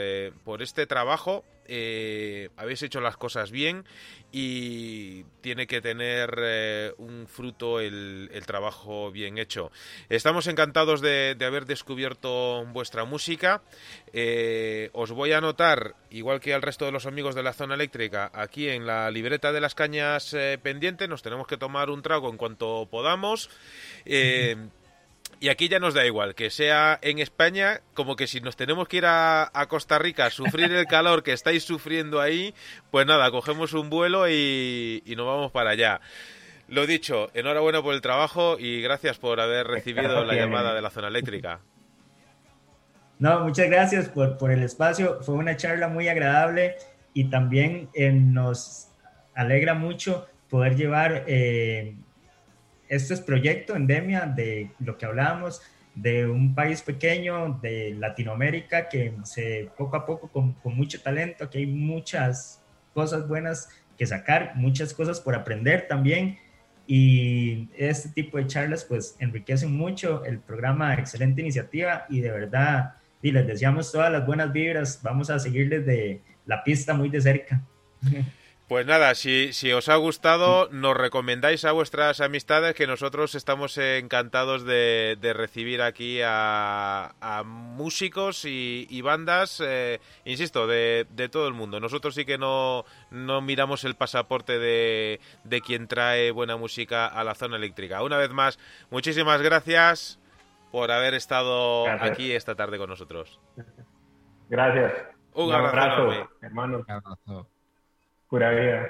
por este trabajo. Eh, habéis hecho las cosas bien y tiene que tener eh, un fruto el, trabajo bien hecho. Estamos encantados de, haber descubierto vuestra música. Eh, os voy a anotar, igual que al resto de los amigos de la zona eléctrica, aquí en la libreta de las cañas pendiente. Nos tenemos que tomar un trago en cuanto podamos. Y aquí ya nos da igual, que sea en España, como que si nos tenemos que ir a, a, Costa Rica a sufrir el calor que estáis sufriendo ahí, pues nada, cogemos un vuelo y, y nos vamos para allá. Lo dicho, enhorabuena por el trabajo y gracias por haber recibido la llamada de la zona eléctrica. No, muchas gracias por, por el espacio. Fue una charla muy agradable y también eh, nos alegra mucho poder llevar eh, este es proyecto Endemia de lo que hablábamos, de un país pequeño de Latinoamérica que se poco a poco con, con, mucho talento, que hay muchas cosas buenas que sacar, muchas cosas por aprender también y este tipo de charlas pues enriquecen mucho el programa, excelente iniciativa y de verdad y les deseamos todas las buenas vibras. Vamos a seguir desde la pista muy de cerca. Pues nada, si, si os ha gustado, nos recomendáis a vuestras amistades que nosotros estamos encantados de, de recibir aquí a, a músicos y, y bandas, eh, insisto, de, de todo el mundo. Nosotros sí que no, no miramos el pasaporte de, de quien trae buena música a la zona eléctrica. Una vez más, muchísimas gracias por haber estado Gracias. aquí esta tarde con nosotros. Gracias. Un abrazo enorme. hermano. Un abrazo. Pura vida.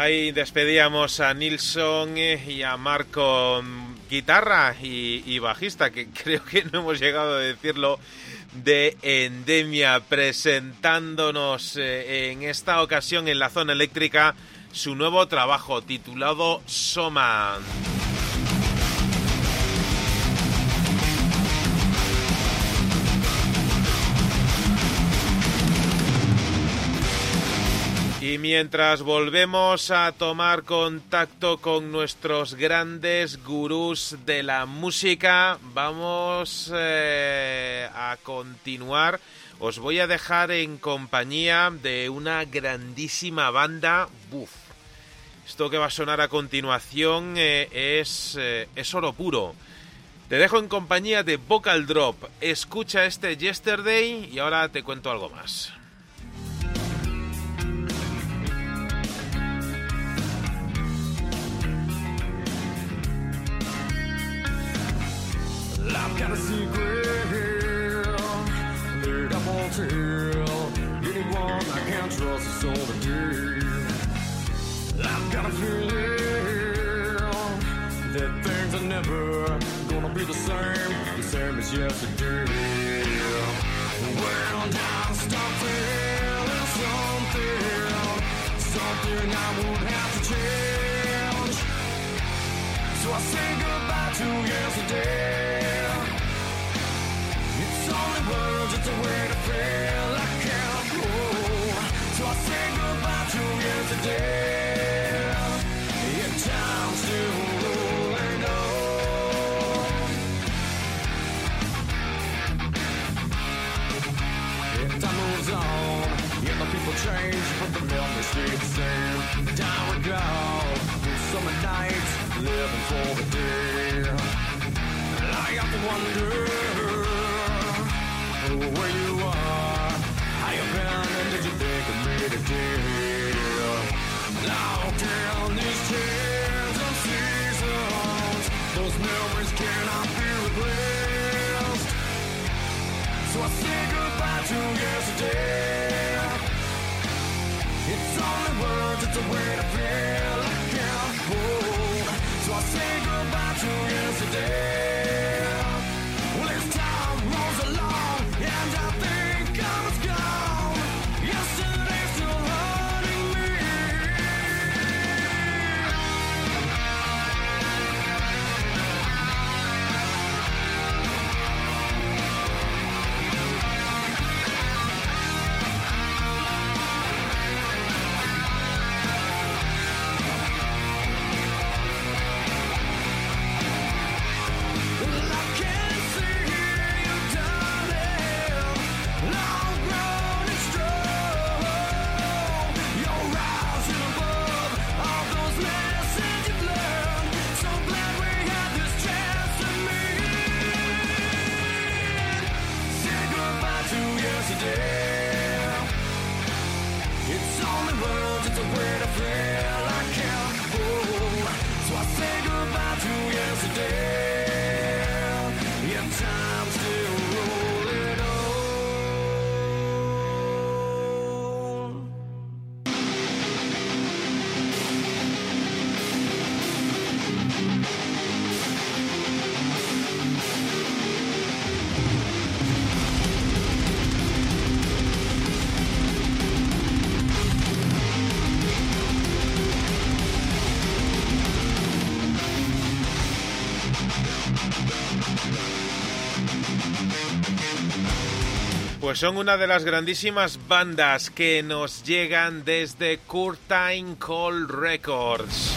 Ahí despedíamos a Nilsson eh, y a Marco mm, guitarra y, bajista, que creo que no hemos llegado a decirlo, de Endemia, presentándonos eh, en esta ocasión en la zona eléctrica su nuevo trabajo titulado Soma. Mientras volvemos a tomar contacto con nuestros grandes gurús de la música, vamos eh, a continuar os voy a dejar en compañía de una grandísima banda. Buf. Esto que va a sonar a continuación eh, es, eh, es oro puro. Te dejo en compañía de Vocal Drop. Escucha este Yesterday y ahora te cuento algo más. I've got a secret that I won't tell anyone I can't trust is all the deal. I've got a feeling that things are never gonna be the same, the same as yesterday. Well, now stop feeling something, something I won't have to change. So I say goodbye to yesterday. Only words, it's a way to feel I can't go. So I say goodbye to yesterday. Still on. Time moves on. The people change, but the memories stay the same. Down. Summer nights, living for the day. I to wonder where you are, how you been, and did you think of me today? Now down these tears and seasons, those memories cannot be replaced. So I say goodbye to yesterday. It's only words, it's a way to feel I can't hold. So I say goodbye to yesterday. Pues son una de las grandísimas bandas que nos llegan desde Curtain Call Records.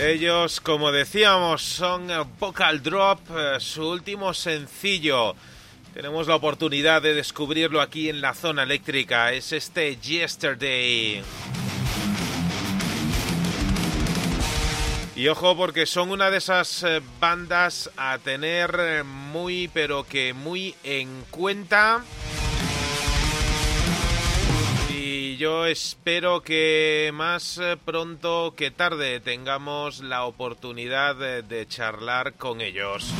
Ellos, como decíamos, son Vocal Drop, eh, su último sencillo. Tenemos la oportunidad de descubrirlo aquí en la zona eléctrica. Es este Yesterday. Y ojo porque son una de esas eh, bandas a tener eh, muy pero que muy en cuenta. Y yo espero que más eh, pronto que tarde tengamos la oportunidad de, de charlar con ellos.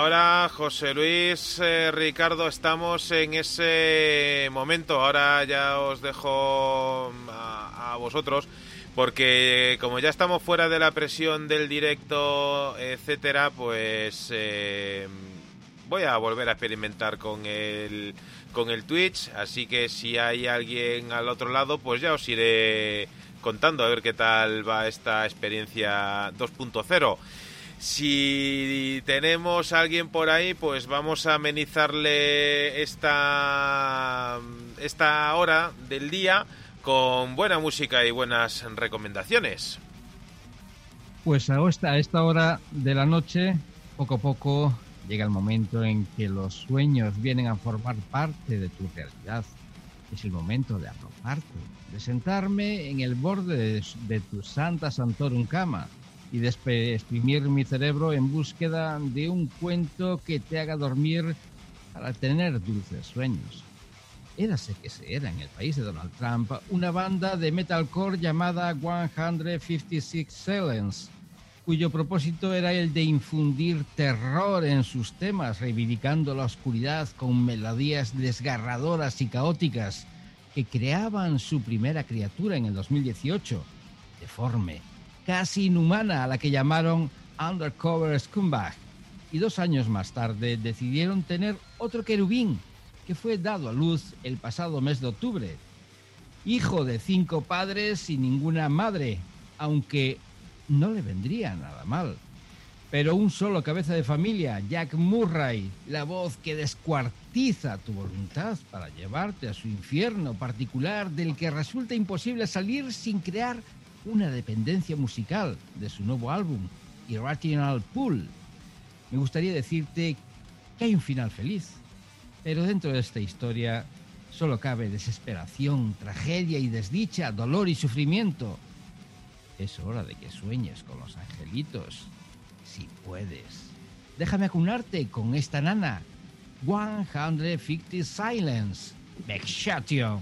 Ahora, José Luis, eh, Ricardo, estamos en ese momento. Ahora ya os dejo mm, a, vosotros, porque como ya estamos fuera de la presión del directo, etcétera, pues eh, voy a volver a experimentar con el con el Twitch. Así que si hay alguien al otro lado, pues ya os iré contando a ver qué tal va esta experiencia 2.0. Si tenemos alguien por ahí, pues vamos a esta, esta hora del día con buena música y buenas recomendaciones. Pues a esta, esta hora de la noche, poco a poco llega el momento en que los sueños vienen a formar parte de tu realidad. Es el momento de arroparte, de sentarme en el borde de, de tu Santa Santorum cama y exprimir mi cerebro en búsqueda de un cuento que te haga dormir para tener dulces sueños. Érase que se era en el país de Donald Trump una banda de metalcore llamada 156 Silence, cuyo propósito era el de infundir terror en sus temas, reivindicando la oscuridad con melodías desgarradoras y caóticas que creaban su primera criatura en el 2018, deforme, casi inhumana, a la que llamaron Undercover Scumbag. Y dos años más tarde decidieron tener otro querubín, que fue dado a luz el pasado mes de octubre. Hijo de cinco padres y ninguna madre, aunque no le vendría nada mal. Pero un solo cabeza de familia, Jack Murray, la voz que descuartiza tu voluntad para llevarte a su infierno particular del que resulta imposible salir sin crear una dependencia musical de su nuevo álbum, Irrational Pool. Me gustaría decirte que hay un final feliz, pero dentro de esta historia solo cabe desesperación, tragedia y desdicha, dolor y sufrimiento. Es hora de que sueñes con los angelitos, si puedes. Déjame acunarte con esta nana. 150 Silence, Vexation.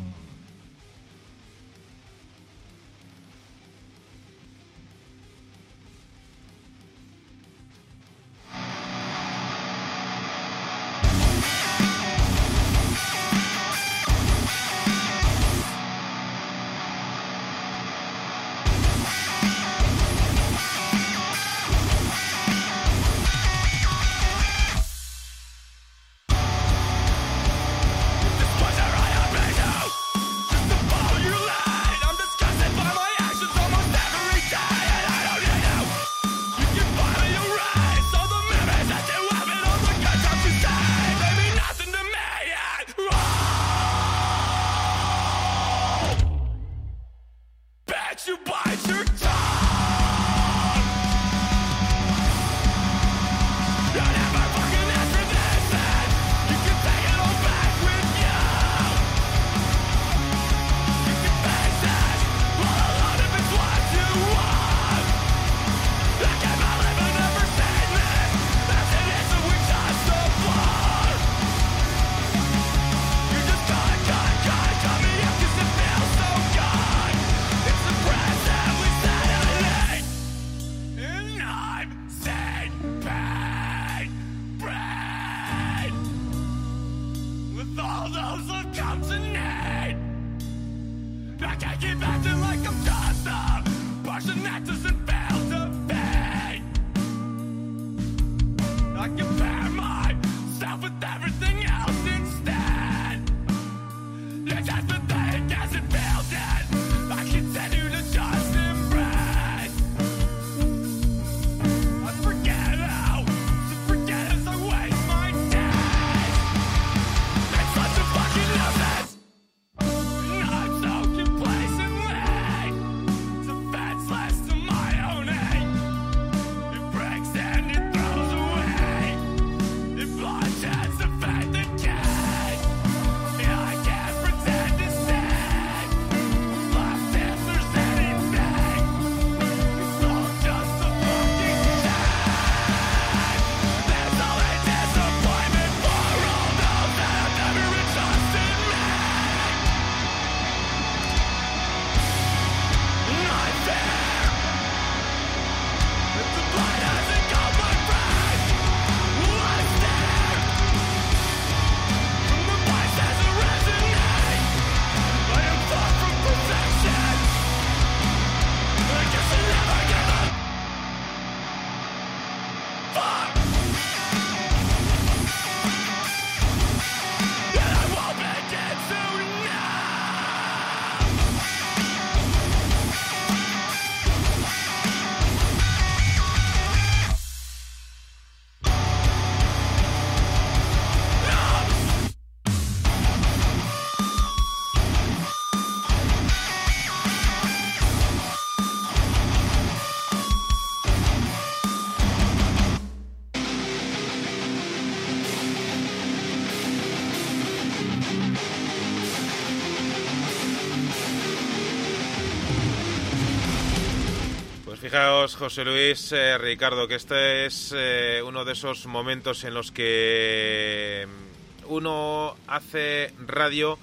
José Luis, eh, Ricardo, que este es eh, uno de esos momentos en los que mm, uno hace radio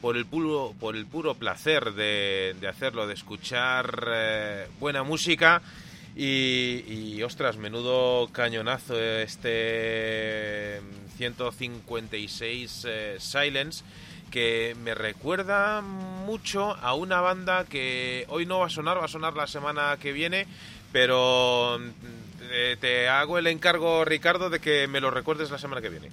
por el puro, por el puro placer de, hacerlo, de escuchar eh, buena música. Y, ostras, menudo cañonazo este 156 eh, Silence que me recuerda mucho a una banda que hoy no va a sonar, va a sonar la semana que viene, pero eh, te hago el encargo, Ricardo, de que me lo recuerdes la semana que viene.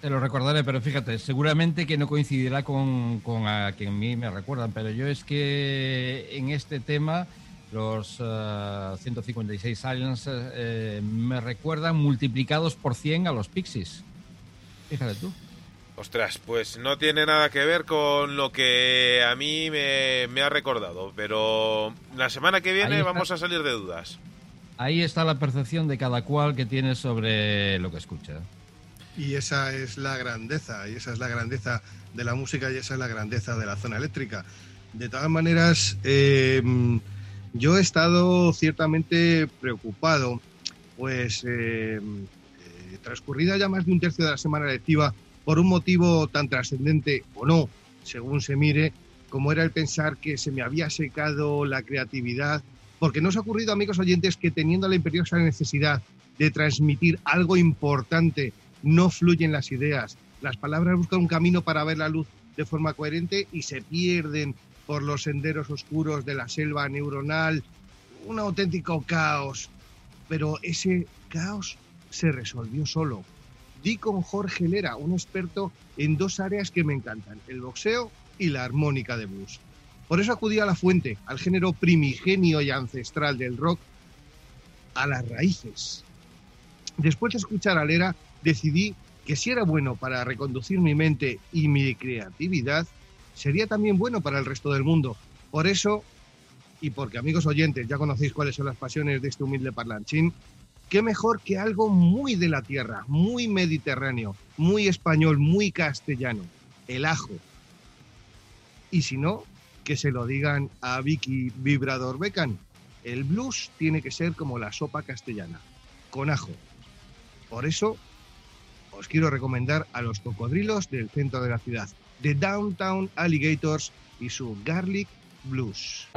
Te lo recordaré, pero fíjate, seguramente que no coincidirá con, con a quien a mí me recuerdan, pero yo es que en este tema los uh, 156 Silence eh, me recuerdan multiplicados por 100 a los Pixies. Fíjate tú. Ostras, pues no tiene nada que ver con lo que a mí me, me ha recordado, pero la semana que viene vamos a salir de dudas. Ahí está la percepción de cada cual que tiene sobre lo que escucha. Y esa es la grandeza, y esa es la grandeza de la música y esa es la grandeza de la zona eléctrica. De todas maneras, eh, yo he estado ciertamente preocupado, pues eh, eh, transcurrida ya más de un tercio de la semana lectiva, por un motivo tan trascendente o no, según se mire, como era el pensar que se me había secado la creatividad, porque nos ha ocurrido, amigos oyentes, que teniendo la imperiosa necesidad de transmitir algo importante, no fluyen las ideas, las palabras buscan un camino para ver la luz de forma coherente y se pierden por los senderos oscuros de la selva neuronal, un auténtico caos. Pero ese caos se resolvió solo. Di con Jorge Lera, un experto en dos áreas que me encantan, el boxeo y la armónica de blues. Por eso acudí a la fuente, al género primigenio y ancestral del rock, a las raíces. Después de escuchar a Lera, decidí que si era bueno para reconducir mi mente y mi creatividad, sería también bueno para el resto del mundo. Por eso, y porque amigos oyentes ya conocéis cuáles son las pasiones de este humilde parlanchín, qué mejor que algo muy de la tierra, muy mediterráneo, muy español, muy castellano, el ajo. Y si no, que se lo digan a Vicky Vibrador Becan. El blues tiene que ser como la sopa castellana, con ajo. Por eso, os quiero recomendar a los cocodrilos del centro de la ciudad, The Downtown Alligators y su Garlic Blues.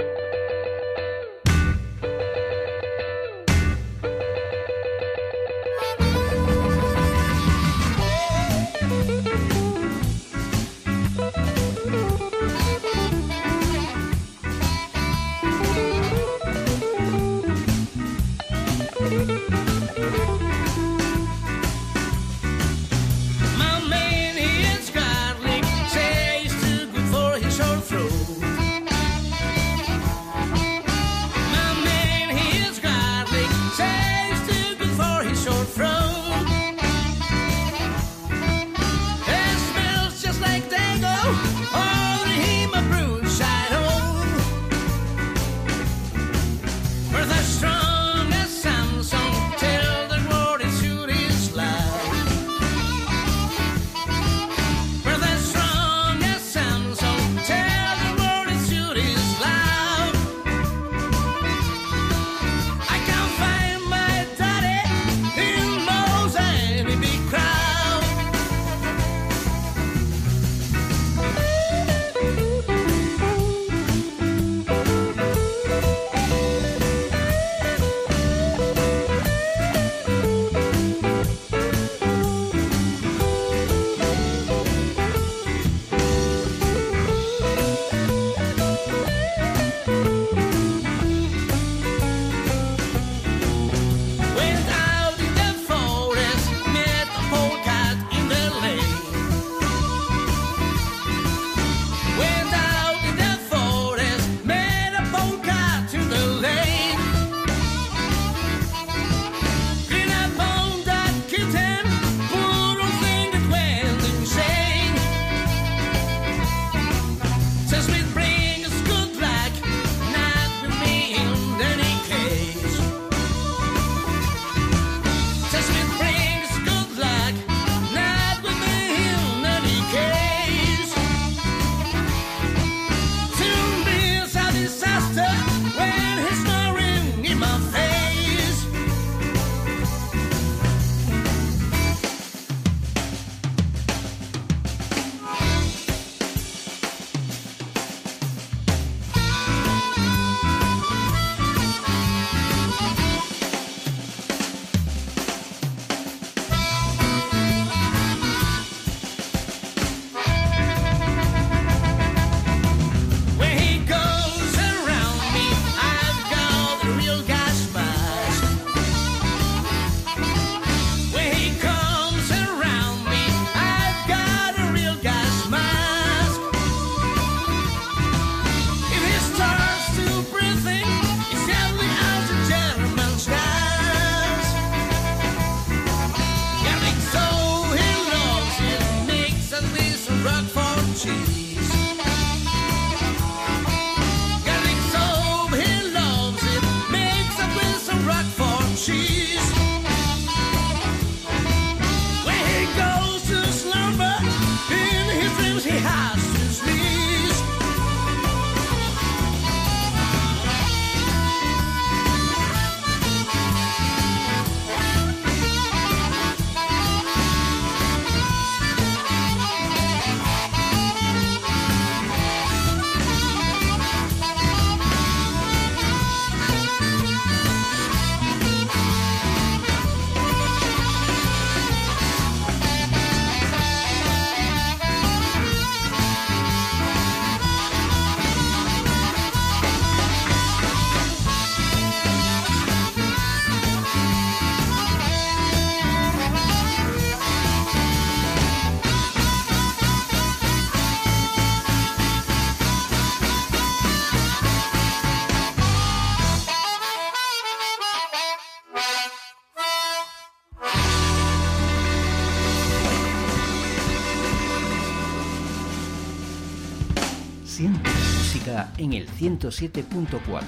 En el 107.4.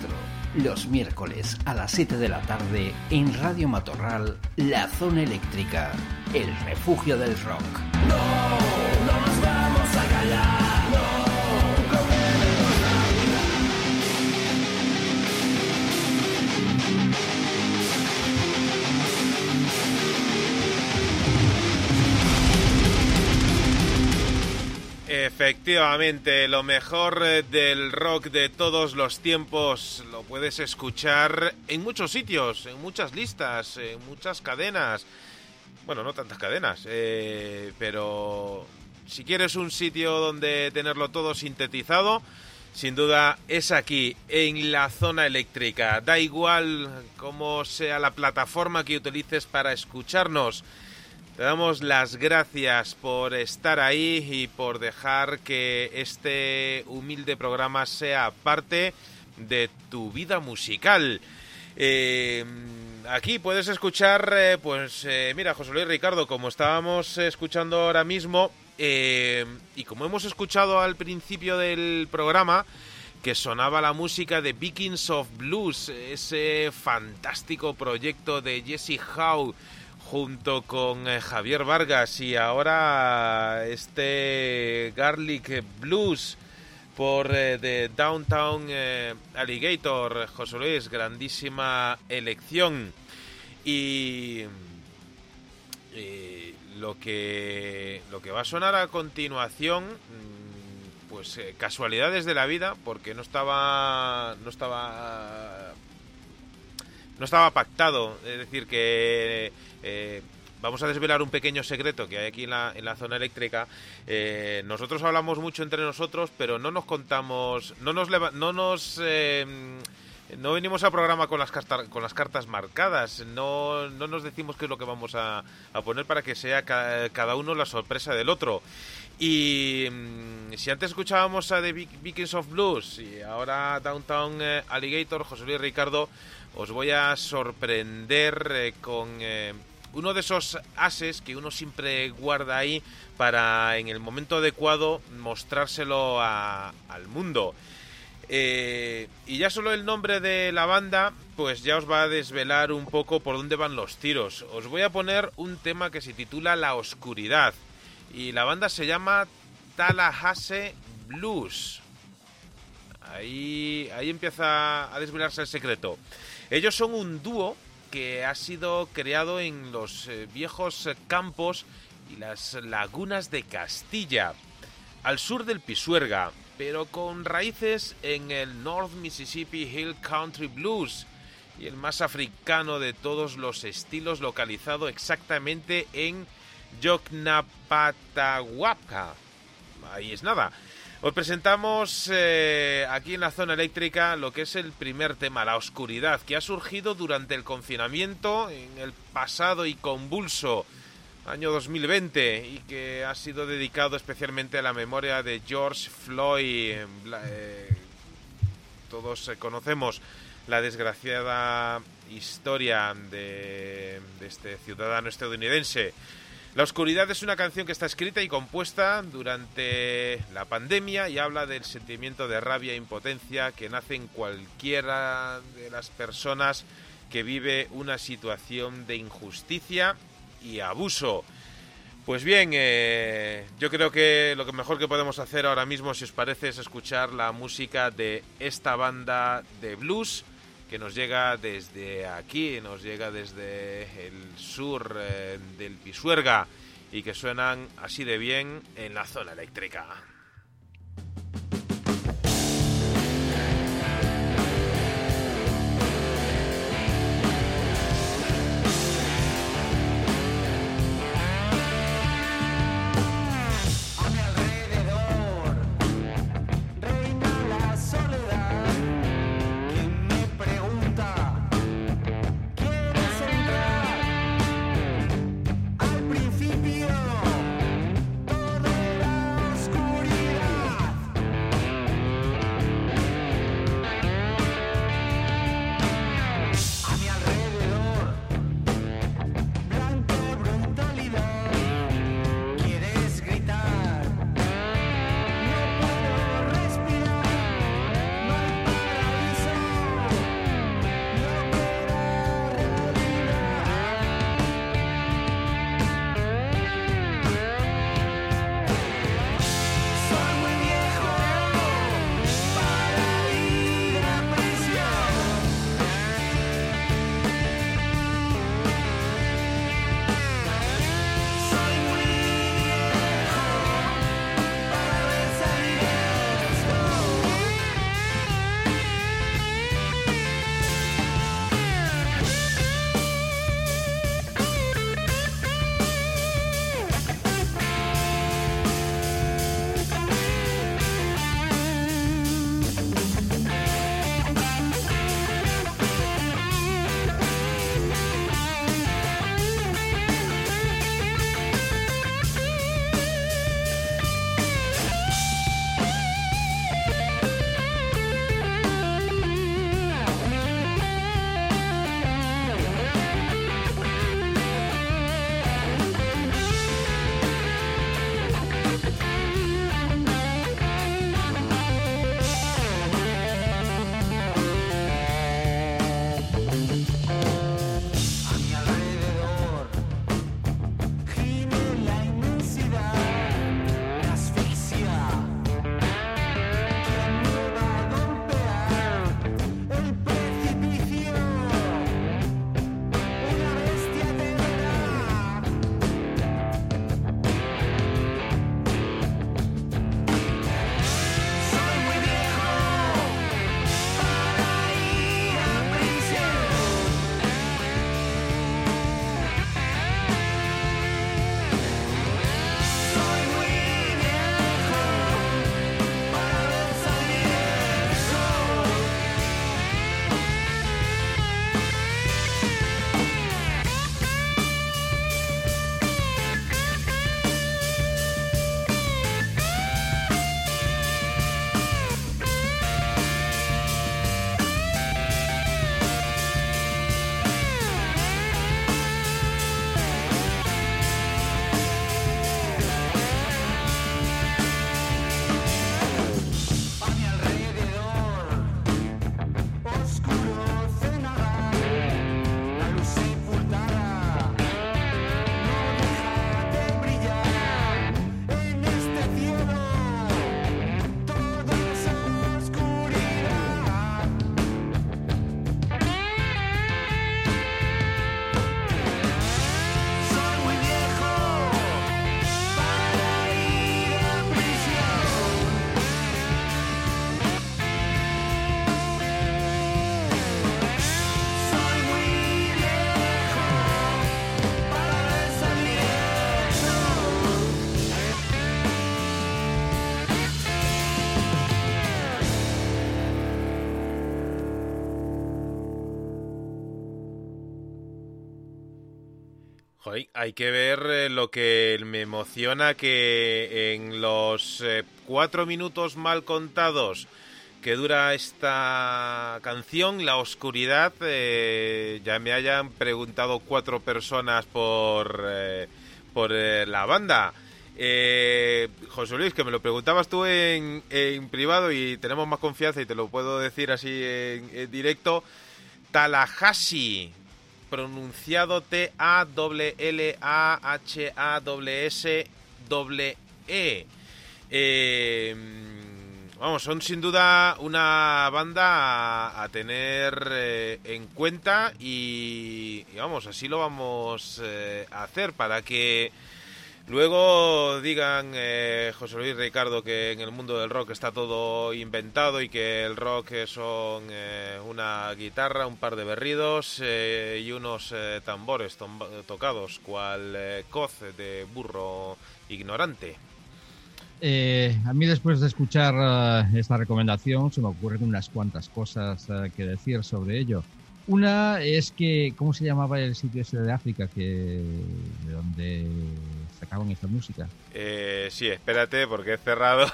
Los miércoles a las 7 de la tarde en Radio Matorral, La Zona Eléctrica, el refugio del rock. Efectivamente, lo mejor eh, del rock de todos los tiempos lo puedes escuchar en muchos sitios, en muchas listas, en muchas cadenas. Bueno, no tantas cadenas, eh, pero si quieres un sitio donde tenerlo todo sintetizado, sin duda es aquí, en la zona eléctrica. Da igual cómo sea la plataforma que utilices para escucharnos. Te damos las gracias por estar ahí y por dejar que este humilde programa sea parte de tu vida musical. Eh, aquí puedes escuchar, eh, pues eh, mira, José Luis Ricardo, como estábamos escuchando ahora mismo, y como hemos escuchado al principio del programa, que sonaba la música de Vikings of Blues, ese fantástico proyecto de Jesse Howe junto con eh, Javier Vargas y ahora este Garlic Blues por eh, de Downtown eh, Alligator, José Luis, grandísima elección. Y eh, lo que lo que va a sonar a continuación mm, pues eh, casualidades de la vida porque no estaba no estaba no estaba pactado es decir que eh, vamos a desvelar un pequeño secreto que hay aquí en la, en la zona eléctrica Eh, nosotros hablamos mucho entre nosotros pero no nos contamos no nos leva- no nos eh, no venimos al programa con las, cartas con las cartas marcadas, no, no nos decimos qué es lo que vamos a, a poner para que sea ca- cada uno la sorpresa del otro. Y mm, si antes escuchábamos a The Vikings of Blues y ahora Downtown eh, Alligator, José Luis Ricardo, os voy a sorprender con uno de esos ases que uno siempre guarda ahí para en el momento adecuado mostrárselo al mundo. Eh, y ya solo el nombre de la banda, pues ya os va a desvelar un poco por dónde van los tiros. Os voy a poner un tema que se titula La Oscuridad. Y la banda se llama Tallahassee Blues. Ahí, ahí empieza a desvelarse el secreto. Ellos son un dúo que ha sido creado en los eh, viejos campos y las lagunas de Castilla, al sur del Pisuerga, pero con raíces en el North Mississippi Hill Country Blues y el más africano de todos los estilos localizado exactamente en Yoknapatahuaca. Ahí es nada. Os presentamos eh, aquí en la zona eléctrica lo que es el primer tema, la oscuridad, que ha surgido durante el confinamiento en el pasado y convulso año 2020 y que ha sido dedicado especialmente a la memoria de George Floyd. eh, eh, todos conocemos la desgraciada historia de este ciudadano estadounidense. La oscuridad es una canción que está escrita y compuesta durante la pandemia y habla del sentimiento de rabia e impotencia que nace en cualquiera de las personas que vive una situación de injusticia y abuso. Pues bien, eh, yo creo que lo que mejor que podemos hacer ahora mismo, si os parece, es escuchar la música de esta banda de blues que nos llega desde aquí, nos llega desde el sur eh, del Pisuerga y que suenan así de bien en la zona eléctrica. Hay que ver eh, lo que me emociona que en los eh, cuatro minutos mal contados que dura esta canción, La Oscuridad, eh, ya me hayan preguntado cuatro personas por, por la banda. José Luis, que me lo preguntabas tú en, en privado y tenemos más confianza y te lo puedo decir así en, en directo. Tallahassee, pronunciado T-A-L-L-A-H-A-S-S-E. Eh, vamos, son sin duda una banda a, tener eh, en cuenta y, y vamos, así lo vamos eh, a hacer para que luego digan eh, José Luis Ricardo que en el mundo del rock está todo inventado y que el rock son eh, una guitarra, un par de berridos eh, y unos eh, tambores tocados, cual coz de burro ignorante. A mí después de escuchar esta recomendación se me ocurren unas cuantas cosas que decir sobre ello. Una es que, ¿cómo se llamaba el sitio ese de África que, de donde sacaban esta música? Eh, sí, espérate porque he cerrado.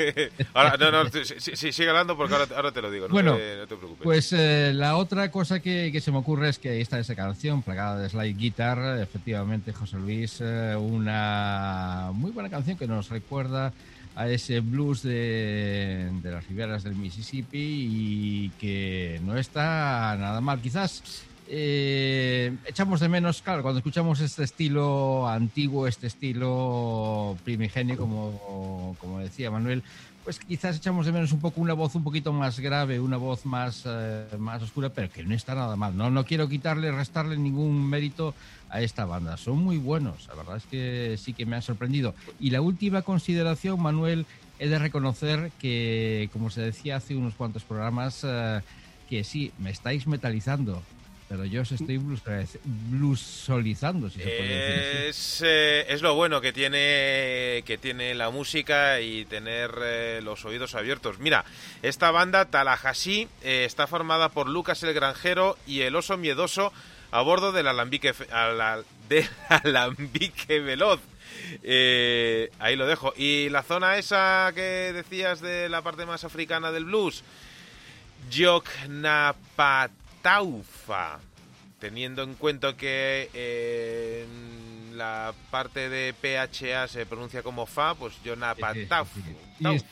ahora, no, no, sí, sí, sigue hablando porque ahora, ahora te lo digo, no, Bueno, te, no te preocupes. Pues eh, la otra cosa que, que se me ocurre es que ahí está esa canción, plagada de slide guitar, efectivamente, José Luis, eh, una muy buena canción que nos recuerda a ese blues de, de las riberas del Mississippi y que no está nada mal. Quizás eh, echamos de menos, claro, cuando escuchamos este estilo antiguo, este estilo primigenio, como, como decía Manuel, pues quizás echamos de menos un poco una voz un poquito más grave, una voz más, eh, más oscura, pero que no está nada mal. No, no quiero quitarle, restarle ningún mérito a esta banda. Son muy buenos, la verdad es que sí que me han sorprendido. Y la última consideración, Manuel, he de reconocer que, como se decía hace unos cuantos programas, eh, que sí, me estáis metalizando, pero yo os estoy blues, bluesolizando, si se puede decir. Es, eh, es lo bueno que tiene que tiene la música y tener eh, los oídos abiertos. Mira, esta banda Tallahassee eh, está formada por Lucas el Granjero y el Oso Miedoso a bordo del alambique, ala- del alambique veloz. Ahí lo dejo. Y la zona esa que decías de la parte más africana del blues, Yoknapataufa, teniendo en cuenta que eh, en la parte de PHA se pronuncia como fa, pues Yoknapataufa. Sí, es-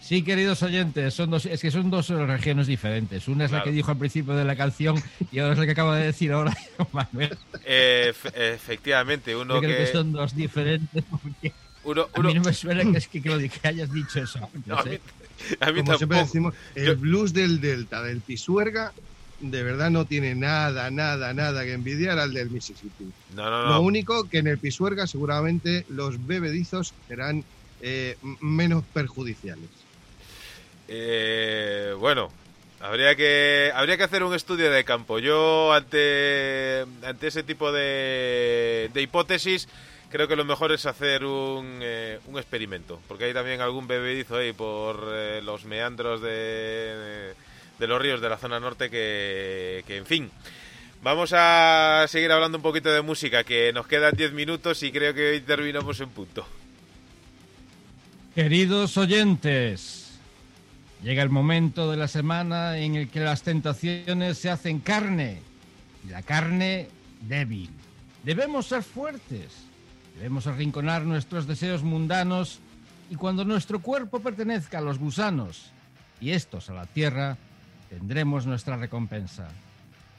Sí, queridos oyentes, son dos, es que son dos regiones diferentes. Una es la Claro. que dijo al principio de la canción y ahora es la que acaba de decir ahora Manuel. Eh, efe- efectivamente, uno Yo creo que... que... son dos diferentes porque Uno, a mí uno- no me suena que, es que, que lo que hayas dicho eso. No No, a sé. mí- a mí Como siempre tampoco. decimos, el blues del Delta, del Pisuerga, de verdad no tiene nada, nada, nada que envidiar al del Mississippi. No, no, Lo único que en el Pisuerga seguramente los bebedizos serán eh, menos perjudiciales. Eh, bueno, habría que habría que hacer un estudio de campo. Yo ante ante ese tipo de, de hipótesis creo que lo mejor es hacer un, eh, un experimento, porque hay también algún bebedizo ahí por eh, los meandros de, de los ríos de la zona norte que, que en fin. Vamos a seguir hablando un poquito de música, que nos quedan 10 minutos y creo que hoy terminamos en punto. Queridos oyentes, llega el momento de la semana en el que las tentaciones se hacen carne y la carne débil. Debemos ser fuertes, debemos arrinconar nuestros deseos mundanos y cuando nuestro cuerpo pertenezca a los gusanos y estos a la tierra, tendremos nuestra recompensa.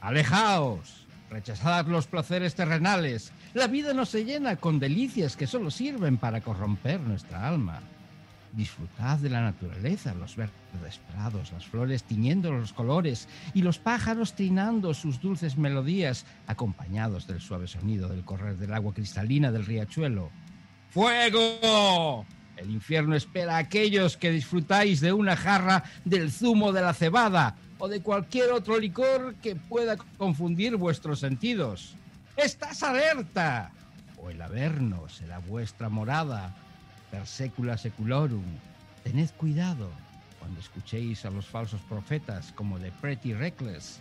Alejaos, rechazad los placeres terrenales. La vida no se llena con delicias que solo sirven para corromper nuestra alma. Disfrutad de la naturaleza, los verdes prados, las flores tiñendo los colores y los pájaros trinando sus dulces melodías, acompañados del suave sonido del correr del agua cristalina del riachuelo. ¡Fuego! El infierno espera a aquellos que disfrutáis de una jarra del zumo de la cebada o de cualquier otro licor que pueda confundir vuestros sentidos. ¡Estás alerta! O el averno será vuestra morada per secula seculorum. Tened cuidado cuando escuchéis a los falsos profetas como de Pretty Reckless.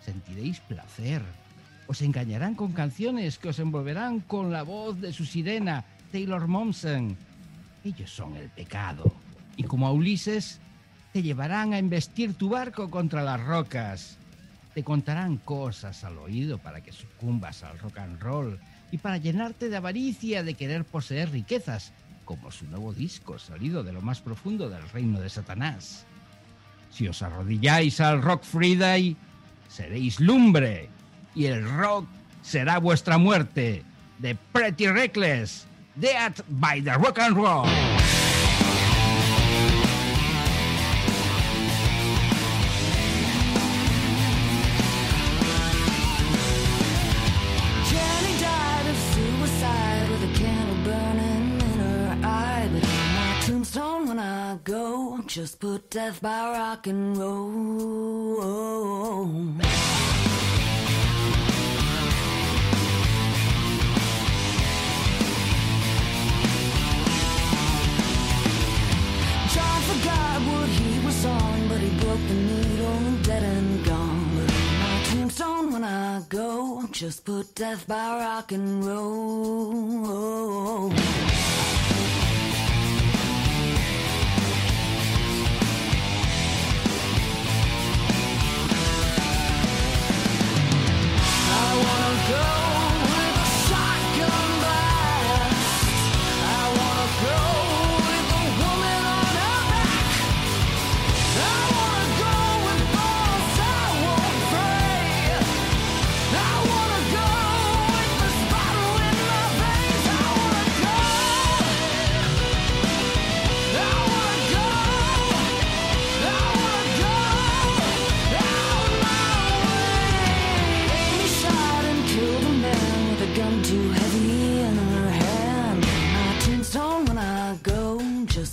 Sentiréis placer Os engañarán con canciones que os envolverán con la voz de su sirena, Taylor Momsen. Ellos son el pecado. Y como a Ulises, te llevarán a embestir tu barco contra las rocas. Te contarán cosas al oído para que sucumbas al rock and roll y para llenarte de avaricia de querer poseer riquezas, como su nuevo disco salido de lo más profundo del reino de Satanás. Si os arrodilláis al Rock Friday, seréis lumbre y el rock será vuestra muerte. The Pretty Reckless, Death by the Rock and Roll. Jenny died of suicide with a candle burning in her eye. But on my tombstone when I go, just put death by rock and roll. Go, just put death by rock and roll. I wanna go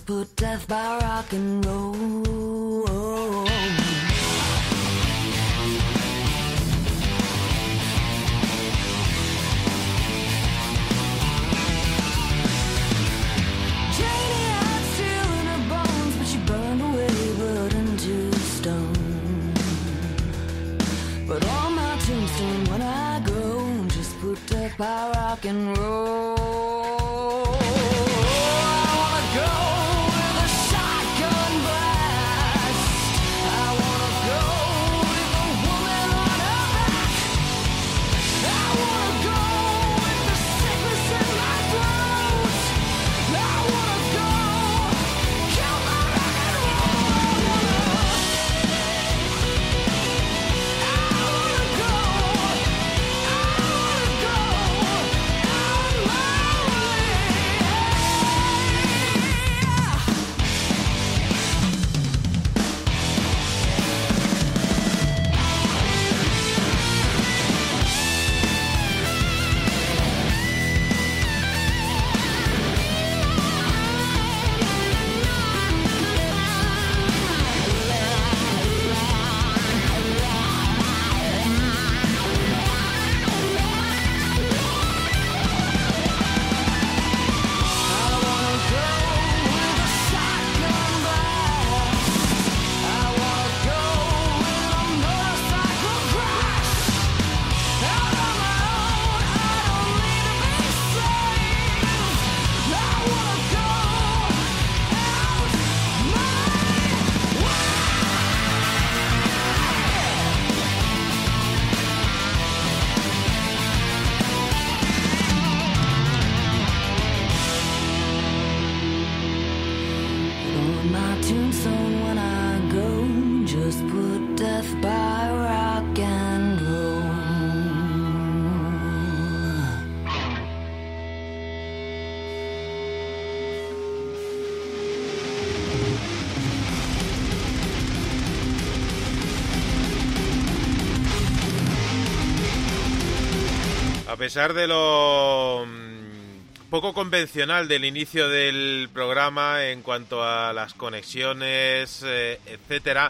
put death by rock and roll. Janie had steel in pesar de lo mm, poco convencional del inicio del programa en cuanto a las conexiones, eh, etcétera,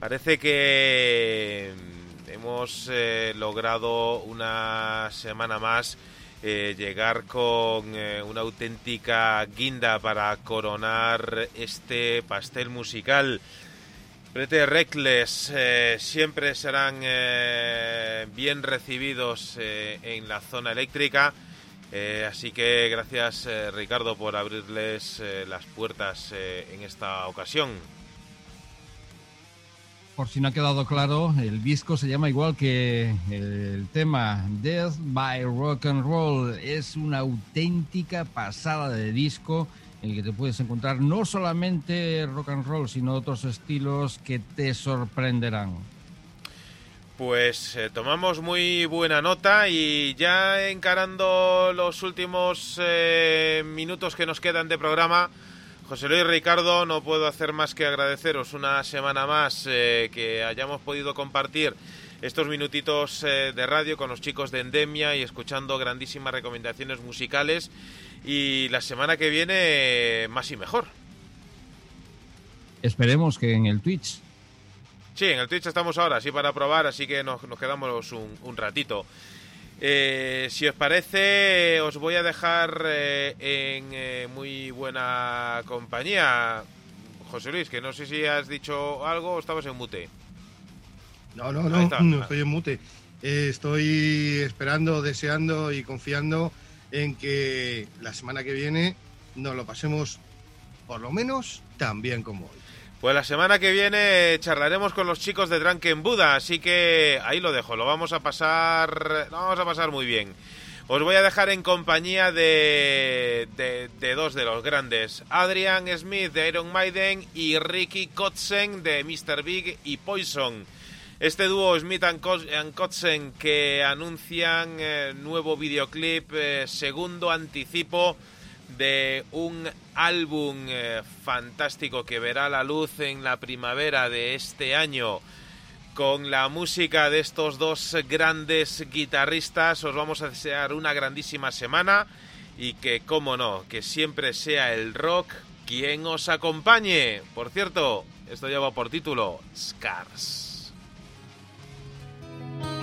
parece que mm, hemos eh, logrado una semana más eh, llegar con una auténtica guinda para coronar este pastel musical. Pretty Reckless eh, siempre serán eh, bien recibidos eh, en la zona eléctrica. Eh, así que gracias eh, Ricardo por abrirles eh, las puertas en esta ocasión. Por si no ha quedado claro, el disco se llama igual que el tema Death by Rock and Roll. Es una auténtica pasada de disco en el que te puedes encontrar no solamente rock and roll, sino otros estilos que te sorprenderán. Pues eh, tomamos muy buena nota y ya encarando los últimos eh, minutos que nos quedan de programa, José Luis Ricardo, no puedo hacer más que agradeceros una semana más eh, que hayamos podido compartir estos minutitos eh, de radio con los chicos de Endemia y escuchando grandísimas recomendaciones musicales. Y la semana que viene, más y mejor. Esperemos que en el Twitch Sí, en el Twitch estamos ahora, sí, para probar, así que nos, nos quedamos un, un ratito. Eh, si os parece, os voy a dejar eh, en eh, muy buena compañía. José Luis, que no sé si has dicho algo o estabas en mute. No, no, no, está. no estoy en mute. Eh, estoy esperando, deseando y confiando en que la semana que viene nos lo pasemos por lo menos tan bien como hoy. Pues la semana que viene charlaremos con los chicos de Drunken Buddha, así que ahí lo dejo, lo vamos a pasar, lo vamos a pasar muy bien. Os voy a dejar en compañía de, de, de dos de los grandes, Adrian Smith de Iron Maiden y Ricky Kotzen de Mr. Big y Poison. Este dúo Smith and Kotzen que anuncian eh, nuevo videoclip, eh, segundo anticipo de un álbum eh, fantástico que verá la luz en la primavera de este año. Con la música de estos dos grandes guitarristas os vamos a desear una grandísima semana y que, como no, que siempre sea el rock quien os acompañe. Por cierto, esto lleva por título Scars. Bye.